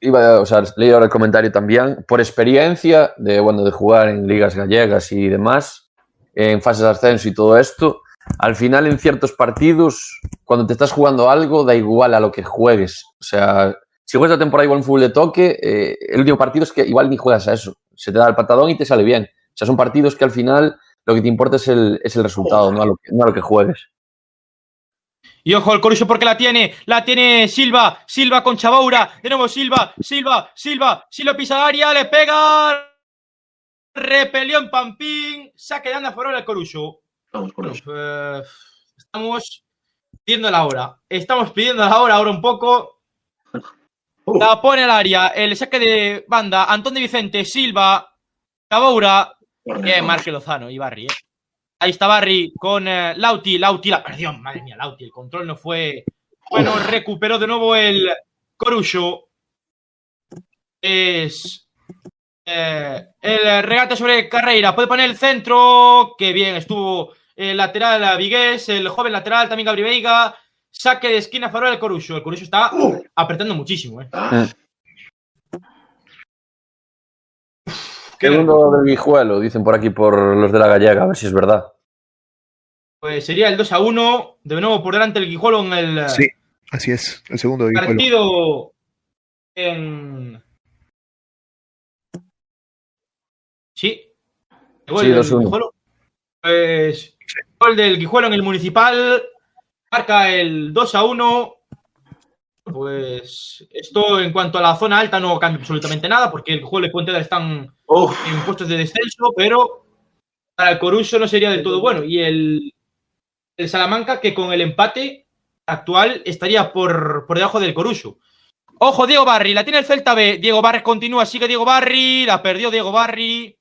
Speaker 4: iba a, o sea, leí ahora el comentario también, por experiencia de, bueno, de jugar en ligas gallegas y demás, en fases de ascenso y todo esto, al final en ciertos partidos, cuando te estás jugando algo, da igual a lo que juegues. O sea, si juegas la temporada igual en fútbol de toque, eh, el último partido es que igual ni juegas a eso. Se te da el patadón y te sale bien. O sea, son partidos que al final lo que te importa es el, es el resultado, no a, lo que, juegues.
Speaker 1: Y ojo, el Corucho porque la tiene, la tiene Silva, Silva con Chabaura, de nuevo Silva, Silva, Silva, Silva pisa área, le pega, repelió en Pampín, saque de anda fuera el Corucho.
Speaker 2: Vamos
Speaker 1: Bueno, pues, estamos pidiendo la hora, estamos pidiendo la hora ahora un poco,
Speaker 2: Uh,
Speaker 1: la pone al área, el saque de banda, Antón de Vicente, Silva, Chabaura, Bien, Marque Lozano y Barry. ¿eh? Ahí está Barry con eh, Lauti. Lauti la perdió. Madre mía, Lauti. El control no fue. Bueno, recuperó de nuevo el Corucho. Es. eh, el regate sobre Carreira. Puede poner el centro. Que bien, estuvo el lateral a Vigués. El joven lateral también Gabri Veiga. Saque de esquina a favor del Corucho. El Corucho está apretando muchísimo. ¿eh?
Speaker 2: Ah,
Speaker 1: Qué
Speaker 4: Segundo del Guijuelo, dicen por aquí por los de la gallega, a ver si es verdad.
Speaker 1: Pues sería el 2 a 1. De nuevo por delante el Guijuelo en el.
Speaker 3: Sí, así es, el segundo Guijuelo.
Speaker 1: partido en. Sí. Gol
Speaker 4: Sí,
Speaker 1: del
Speaker 4: 2-1.
Speaker 1: Guijuelo. Pues. Gol del Guijuelo en el municipal. Marca el 2 a 1. Pues esto en cuanto a la zona alta no cambia absolutamente nada porque el Guijuelo y Pontevedra están
Speaker 2: uf,
Speaker 1: en puestos de descenso, pero para el Coruso no sería del todo bueno. Y el, el Salamanca, que con el empate actual estaría por, por debajo del Coruso. Ojo, Diego Barri, la tiene el Celta B. Diego Barri continúa, sigue Diego Barri, la perdió Diego Barri.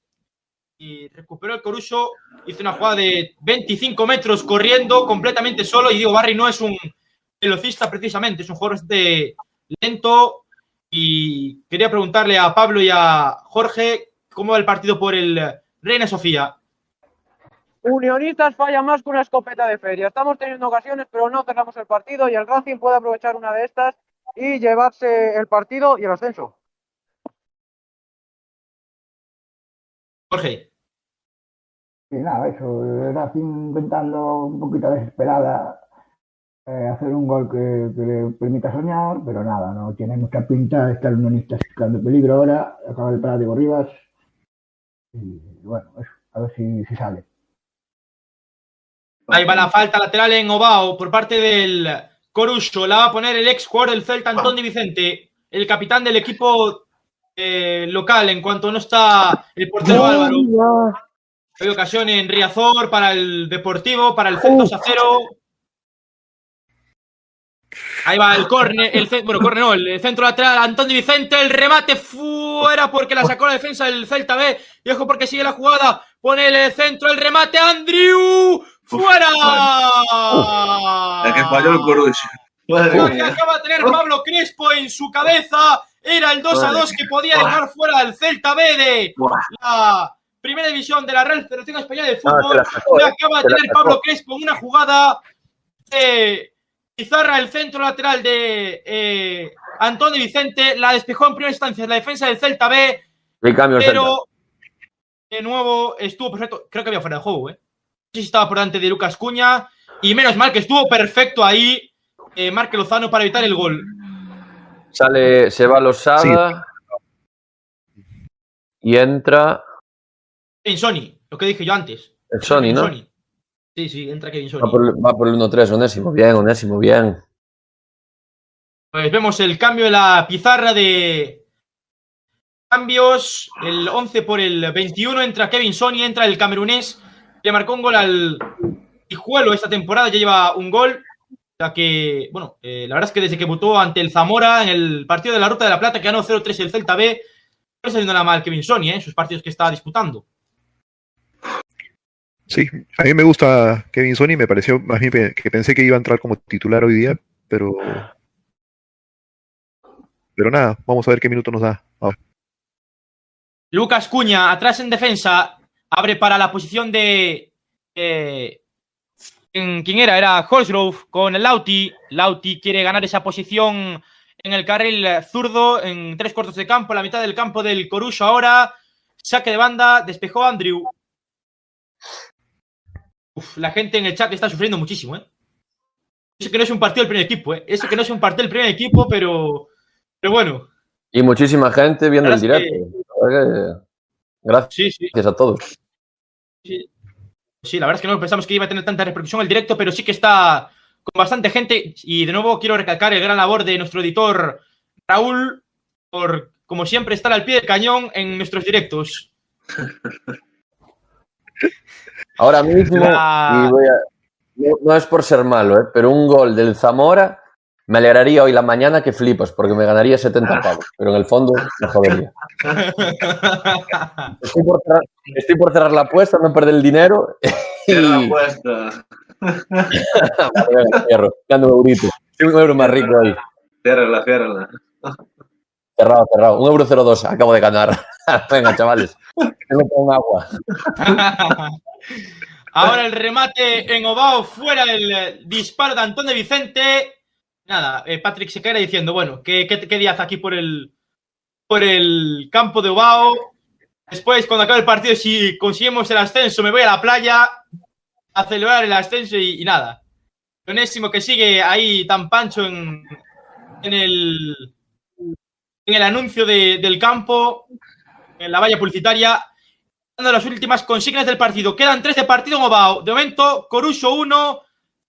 Speaker 1: Y recuperó el Coruso, hizo una jugada de 25 metros corriendo completamente solo. Y Diego Barri no es un velocista precisamente, es un jugador lento y quería preguntarle a Pablo y a Jorge cómo va el partido por el Reina Sofía.
Speaker 6: Unionistas falla más que una escopeta de feria. Estamos teniendo ocasiones, pero no cerramos el partido y el Racing puede aprovechar una de estas y llevarse el partido y el ascenso.
Speaker 1: Jorge.
Speaker 5: Y nada, eso, el Racing intentando un poquito desesperada eh, hacer un gol que, que le permita soñar, pero nada, no tiene mucha pinta, está el unionista creando peligro ahora, acaba de parar Diego Rivas y bueno, eso, a ver si, si sale.
Speaker 1: Ahí va la falta lateral en Obao por parte del Corucho. La va a poner el ex jugador del Celta, Antón Di Vicente, el capitán del equipo eh, local, en cuanto no está el portero Álvaro. Hay ocasión en Riazor para el Deportivo, para el Celta 2 a 0. Ahí va el córner, el bueno, córner no, el centro lateral, Antón Di Vicente, el remate fuera porque la sacó la defensa del Celta B. Y ojo porque sigue la jugada, pone el centro, el remate, Andrew, fuera.
Speaker 2: El que falló el Corucho.
Speaker 1: Acaba de tener Pablo Crespo en su cabeza era el 2 a 2 que podía dejar fuera al Celta B de la primera división de la Real Federación Española de Fútbol.
Speaker 4: eh.
Speaker 1: acaba de tener. Pablo Crespo en una jugada de Pizarra, el centro lateral de eh, Antonio Vicente. La despejó en primera instancia la defensa del Celta B,
Speaker 4: cambio Celta.
Speaker 1: pero de nuevo estuvo perfecto. Creo que había fuera de juego, ¿eh? No sé si estaba por delante de Lucas Cuña. Y menos mal que estuvo perfecto ahí eh, Marque Lozano para evitar el gol.
Speaker 4: Sale, se va Losada. Y entra
Speaker 1: Kevin Sony, lo que dije yo antes.
Speaker 4: el Sony,
Speaker 1: Kevin
Speaker 4: ¿no?
Speaker 1: Sony. Sí, sí, entra Kevin Sony.
Speaker 4: Va por, va por el 1-3, Onésimo. Bien, Onésimo, bien.
Speaker 1: Pues vemos el cambio de la pizarra de cambios. El 11 por el 21 entra Kevin Sony, entra el camerunés. Le marcó un gol al Hijuelo esta temporada, ya lleva un gol. O sea que, bueno, eh, la verdad es que desde que votó ante el Zamora en el partido de la Ruta de la Plata, que ganó 0-3 el Celta B, no está haciendo nada mal Kevin Sony, ¿eh? en sus partidos que está disputando.
Speaker 3: Sí, a mí me gusta Kevin Sony, me pareció más bien que pensé que iba a entrar como titular hoy día, pero pero nada, vamos a ver qué minuto nos da. Vamos.
Speaker 1: Lucas Cuña, atrás en defensa, abre para la posición de. eh, ¿Quién era? Era Holsgrove con el Lauti. Lauti quiere ganar esa posición en el carril zurdo, en tres cuartos de campo, en la mitad del campo del Corucho ahora. Saque de banda, despejó Andrew. Uf, la gente en el chat está sufriendo muchísimo, ¿eh? Eso que no es un partido del primer equipo, ¿eh? Eso que no es un partido del primer equipo, pero. Pero bueno.
Speaker 4: Y muchísima gente viendo el directo. que- Gracias
Speaker 1: Sí, sí.
Speaker 4: a todos.
Speaker 1: Sí, la verdad es que no pensamos que iba a tener tanta repercusión el directo, pero sí que está con bastante gente. Y de nuevo quiero recalcar el gran labor de nuestro editor Raúl, por, como siempre, estar al pie del cañón en nuestros directos.
Speaker 4: Ahora mismo,
Speaker 1: La-
Speaker 4: y voy a- no, no es por ser malo, ¿eh? pero un gol del Zamora me alegraría hoy la mañana que flipas, porque me ganaría 70 pavos, pero en el fondo me jodería. Estoy por cerrar, estoy por cerrar la apuesta, no perder el dinero y...
Speaker 2: Cierra la apuesta.
Speaker 4: Cierro, gano un eurito. Soy un euro más rico hoy.
Speaker 2: Ciérrala, ciérrala.
Speaker 4: Cerrado, cerrado. Un euro 02, acabo de ganar. venga, chavales. Tengo un agua.
Speaker 1: Ahora el remate en Obao, fuera el eh, disparo de Antón de Vicente. Nada, eh, Patrick se queda diciendo, bueno, ¿qué, qué, qué día hace aquí por el, por el campo de Obao? Después, cuando acabe el partido, si conseguimos el ascenso, me voy a la playa a celebrar el ascenso y, y nada. Onésimo que sigue ahí tan pancho en, en el en el anuncio de- del campo, en la valla publicitaria, dando las últimas consignas del partido. Quedan tres de partido en Obao. De momento, Coruso 1,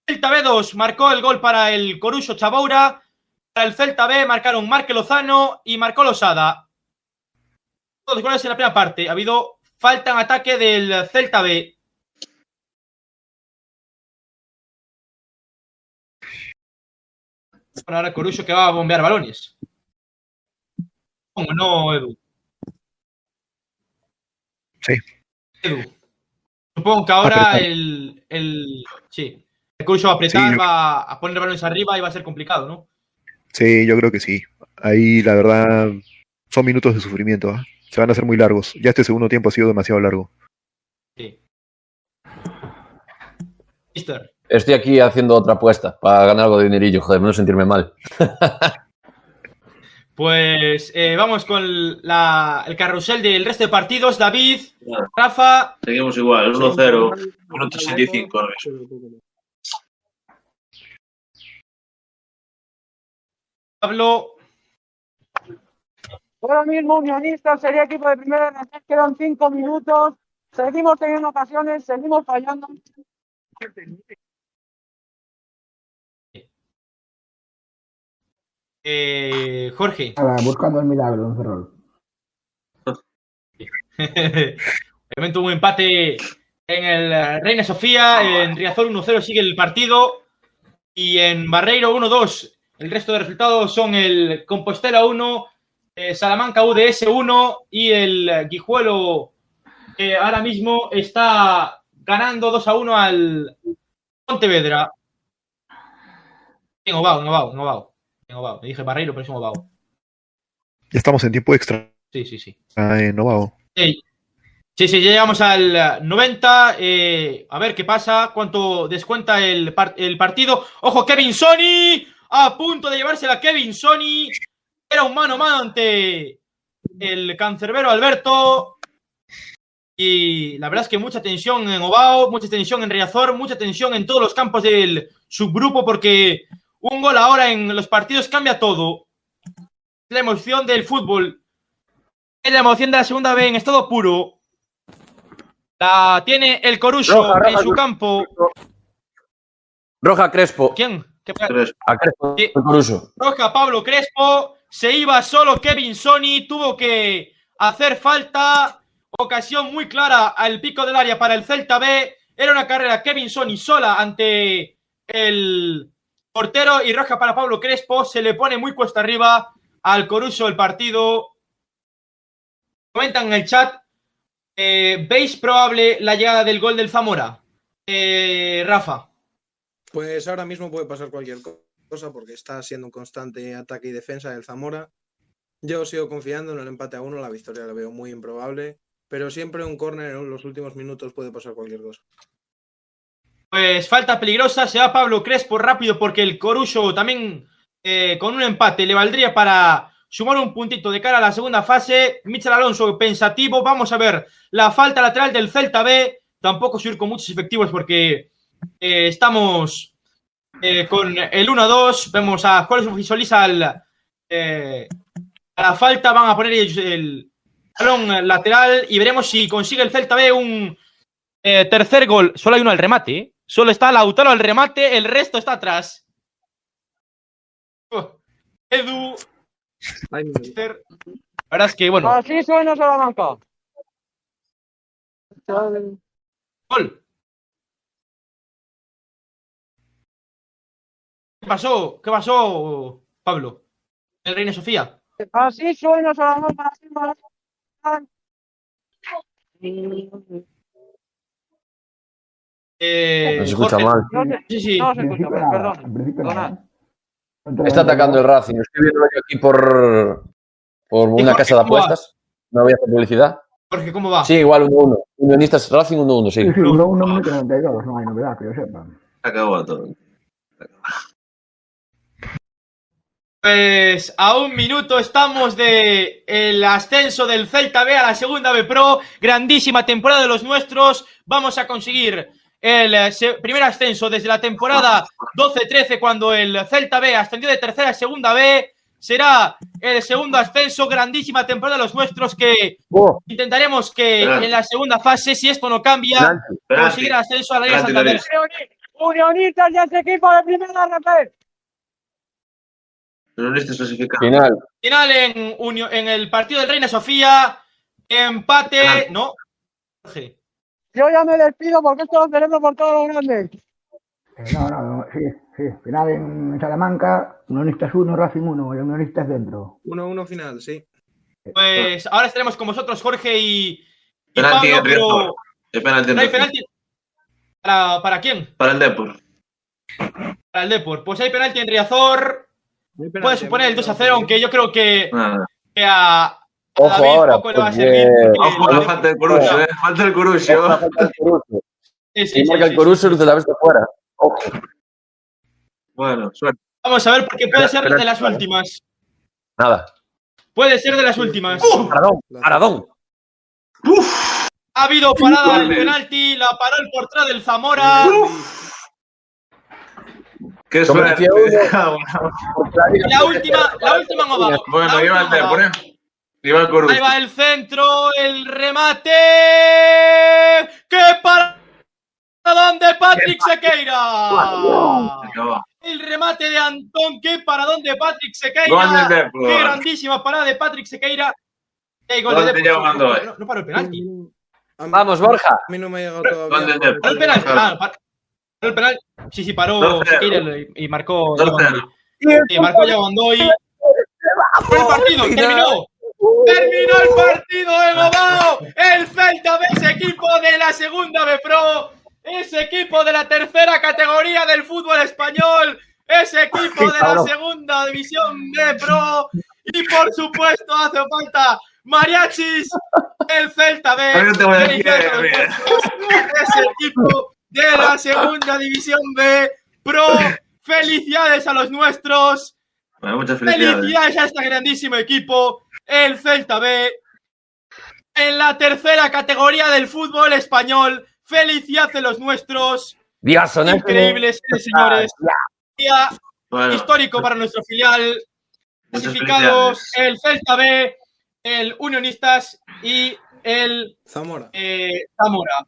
Speaker 1: Celta B 2. Marcó el gol para el Coruso Chaboura. Para el Celta B marcaron Marque Lozano y marcó Losada. Todos goles en la primera parte. Ha habido falta en ataque del Celta B. Bueno, ahora Coruso que va a bombear balones. ¿Cómo no, Edu?
Speaker 3: Sí.
Speaker 1: Edu. Supongo que ahora el, el. Sí. El coach va a apretar,
Speaker 3: sí,
Speaker 1: va a poner balones arriba y va a ser complicado, ¿no?
Speaker 3: Sí, yo creo que sí. Ahí, la verdad, son minutos de sufrimiento. ¿ah? Se van a hacer muy largos. Ya este segundo tiempo ha sido demasiado largo.
Speaker 1: Sí. Mister.
Speaker 4: Estoy aquí haciendo otra apuesta para ganar algo de dinerillo, joder, no sentirme mal.
Speaker 1: pues eh, vamos con el carrusel del resto de partidos. David, Rafa.
Speaker 2: Seguimos igual, 1-0, 1-35.
Speaker 1: Pablo,
Speaker 6: Ahora mismo Unionistas sería equipo de primera nación, quedan cinco minutos. Seguimos teniendo ocasiones, seguimos fallando.
Speaker 1: eh, Jorge.
Speaker 5: Buscando el milagro en Ferrol.
Speaker 1: Obviamente un empate en el Reina Sofía, en Riazor 1-0 sigue el partido y en Barreiro 1-2 el resto de resultados son el Compostela 1, eh, Salamanca UDS 1 y el eh, Guijuelo que ahora mismo está ganando 2-1 al Pontevedra. En Ovao, en Ovao, en Ovao. En Ovao. Me dije Barreiro, pero es en Ovao.
Speaker 3: Ya estamos en tiempo extra
Speaker 1: Sí, sí, sí.
Speaker 3: ah, en Novao.
Speaker 1: Sí, sí, sí, ya llegamos al eh, 90. eh, a ver qué pasa, cuánto descuenta el, par- el partido. ¡Ojo, Kevin Sony! A punto de llevársela Kevin Sony. Era un mano a mano ante el cancerbero Alberto. Y la verdad es que mucha tensión en Ovao, mucha tensión en Riazor, mucha tensión en todos los campos del subgrupo, porque un gol ahora en los partidos cambia todo. La emoción del fútbol es la emoción de la segunda B en estado puro. La tiene el Coruso
Speaker 4: Roja, roja,
Speaker 1: en su campo.
Speaker 4: Roja Crespo.
Speaker 1: ¿Quién? ¿Qué pa-
Speaker 2: Tres.
Speaker 4: A Crespo,
Speaker 1: Sí.
Speaker 4: el Coruso.
Speaker 1: Roja Pablo Crespo. Se iba solo Kevin Sony. Tuvo que hacer falta. Ocasión muy clara al pico del área para el Celta B. Era una carrera Kevin Sony sola ante el portero y roja para Pablo Crespo. Se le pone muy cuesta arriba al Coruso el partido. Comentan en el chat. eh, ¿Veis probable la llegada del gol del Zamora? Eh, Rafa.
Speaker 8: Pues ahora mismo puede pasar cualquier co- cosa porque está siendo un constante ataque y defensa del Zamora. Yo sigo confiando en el empate a uno, la victoria la veo muy improbable, pero siempre un córner en los últimos minutos puede pasar cualquier cosa.
Speaker 1: Pues falta peligrosa, se va Pablo Crespo rápido porque el Coruso también eh, con un empate le valdría para sumar un puntito de cara a la segunda fase. Michel Alonso pensativo, vamos a ver la falta lateral del Celta B, tampoco subir con muchos efectivos porque eh, estamos eh, con el 1-2, vemos a Jorge visualiza al, eh, a la falta, van a poner el balón lateral y veremos si consigue el Celta B un eh, tercer gol, solo hay uno al remate. ¿eh? Solo está Lautaro al remate, el resto está atrás. Oh, Edu,
Speaker 8: Ay.
Speaker 1: La verdad es que, bueno,
Speaker 6: Así suena Salamanca.
Speaker 1: gol. Pasó? ¿Qué pasó, Pablo? El Reina Sofía.
Speaker 6: Así suena Salamanca. así suena.
Speaker 1: Eh,
Speaker 4: No se escucha
Speaker 1: Jorge.
Speaker 4: mal.
Speaker 6: No se,
Speaker 1: Sí, sí.
Speaker 6: no se escucha,
Speaker 5: nada,
Speaker 6: perdón.
Speaker 5: ¿eh?
Speaker 4: Está atacando el Racing. Estoy viendo yo aquí por, por una
Speaker 1: Jorge,
Speaker 4: casa de apuestas. No voy a hacer publicidad.
Speaker 1: Jorge, ¿cómo va?
Speaker 4: Sí, igual 1-1. Unionistas Racing 1-1, sí.
Speaker 5: Sí, sí, uno, uno minuto 92, no hay novedad que yo sepa.
Speaker 2: Acabó todo.
Speaker 1: Pues a un minuto estamos de el ascenso del Celta B a la segunda B Pro. Grandísima temporada de los nuestros. Vamos a conseguir el se- primer ascenso desde la temporada 12-13 cuando el Celta B ascendió de tercera a segunda B. Será el segundo ascenso. Grandísima temporada de los nuestros que
Speaker 4: Oh,
Speaker 1: intentaremos que en la segunda fase, si esto no cambia,
Speaker 4: penalti.
Speaker 1: conseguir el ascenso a la Liga Santander.
Speaker 6: Unionistas ya es equipo de primera RP.
Speaker 4: Final.
Speaker 1: Final en, Unio- en el partido del Reina Sofía. Empate. No. Jorge.
Speaker 6: Yo ya me despido porque esto lo tenemos por todo lo grande.
Speaker 5: Eh, no, no, no, sí, sí. Final en Salamanca, Unionistas 1, Racing 1, y Unionistas dentro.
Speaker 8: 1-1 final, sí.
Speaker 1: Pues ahora estaremos con vosotros, Jorge y, y
Speaker 2: Penalti
Speaker 1: Pablo,
Speaker 2: en
Speaker 1: pero.
Speaker 2: El penalti en
Speaker 1: no hay
Speaker 2: Riazor.
Speaker 1: penalti. ¿Para, ¿Para quién?
Speaker 2: Para el Depor.
Speaker 1: Para el Depor. Pues hay penalti en Riazor. Puede suponer el 2 a 0, aunque yo creo que,
Speaker 2: Nada.
Speaker 1: que a, a
Speaker 4: Ojo
Speaker 1: David
Speaker 4: ahora,
Speaker 1: poco le va a
Speaker 4: porque-
Speaker 1: servir. porque-
Speaker 2: Ojo, no falta el Coruso, eh. Falta el Coruso.
Speaker 4: Ojo, falta el Coruso.
Speaker 1: Sí, sí,
Speaker 4: Si
Speaker 1: sí,
Speaker 4: marca
Speaker 1: sí,
Speaker 4: el Coruso, te la ves de fuera. Ojo.
Speaker 2: Bueno, suerte.
Speaker 1: Vamos a ver, porque puede ser de las últimas.
Speaker 4: Nada.
Speaker 1: Puede ser de las últimas.
Speaker 4: Paradón. Paradón.
Speaker 1: Ha habido parada del penalti, la paró el portero del Zamora.
Speaker 2: Qué suerte. Ah,
Speaker 1: la última, la última no va.
Speaker 2: Bueno,
Speaker 1: La
Speaker 2: iba el Depor, eh. Iba el.
Speaker 1: Ahí va el centro, el remate. ¡Qué para de Patrick Sequeira! El remate de Antón, qué para de Patrick Sequeira. Qué grandísima parada de Patrick Sequeira. Gol de Depor.
Speaker 2: Mandoy.
Speaker 1: No, no paró el penalti.
Speaker 4: Vamos, Borja.
Speaker 8: A mí no me ha llegado todavía.
Speaker 1: El penalti. El penalti. Sí, sí, paró
Speaker 2: 2-0.
Speaker 1: Sequeira y, y marcó. Diego
Speaker 2: 2-0.
Speaker 1: Mandoy. Sí, marcó Diego Mandoy. El partido terminó. Terminó el partido de Gobao. El Celta B, ese equipo de la segunda B Pro. Ese equipo de la tercera categoría del fútbol español. Ese equipo de la segunda división B Pro. Y por supuesto hace falta mariachis. El Celta B. Ese equipo de la segunda división B Pro. Felicidades a los nuestros.
Speaker 2: Bueno, muchas felicidades.
Speaker 1: Felicidades a este grandísimo equipo, el Celta B, en la tercera categoría del fútbol español. Felicidades a los nuestros.
Speaker 4: Día soneto.
Speaker 1: Increíbles, sí, señores. Día
Speaker 2: Bueno,
Speaker 1: histórico para nuestro filial. Clasificados el Celta B, el Unionistas y el
Speaker 8: Zamora.
Speaker 1: eh, Zamora.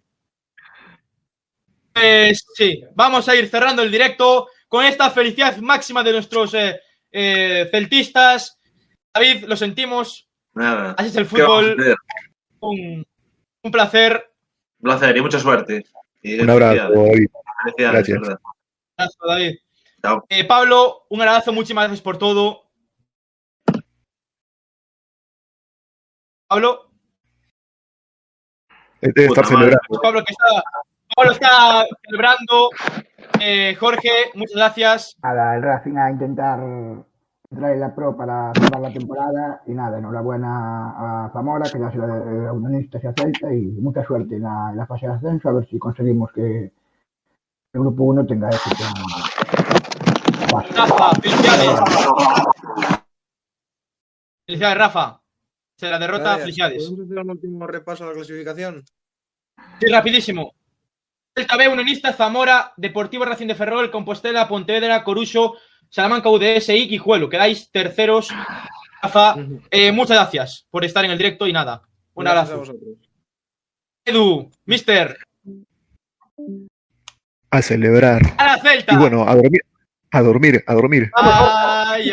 Speaker 1: Pues sí, vamos a ir cerrando el directo con esta felicidad máxima de nuestros eh, eh, celtistas. David, lo sentimos,
Speaker 2: nada.
Speaker 1: así es el
Speaker 2: ¿Qué vamos a
Speaker 1: fútbol, un, un placer.
Speaker 2: Un placer y mucha suerte. Y
Speaker 3: Un abrazo. David. Gracias.
Speaker 2: verdad.
Speaker 1: Abrazo, David.
Speaker 2: Chao.
Speaker 1: Eh, Pablo, un abrazo, muchísimas gracias por todo. Pablo,
Speaker 3: Debe estar
Speaker 2: madre.
Speaker 3: celebrando.
Speaker 1: pues Pablo que está, Pablo está celebrando. Eh, Jorge, muchas gracias.
Speaker 5: Nada, el Racing a intentar entrar en la Pro para cerrar la temporada y nada, enhorabuena a Zamora, que ya será de unionista se aceita y mucha suerte en la, en la fase de ascenso, a ver si conseguimos que el grupo 1 tenga éxito.
Speaker 1: Rafa, felicidades. Felicidades, Rafa. Se la derrota, felicidades.
Speaker 8: ¿Podemos hacer un último repaso a la clasificación?
Speaker 1: Sí, rapidísimo. Celta B, Unionista, Zamora, Deportivo Racing de Ferrol, Compostela, Pontevedra, Coruso, Salamanca, UDS y Guijuelo. Quedáis terceros. Rafa, eh, muchas gracias por estar en el directo y nada. Un
Speaker 8: Gracias a
Speaker 1: abrazo.
Speaker 8: vosotros.
Speaker 1: Edu, Mister,
Speaker 3: A celebrar.
Speaker 1: a la Celta.
Speaker 3: Y bueno, a dormir. A dormir, a dormir.
Speaker 1: Ah,